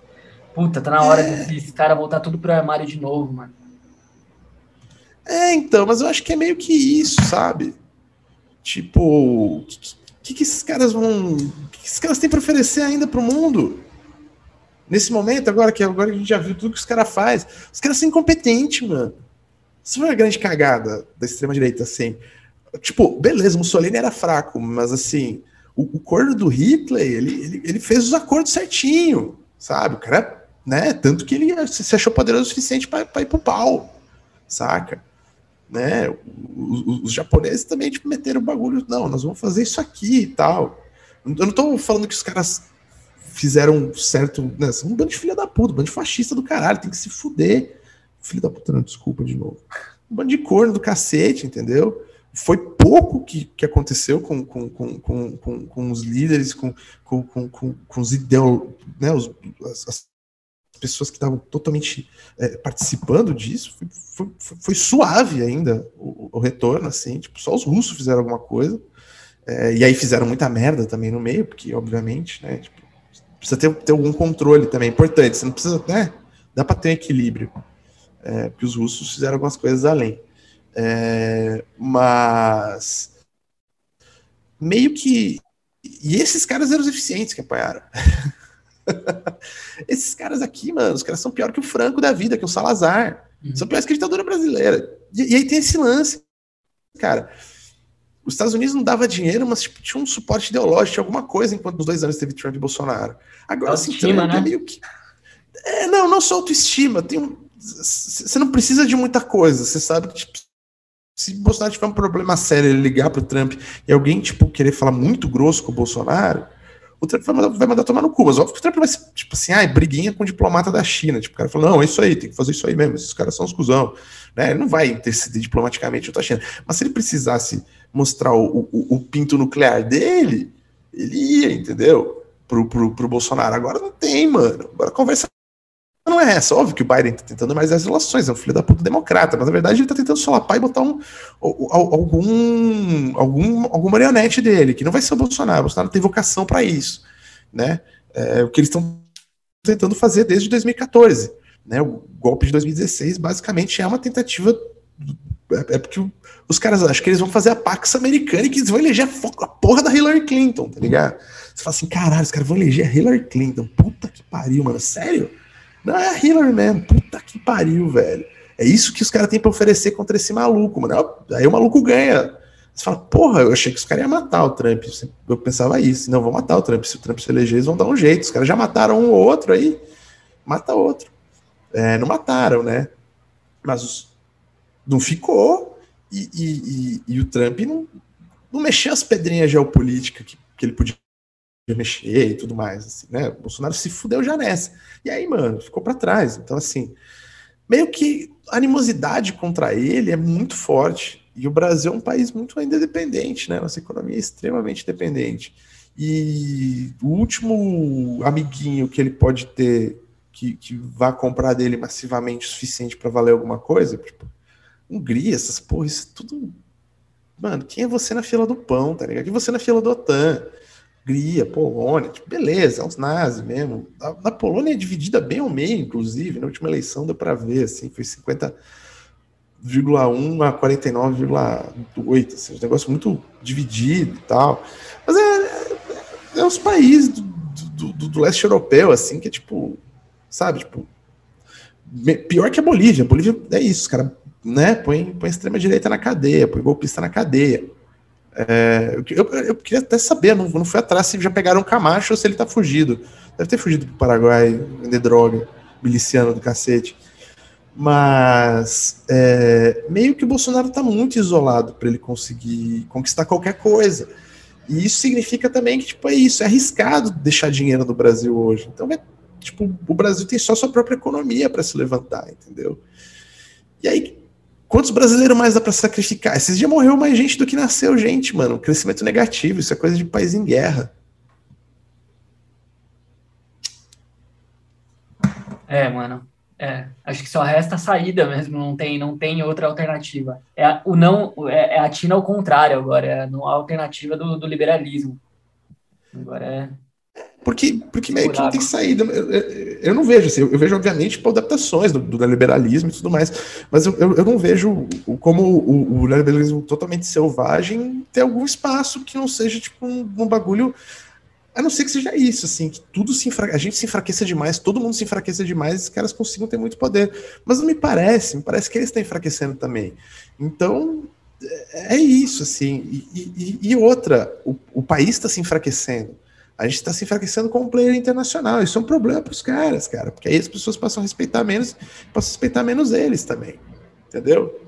Puta, tá na hora é. desses caras voltar tudo pro armário de novo, mano. É, então, mas eu acho que é meio que isso, sabe? Tipo, o que, que, que, esses caras vão. O que, que esses caras têm pra oferecer ainda pro mundo? Nesse momento, agora que agora a gente já viu tudo que os caras fazem. Os caras são incompetentes, mano. Isso foi uma grande cagada da extrema-direita, assim. Tipo, beleza, Mussolini era fraco, mas assim, o, o corno do Hitler, ele, ele, ele, fez os acordos certinho, sabe? O cara, né? Tanto que ele se achou poderoso o suficiente para ir pro pau, saca? Né? Os, os, japoneses também tipo, meteram o bagulho, não, nós vamos fazer isso aqui e tal. Eu não tô falando que os caras fizeram certo. Né? Um bando de filha da puta, um bando de fascista do caralho, tem que se fuder. Filho da puta, não, desculpa de novo. Um bando de corno do cacete, entendeu? Foi pouco que, que aconteceu com, com, com, com, com, com os líderes, com, com, com, com, com os ideólogos, né, os, as, as, pessoas que estavam totalmente é, participando disso. Foi, foi, foi, suave ainda o, o, retorno, assim, tipo, só os russos fizeram alguma coisa. É, e aí fizeram muita merda também no meio, porque, obviamente, né, tipo, precisa ter, ter algum controle também, é importante. Você não precisa, né, dá para ter um equilíbrio é, porque os russos fizeram algumas coisas além. É, mas meio que. E esses caras eram os eficientes que apoiaram. esses caras aqui, mano, os caras são pior que o Franco da vida, que o Salazar. Uhum. São piores que a ditadura brasileira. E, e, aí tem esse lance, cara. Os Estados Unidos não dava dinheiro, mas tipo, tinha um suporte ideológico, tinha alguma coisa enquanto nos dois anos teve Trump e Bolsonaro. Agora, assim, Trump é né? é meio que. É, não, não só autoestima, tem um você não precisa de muita coisa. Você sabe que tipo, se Bolsonaro tiver um problema sério, ele ligar pro Trump e alguém tipo querer falar muito grosso com o Bolsonaro, o Trump vai mandar, vai mandar tomar no cu. Mas óbvio que o Trump vai ser, tipo assim, ai, briguinha com o diplomata da China. Tipo, o cara fala, não, é isso aí, tem que fazer isso aí mesmo, esses caras são os cuzão. Né? Ele não vai interceder diplomaticamente com a China. Mas se ele precisasse mostrar o, o, o, pinto nuclear dele, ele ia, entendeu? Pro, pro, pro Bolsonaro. Agora não tem, mano. Agora conversa não é essa. Óbvio que o Biden está tentando mais as relações, é um filho da puta democrata, mas na verdade ele está tentando solapar e botar um, algum, algum, algum marionete dele, que não vai ser o Bolsonaro. O Bolsonaro tem vocação para isso. Né? É, o que eles estão tentando fazer desde 2014. Né? O golpe de 2016 basicamente é uma tentativa. É, é porque os caras acham que eles vão fazer a Pax americana e que eles vão eleger a, porra da Hillary Clinton, tá ligado? Você fala assim, caralho, os caras vão eleger a Hillary Clinton. Puta que pariu, mano. Sério? Não, é a Hillary mesmo. Puta que pariu, velho. É isso que os caras têm pra oferecer contra esse maluco, mano. Aí o maluco ganha. Você fala, porra, eu achei que os caras iam matar o Trump. Eu pensava isso. Não, vão matar o Trump. Se o Trump se eleger, eles vão dar um jeito. Os caras já mataram um ou outro aí. Mata outro. É, não mataram, né? Mas os... não ficou. E, e, e, e, o Trump não, não mexeu as pedrinhas geopolíticas que, que ele podia mexer e tudo mais, assim, né? O Bolsonaro se fudeu já nessa. E aí, mano, ficou para trás. Então, assim, meio que a animosidade contra ele é muito forte. E o Brasil é um país muito ainda dependente, né? Nossa economia é extremamente dependente. E o último amiguinho que ele pode ter que, que vá comprar dele massivamente o suficiente para valer alguma coisa, tipo, Hungria, essas porras, isso tudo. Mano, quem é você na fila do pão, tá ligado? Quem é você na fila do OTAN? Hungria, Polônia, tipo, beleza, é uns nazis mesmo. A, a, Polônia é dividida bem ao meio, inclusive, na última eleição deu para ver, assim, foi 50, 49,1 a 49,8. Assim, um negócio muito dividido e tal. Mas é, é, é os países do, do, do, do, leste europeu, assim, que é tipo, sabe, tipo, pior que a Bolívia. A Bolívia é isso, cara, né? Põe, põe extrema-direita na cadeia, põe golpista na cadeia. É, eu, eu, queria até saber, não, não fui atrás se já pegaram Camacho ou se ele tá fugido. Deve ter fugido pro Paraguai, vender droga, miliciano do cacete. Mas é, meio que o Bolsonaro está muito isolado para ele conseguir conquistar qualquer coisa. E isso significa também que, tipo, é isso, é arriscado deixar dinheiro no Brasil hoje. Então, é, tipo, o Brasil tem só sua própria economia para se levantar, entendeu? E aí, quantos brasileiros mais dá para sacrificar? Esses dias morreu mais gente do que nasceu gente, mano. Crescimento negativo, isso é coisa de país em guerra. É, mano. É, acho que só resta a saída mesmo, não tem, não tem outra alternativa. É a, o não, é, é a Tina ao contrário agora, é a, a alternativa do, do, liberalismo. Agora é. Porque, porque meio que não tem saída. Eu, eu, eu não vejo, assim, eu, vejo, obviamente, tipo, adaptações do, do, liberalismo e tudo mais, mas eu, eu, não vejo como o, o liberalismo totalmente selvagem ter algum espaço que não seja tipo um, um bagulho a não ser que seja isso, assim, que tudo se enfra... a gente se enfraqueça demais, todo mundo se enfraqueça demais, e os caras consigam ter muito poder. Mas não me parece, me parece que eles estão enfraquecendo também. Então, é, é isso, assim. E, e, e outra, o, o país está se enfraquecendo. A gente está se enfraquecendo como player internacional. Isso é um problema para os caras, cara, porque aí as pessoas passam a respeitar menos, passam a respeitar menos eles também. Entendeu?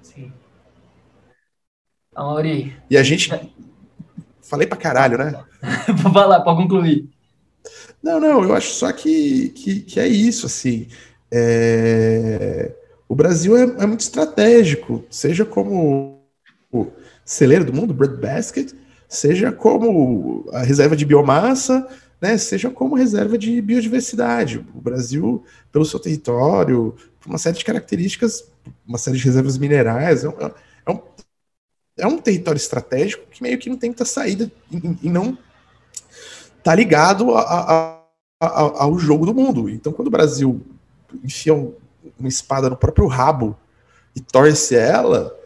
Sim. Amori. E a gente. Falei pra caralho, né? Vai lá, pode concluir. Não, não, eu acho só que, que, que é isso, assim. É... O Brasil é, é, muito estratégico, seja como o celeiro do mundo, breadbasket, seja como a reserva de biomassa, né, seja como reserva de biodiversidade. O Brasil, pelo seu território, por uma série de características, uma série de reservas minerais, é um, é um, é um território estratégico que meio que não tem muita saída e, não tá ligado a, a, a, ao jogo do mundo. Então, quando o Brasil enfia um, uma espada no próprio rabo e torce ela,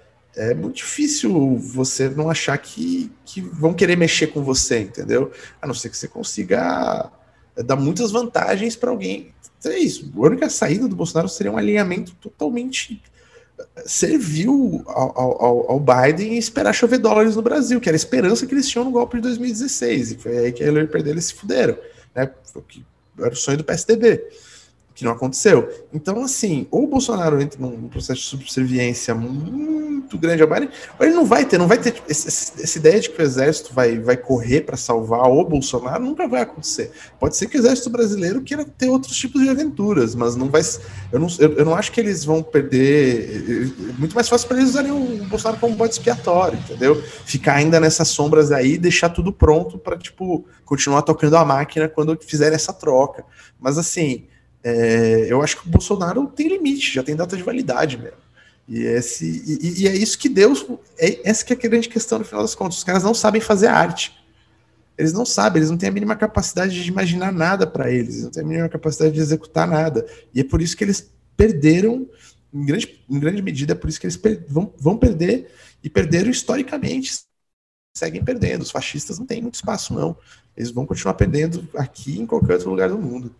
é muito difícil você não achar que, que vão querer mexer com você, entendeu? A não ser que você consiga dar muitas vantagens para alguém. Então é isso. A única saída do Bolsonaro seria um alinhamento totalmente serviu ao, ao, ao, Biden esperar chover dólares no Brasil, que era a esperança que eles tinham no golpe de 2016. E foi aí que a Hillary perdeu, eles se fuderam. Né? Era o sonho do PSDB, que não aconteceu. Então, assim, ou o Bolsonaro entra num processo de subserviência muito grande ao Biden, ou ele não vai ter, não vai ter tipo, essa ideia de que o exército vai, vai correr para salvar o Bolsonaro, nunca vai acontecer. Pode ser que o exército brasileiro queira ter outros tipos de aventuras, mas não vai. Eu não, eu, eu não acho que eles vão perder. É muito mais fácil para eles usarem o Bolsonaro como bode expiatório, entendeu? Ficar ainda nessas sombras aí, deixar tudo pronto para tipo continuar tocando a máquina quando fizerem essa troca. Mas assim. É, eu acho que o Bolsonaro tem limite, já tem data de validade mesmo. E, esse, e, e, é isso que Deus. É, essa que é a grande questão no final das contas. Os caras não sabem fazer arte. Eles não sabem, eles não têm a mínima capacidade de imaginar nada para eles, não têm a mínima capacidade de executar nada. E é por isso que eles perderam, em grande, em grande medida, é por isso que eles per, vão, vão perder e perderam historicamente. Seguem perdendo. Os fascistas não têm muito espaço, não. Eles vão continuar perdendo aqui em qualquer outro lugar do mundo.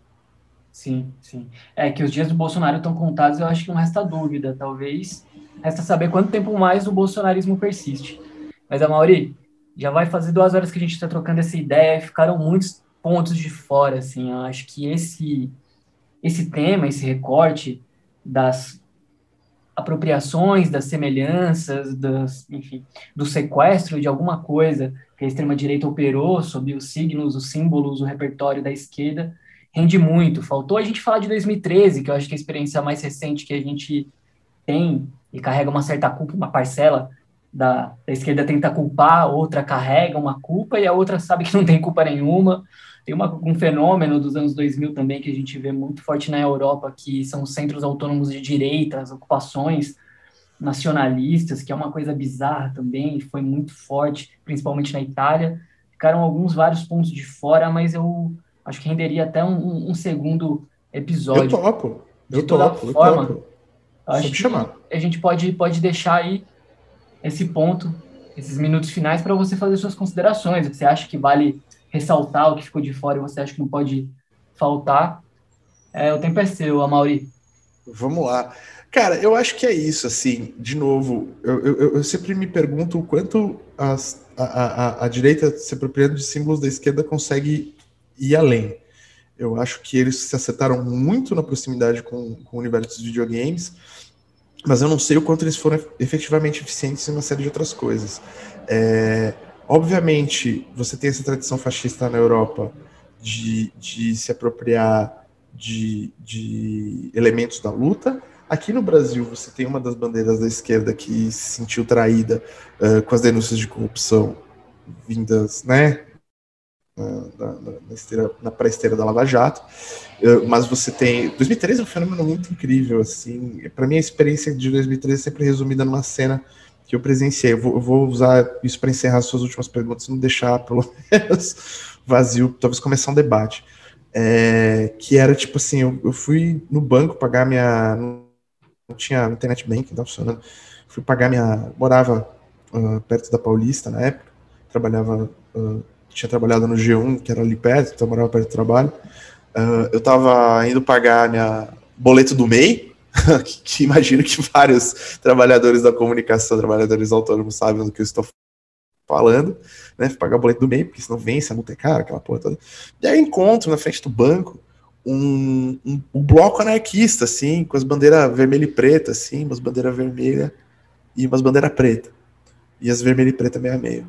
Sim, sim. É que os dias do Bolsonaro estão contados, eu acho que não resta dúvida. Talvez resta saber quanto tempo mais o bolsonarismo persiste. Mas, a Mauri, já vai fazer duas horas que a gente está trocando essa ideia ficaram muitos pontos de fora, assim. Eu acho que esse, esse tema, esse recorte das apropriações, das semelhanças, das, enfim, do sequestro de alguma coisa que a extrema-direita operou sob os signos, os símbolos, o repertório da esquerda, rende muito. Faltou a gente falar de 2013, que eu acho que é a experiência mais recente que a gente tem e carrega uma certa culpa, uma parcela da, da esquerda tenta culpar, outra carrega uma culpa e a outra sabe que não tem culpa nenhuma. Tem uma, um fenômeno dos anos 2000 também que a gente vê muito forte na Europa, que são os centros autônomos de direita, as ocupações nacionalistas, que é uma coisa bizarra também, foi muito forte, principalmente na Itália. Ficaram alguns vários pontos de fora, mas eu Acho que renderia até um, um segundo episódio. Eu topo. Eu de toda topo, forma, Acho que chamar. a gente pode, pode deixar aí esse ponto, esses minutos finais, para você fazer suas considerações. Você acha que vale ressaltar o que ficou de fora e você acha que não pode faltar? É, o tempo é seu, Amauri. Vamos lá. Cara, eu acho que é isso, assim, de novo, eu, eu, eu sempre me pergunto o quanto as, a, a, a, direita, se apropriando de símbolos da esquerda, consegue ir além. Eu acho que eles se acertaram muito na proximidade com, com o universo dos videogames, mas eu não sei o quanto eles foram efetivamente eficientes em uma série de outras coisas. É, obviamente, você tem essa tradição fascista na Europa de, de se apropriar de, de elementos da luta. Aqui no Brasil, você tem uma das bandeiras da esquerda que se sentiu traída uh, com as denúncias de corrupção vindas, né, na, na, na, esteira, na pré-esteira da Lava Jato, mas você tem. 2013 é um fenômeno muito incrível, assim. Para mim, a experiência de 2013 é sempre resumida numa cena que eu presenciei. Eu vou, eu vou usar isso para encerrar as suas últimas perguntas, não deixar pelo menos vazio, talvez começar um debate. É, que era tipo assim: eu, eu, fui no banco pagar minha. Não tinha internet banking, não funcionando. Fui pagar minha. Morava uh, perto da Paulista na época, trabalhava. Uh, tinha trabalhado no G1, que era ali perto, então morava perto do trabalho. Uh, eu estava indo pagar minha boleto do MEI, que, que, imagino que vários trabalhadores da comunicação, trabalhadores autônomos sabem do que eu estou falando, né? Pagar boleto do MEI, porque senão vence, a multa é cara, aquela porra toda. E aí eu encontro na frente do banco um, um, um bloco anarquista, assim, com as bandeiras vermelha e preta, assim, umas bandeiras vermelha e umas bandeiras preta. E as vermelha e preta meio a meio.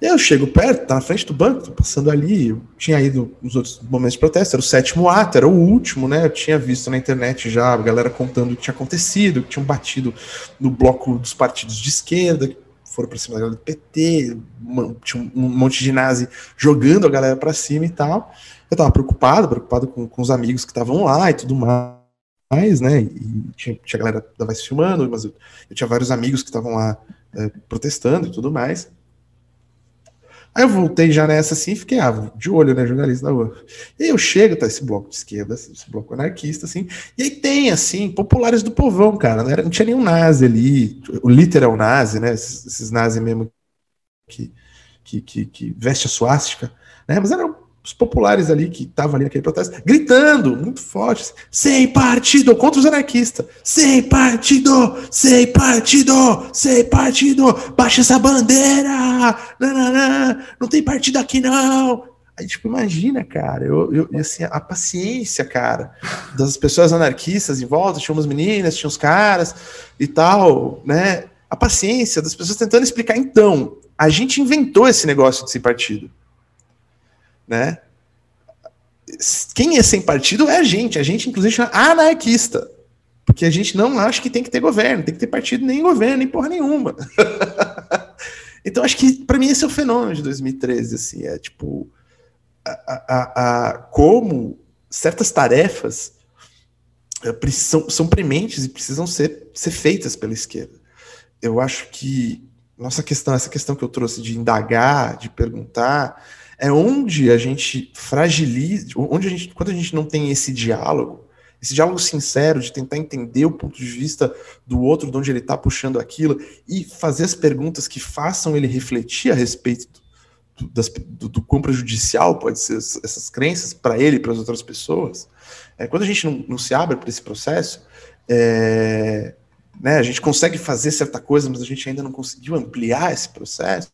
Eu chego perto, tá na frente do banco, tô passando ali, eu tinha ido nos outros momentos de protesto, era o sétimo ato, era o último, né? Eu tinha visto na internet já a galera contando o que tinha acontecido, que tinham batido no bloco dos partidos de esquerda, que foram pra cima da galera do PT, tinha um monte de nazi jogando a galera pra cima e tal. Eu tava preocupado, preocupado com, com os amigos que estavam lá e tudo mais, né? E tinha, tinha galera da Vice filmando, mas eu, eu tinha vários amigos que estavam lá é, protestando e tudo mais. Aí eu voltei já nessa assim, fiquei ah, de olho, né, jornalista da rua. E aí eu chego, tá esse bloco de esquerda, esse bloco anarquista, assim, e aí tem, assim, populares do povão, cara, não, era, não tinha nenhum nazi ali, o literal nazi, né, esses, esses nazi mesmo que, que, que, que veste a suástica, né, mas eram os populares ali que estavam ali naquele protesto, gritando muito forte, sem partido, contra os anarquistas, sem partido, sem partido, sem partido, baixa essa bandeira, nananã, não tem partido aqui não. Aí, tipo, imagina, cara, eu, eu, assim, a paciência, cara, das pessoas anarquistas em volta, tinha umas meninas, tinha uns caras e tal, né? A paciência das pessoas tentando explicar, então, a gente inventou esse negócio de sem partido né? Quem é sem partido é a gente. A gente, inclusive, chama anarquista. Porque a gente não acha que tem que ter governo, tem que ter partido nem governo, nem porra nenhuma. então, acho que, para mim, esse é o fenômeno de 2013. Assim, é tipo. A, a, a, como certas tarefas eh, são, são prementes e precisam ser, ser feitas pela esquerda. Eu acho que nossa questão, essa questão que eu trouxe de indagar, de perguntar, é onde a gente fragiliza, onde a gente, quando a gente não tem esse diálogo, esse diálogo sincero de tentar entender o ponto de vista do outro, de onde ele está puxando aquilo, e fazer as perguntas que façam ele refletir a respeito do, das, do, do quão prejudicial pode ser essas crenças para ele e para as outras pessoas. É, quando a gente não, não se abre para esse processo, é, né, a gente consegue fazer certa coisa, mas a gente ainda não conseguiu ampliar esse processo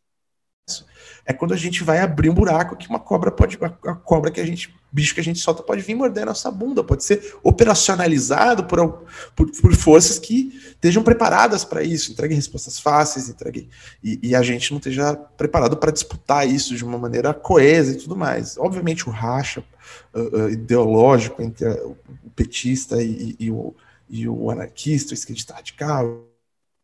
é quando a gente vai abrir um buraco que uma cobra pode. A cobra que a gente. bicho que a gente solta pode vir morder a nossa bunda, pode ser operacionalizado por, por, por forças que estejam preparadas para isso, entreguem respostas fáceis, entreguem. E, e a gente não esteja preparado para disputar isso de uma maneira coesa e tudo mais. Obviamente, o racha uh, uh, ideológico entre a, o petista e, e, e, o, e o anarquista, o esquerdista radical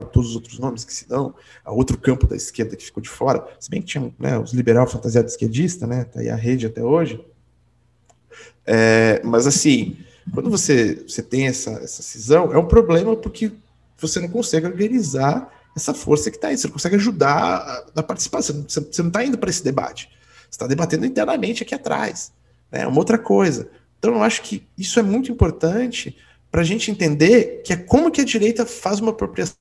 todos os outros nomes que se dão, a outro campo da esquerda que ficou de fora, se bem que tinha né, os liberal fantasiado esquerdista, né, tá aí a rede até hoje, é, mas assim, quando você, você tem essa, essa cisão, é um problema porque você não consegue organizar essa força que está aí, você não consegue ajudar na participação, você, não está indo para esse debate, você está debatendo internamente aqui atrás, né, é uma outra coisa. Então eu acho que isso é muito importante para a gente entender que é como que a direita faz uma apropriação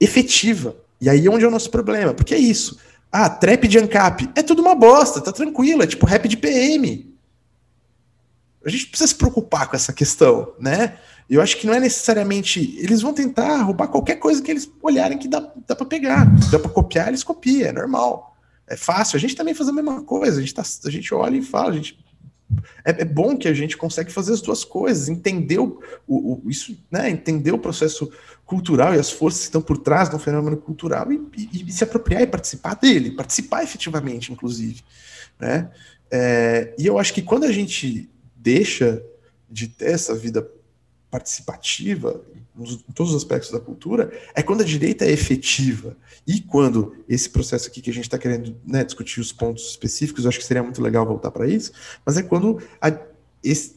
efetiva. E aí é onde é o nosso problema, porque é isso. Ah, trap de ANCAP. É tudo uma bosta, tá tranquilo, é tipo rap de PM. A gente precisa se preocupar com essa questão, né? Eu acho que não é necessariamente. Eles vão tentar roubar qualquer coisa que eles olharem que dá, dá para pegar. Dá para copiar, eles copiam, é normal. É fácil. A gente também faz a mesma coisa. A gente, tá, a gente olha e fala, a gente. É, é bom que a gente consegue fazer as duas coisas, entender o, o, isso, né? Entender o processo cultural e as forças que estão por trás do fenômeno cultural e, e, e se apropriar e participar dele, participar efetivamente, inclusive. Né? É, e eu acho que quando a gente deixa de ter essa vida participativa em todos os aspectos da cultura é quando a direita é efetiva e quando esse processo aqui que a gente está querendo né, discutir os pontos específicos, eu acho que seria muito legal voltar para isso, mas é quando a, esse,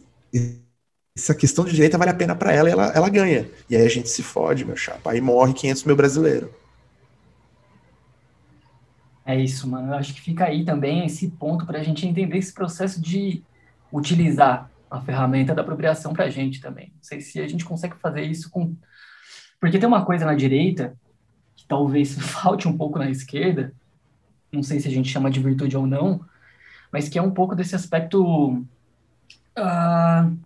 essa questão de direita vale a pena para ela e ela, ela ganha. E aí a gente se fode, meu chapa, aí morre 500 mil brasileiro. É isso, mano. Eu acho que fica aí também esse ponto para a gente entender esse processo de utilizar a ferramenta da apropriação para a gente também. Não sei se a gente consegue fazer isso com. Porque tem uma coisa na direita que talvez falte um pouco na esquerda, não sei se a gente chama de virtude ou não, mas que é um pouco desse aspecto. Uh,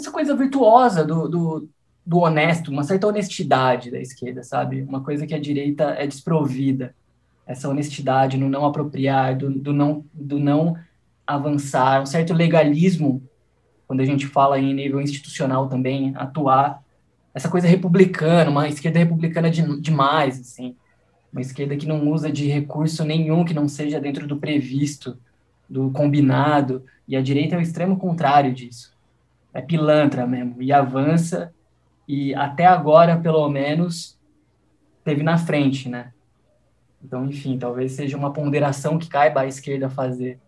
essa coisa virtuosa do, do, do honesto, uma certa honestidade da esquerda, sabe? Uma coisa que a direita é desprovida. Essa honestidade no não apropriar, do, do não, do não avançar, um certo legalismo, quando a gente fala em nível institucional também, atuar, essa coisa republicana, uma esquerda republicana de, demais, assim, uma esquerda que não usa de recurso nenhum que não seja dentro do previsto, do combinado, e a direita é o extremo contrário disso. É pilantra mesmo, e avança, e até agora, pelo menos, teve na frente, né? Então, enfim, talvez seja uma ponderação que caiba à esquerda fazer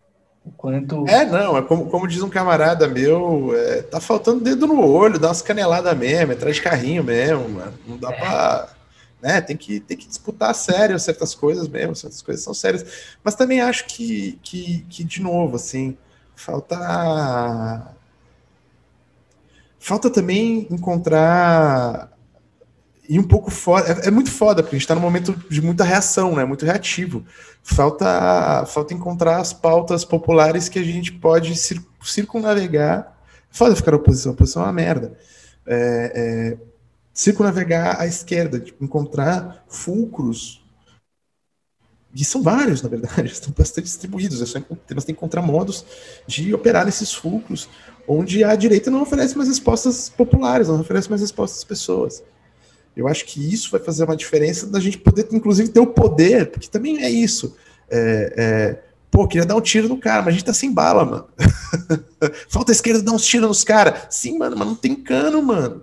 quanto... É, não, é como, como diz um camarada meu, é, tá faltando dedo no olho, dá umas caneladas mesmo, é de carrinho mesmo, mano. Não dá é. pra. Né, tem, que, tem que disputar a sério certas coisas mesmo, certas coisas são sérias. Mas também acho que, que, que de novo, assim, falta. Falta também encontrar e um pouco foda. É, é, muito foda, porque a gente está num momento de muita reação, né? Muito reativo. Falta, falta encontrar as pautas populares que a gente pode cir circunnavegar. Foda ficar oposição, a oposição é uma merda. É, é, circunnavegar à esquerda, tipo, encontrar fulcros. E são vários, na verdade, estão bastante distribuídos. É só, nós temos que encontrar modos de operar nesses fulcros, onde a direita não oferece mais respostas populares, não oferece mais respostas às pessoas. Eu acho que isso vai fazer uma diferença da gente poder, inclusive, ter o poder, porque também é isso. É, é, pô, queria dar um tiro no cara, mas a gente tá sem bala, mano. Falta a esquerda dar uns tiros nos caras. Sim, mano, mas não tem cano, mano.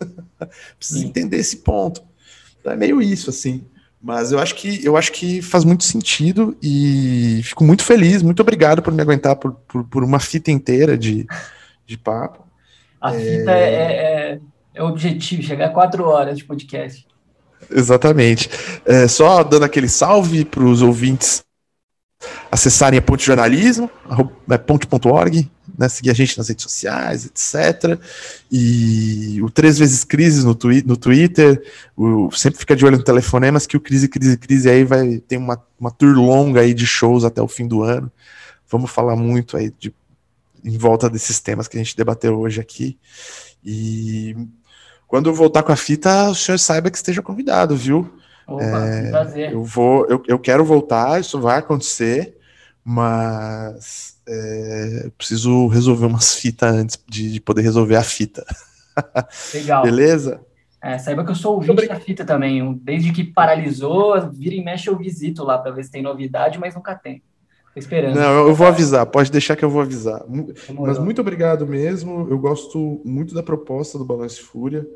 Precisa Sim. entender esse ponto. Então é meio isso, assim. Mas eu acho que eu acho que faz muito sentido e fico muito feliz. Muito obrigado por me aguentar por, por, por uma fita inteira de, de papo. A fita é, é, é é o objetivo, chegar a quatro horas de podcast. Exatamente. É, só dando aquele salve para os ouvintes acessarem a Ponte Jornalismo, é, ponte.org, né, seguir a gente nas redes sociais, etc. E o Três Vezes Crise no, twi no Twitter, o, sempre fica de olho no telefonemas que o Crise, Crise, Crise aí vai ter uma, uma tour longa aí de shows até o fim do ano. Vamos falar muito aí de, em volta desses temas que a gente debateu hoje aqui. E quando eu voltar com a fita, o senhor saiba que esteja convidado, viu? Opa, é, prazer. Eu vou, eu, eu quero voltar, isso vai acontecer, mas é, preciso resolver umas fitas antes de, de, poder resolver a fita. Legal. Beleza? É, saiba que eu sou ouvinte da fita também. Desde que paralisou, vira e mexe, eu visito lá para ver se tem novidade, mas nunca tem. Esperando. Não, eu vou avisar, pode deixar que eu vou avisar. Mas muito obrigado mesmo. Eu gosto muito da proposta do Balance Fúria.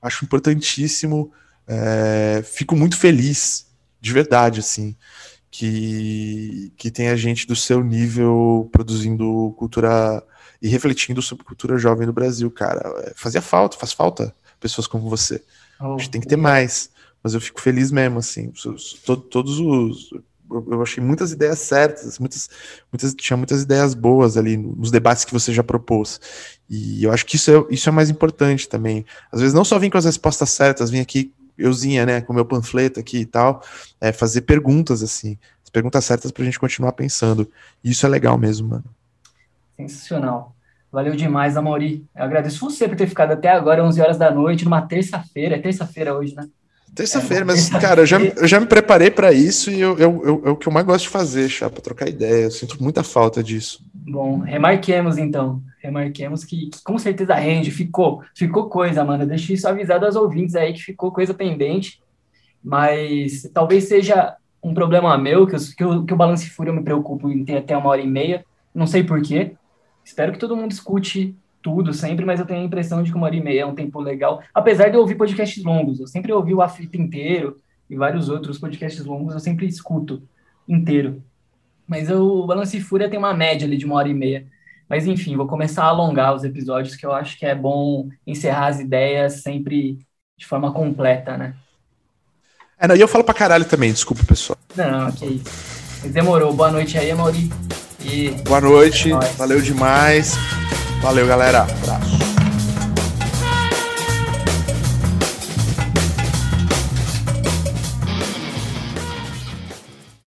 Acho importantíssimo. É, fico muito feliz, de verdade, assim, que, que tenha gente do seu nível produzindo cultura e refletindo sobre cultura jovem no Brasil, cara. É, fazia falta, faz falta pessoas como você. Oh, a gente tem que ter mais. Mas eu fico feliz mesmo, assim. Todos os eu achei muitas ideias certas, muitas, muitas, tinha muitas ideias boas ali nos debates que você já propôs. E eu acho que isso é, isso é mais importante também. Às vezes não só vir com as respostas certas, vir aqui, euzinha, né, com meu panfleto aqui e tal, é fazer perguntas assim, as perguntas certas para a gente continuar pensando. E isso é legal mesmo, mano. Sensacional. Valeu demais, Amaury. Eu agradeço você por ter ficado até agora, 11 horas da noite, numa terça-feira. É terça-feira hoje, né? Terça-feira, é, mas, terça cara, eu já, eu já me preparei para isso e eu, eu, eu, é o que eu mais gosto de fazer, para trocar ideia. Eu sinto muita falta disso. Bom, remarquemos então. Remarquemos que, que, com certeza rende, ficou, ficou coisa, mano. Deixa isso avisado aos ouvintes aí que ficou coisa pendente. Mas talvez seja um problema meu, que, eu, que, eu, que o Balance Fúria me preocupo em ter até uma hora e meia. Não sei porquê. Espero que todo mundo escute tudo sempre, mas eu tenho a impressão de que uma hora e meia é um tempo legal. Apesar de eu ouvir podcasts longos, eu sempre ouvi o Afita inteiro e vários outros podcasts longos, eu sempre escuto inteiro. Mas eu, o Balance Fúria tem uma média ali de uma hora e meia. Mas enfim, vou começar a alongar os episódios, que eu acho que é bom encerrar as ideias sempre de forma completa, né? É, não, e eu falo pra caralho também, desculpa, pessoal. Não, que isso. Mas demorou. Boa noite aí, Mauri. E... Boa noite, é valeu demais. Valeu, galera. Abraço.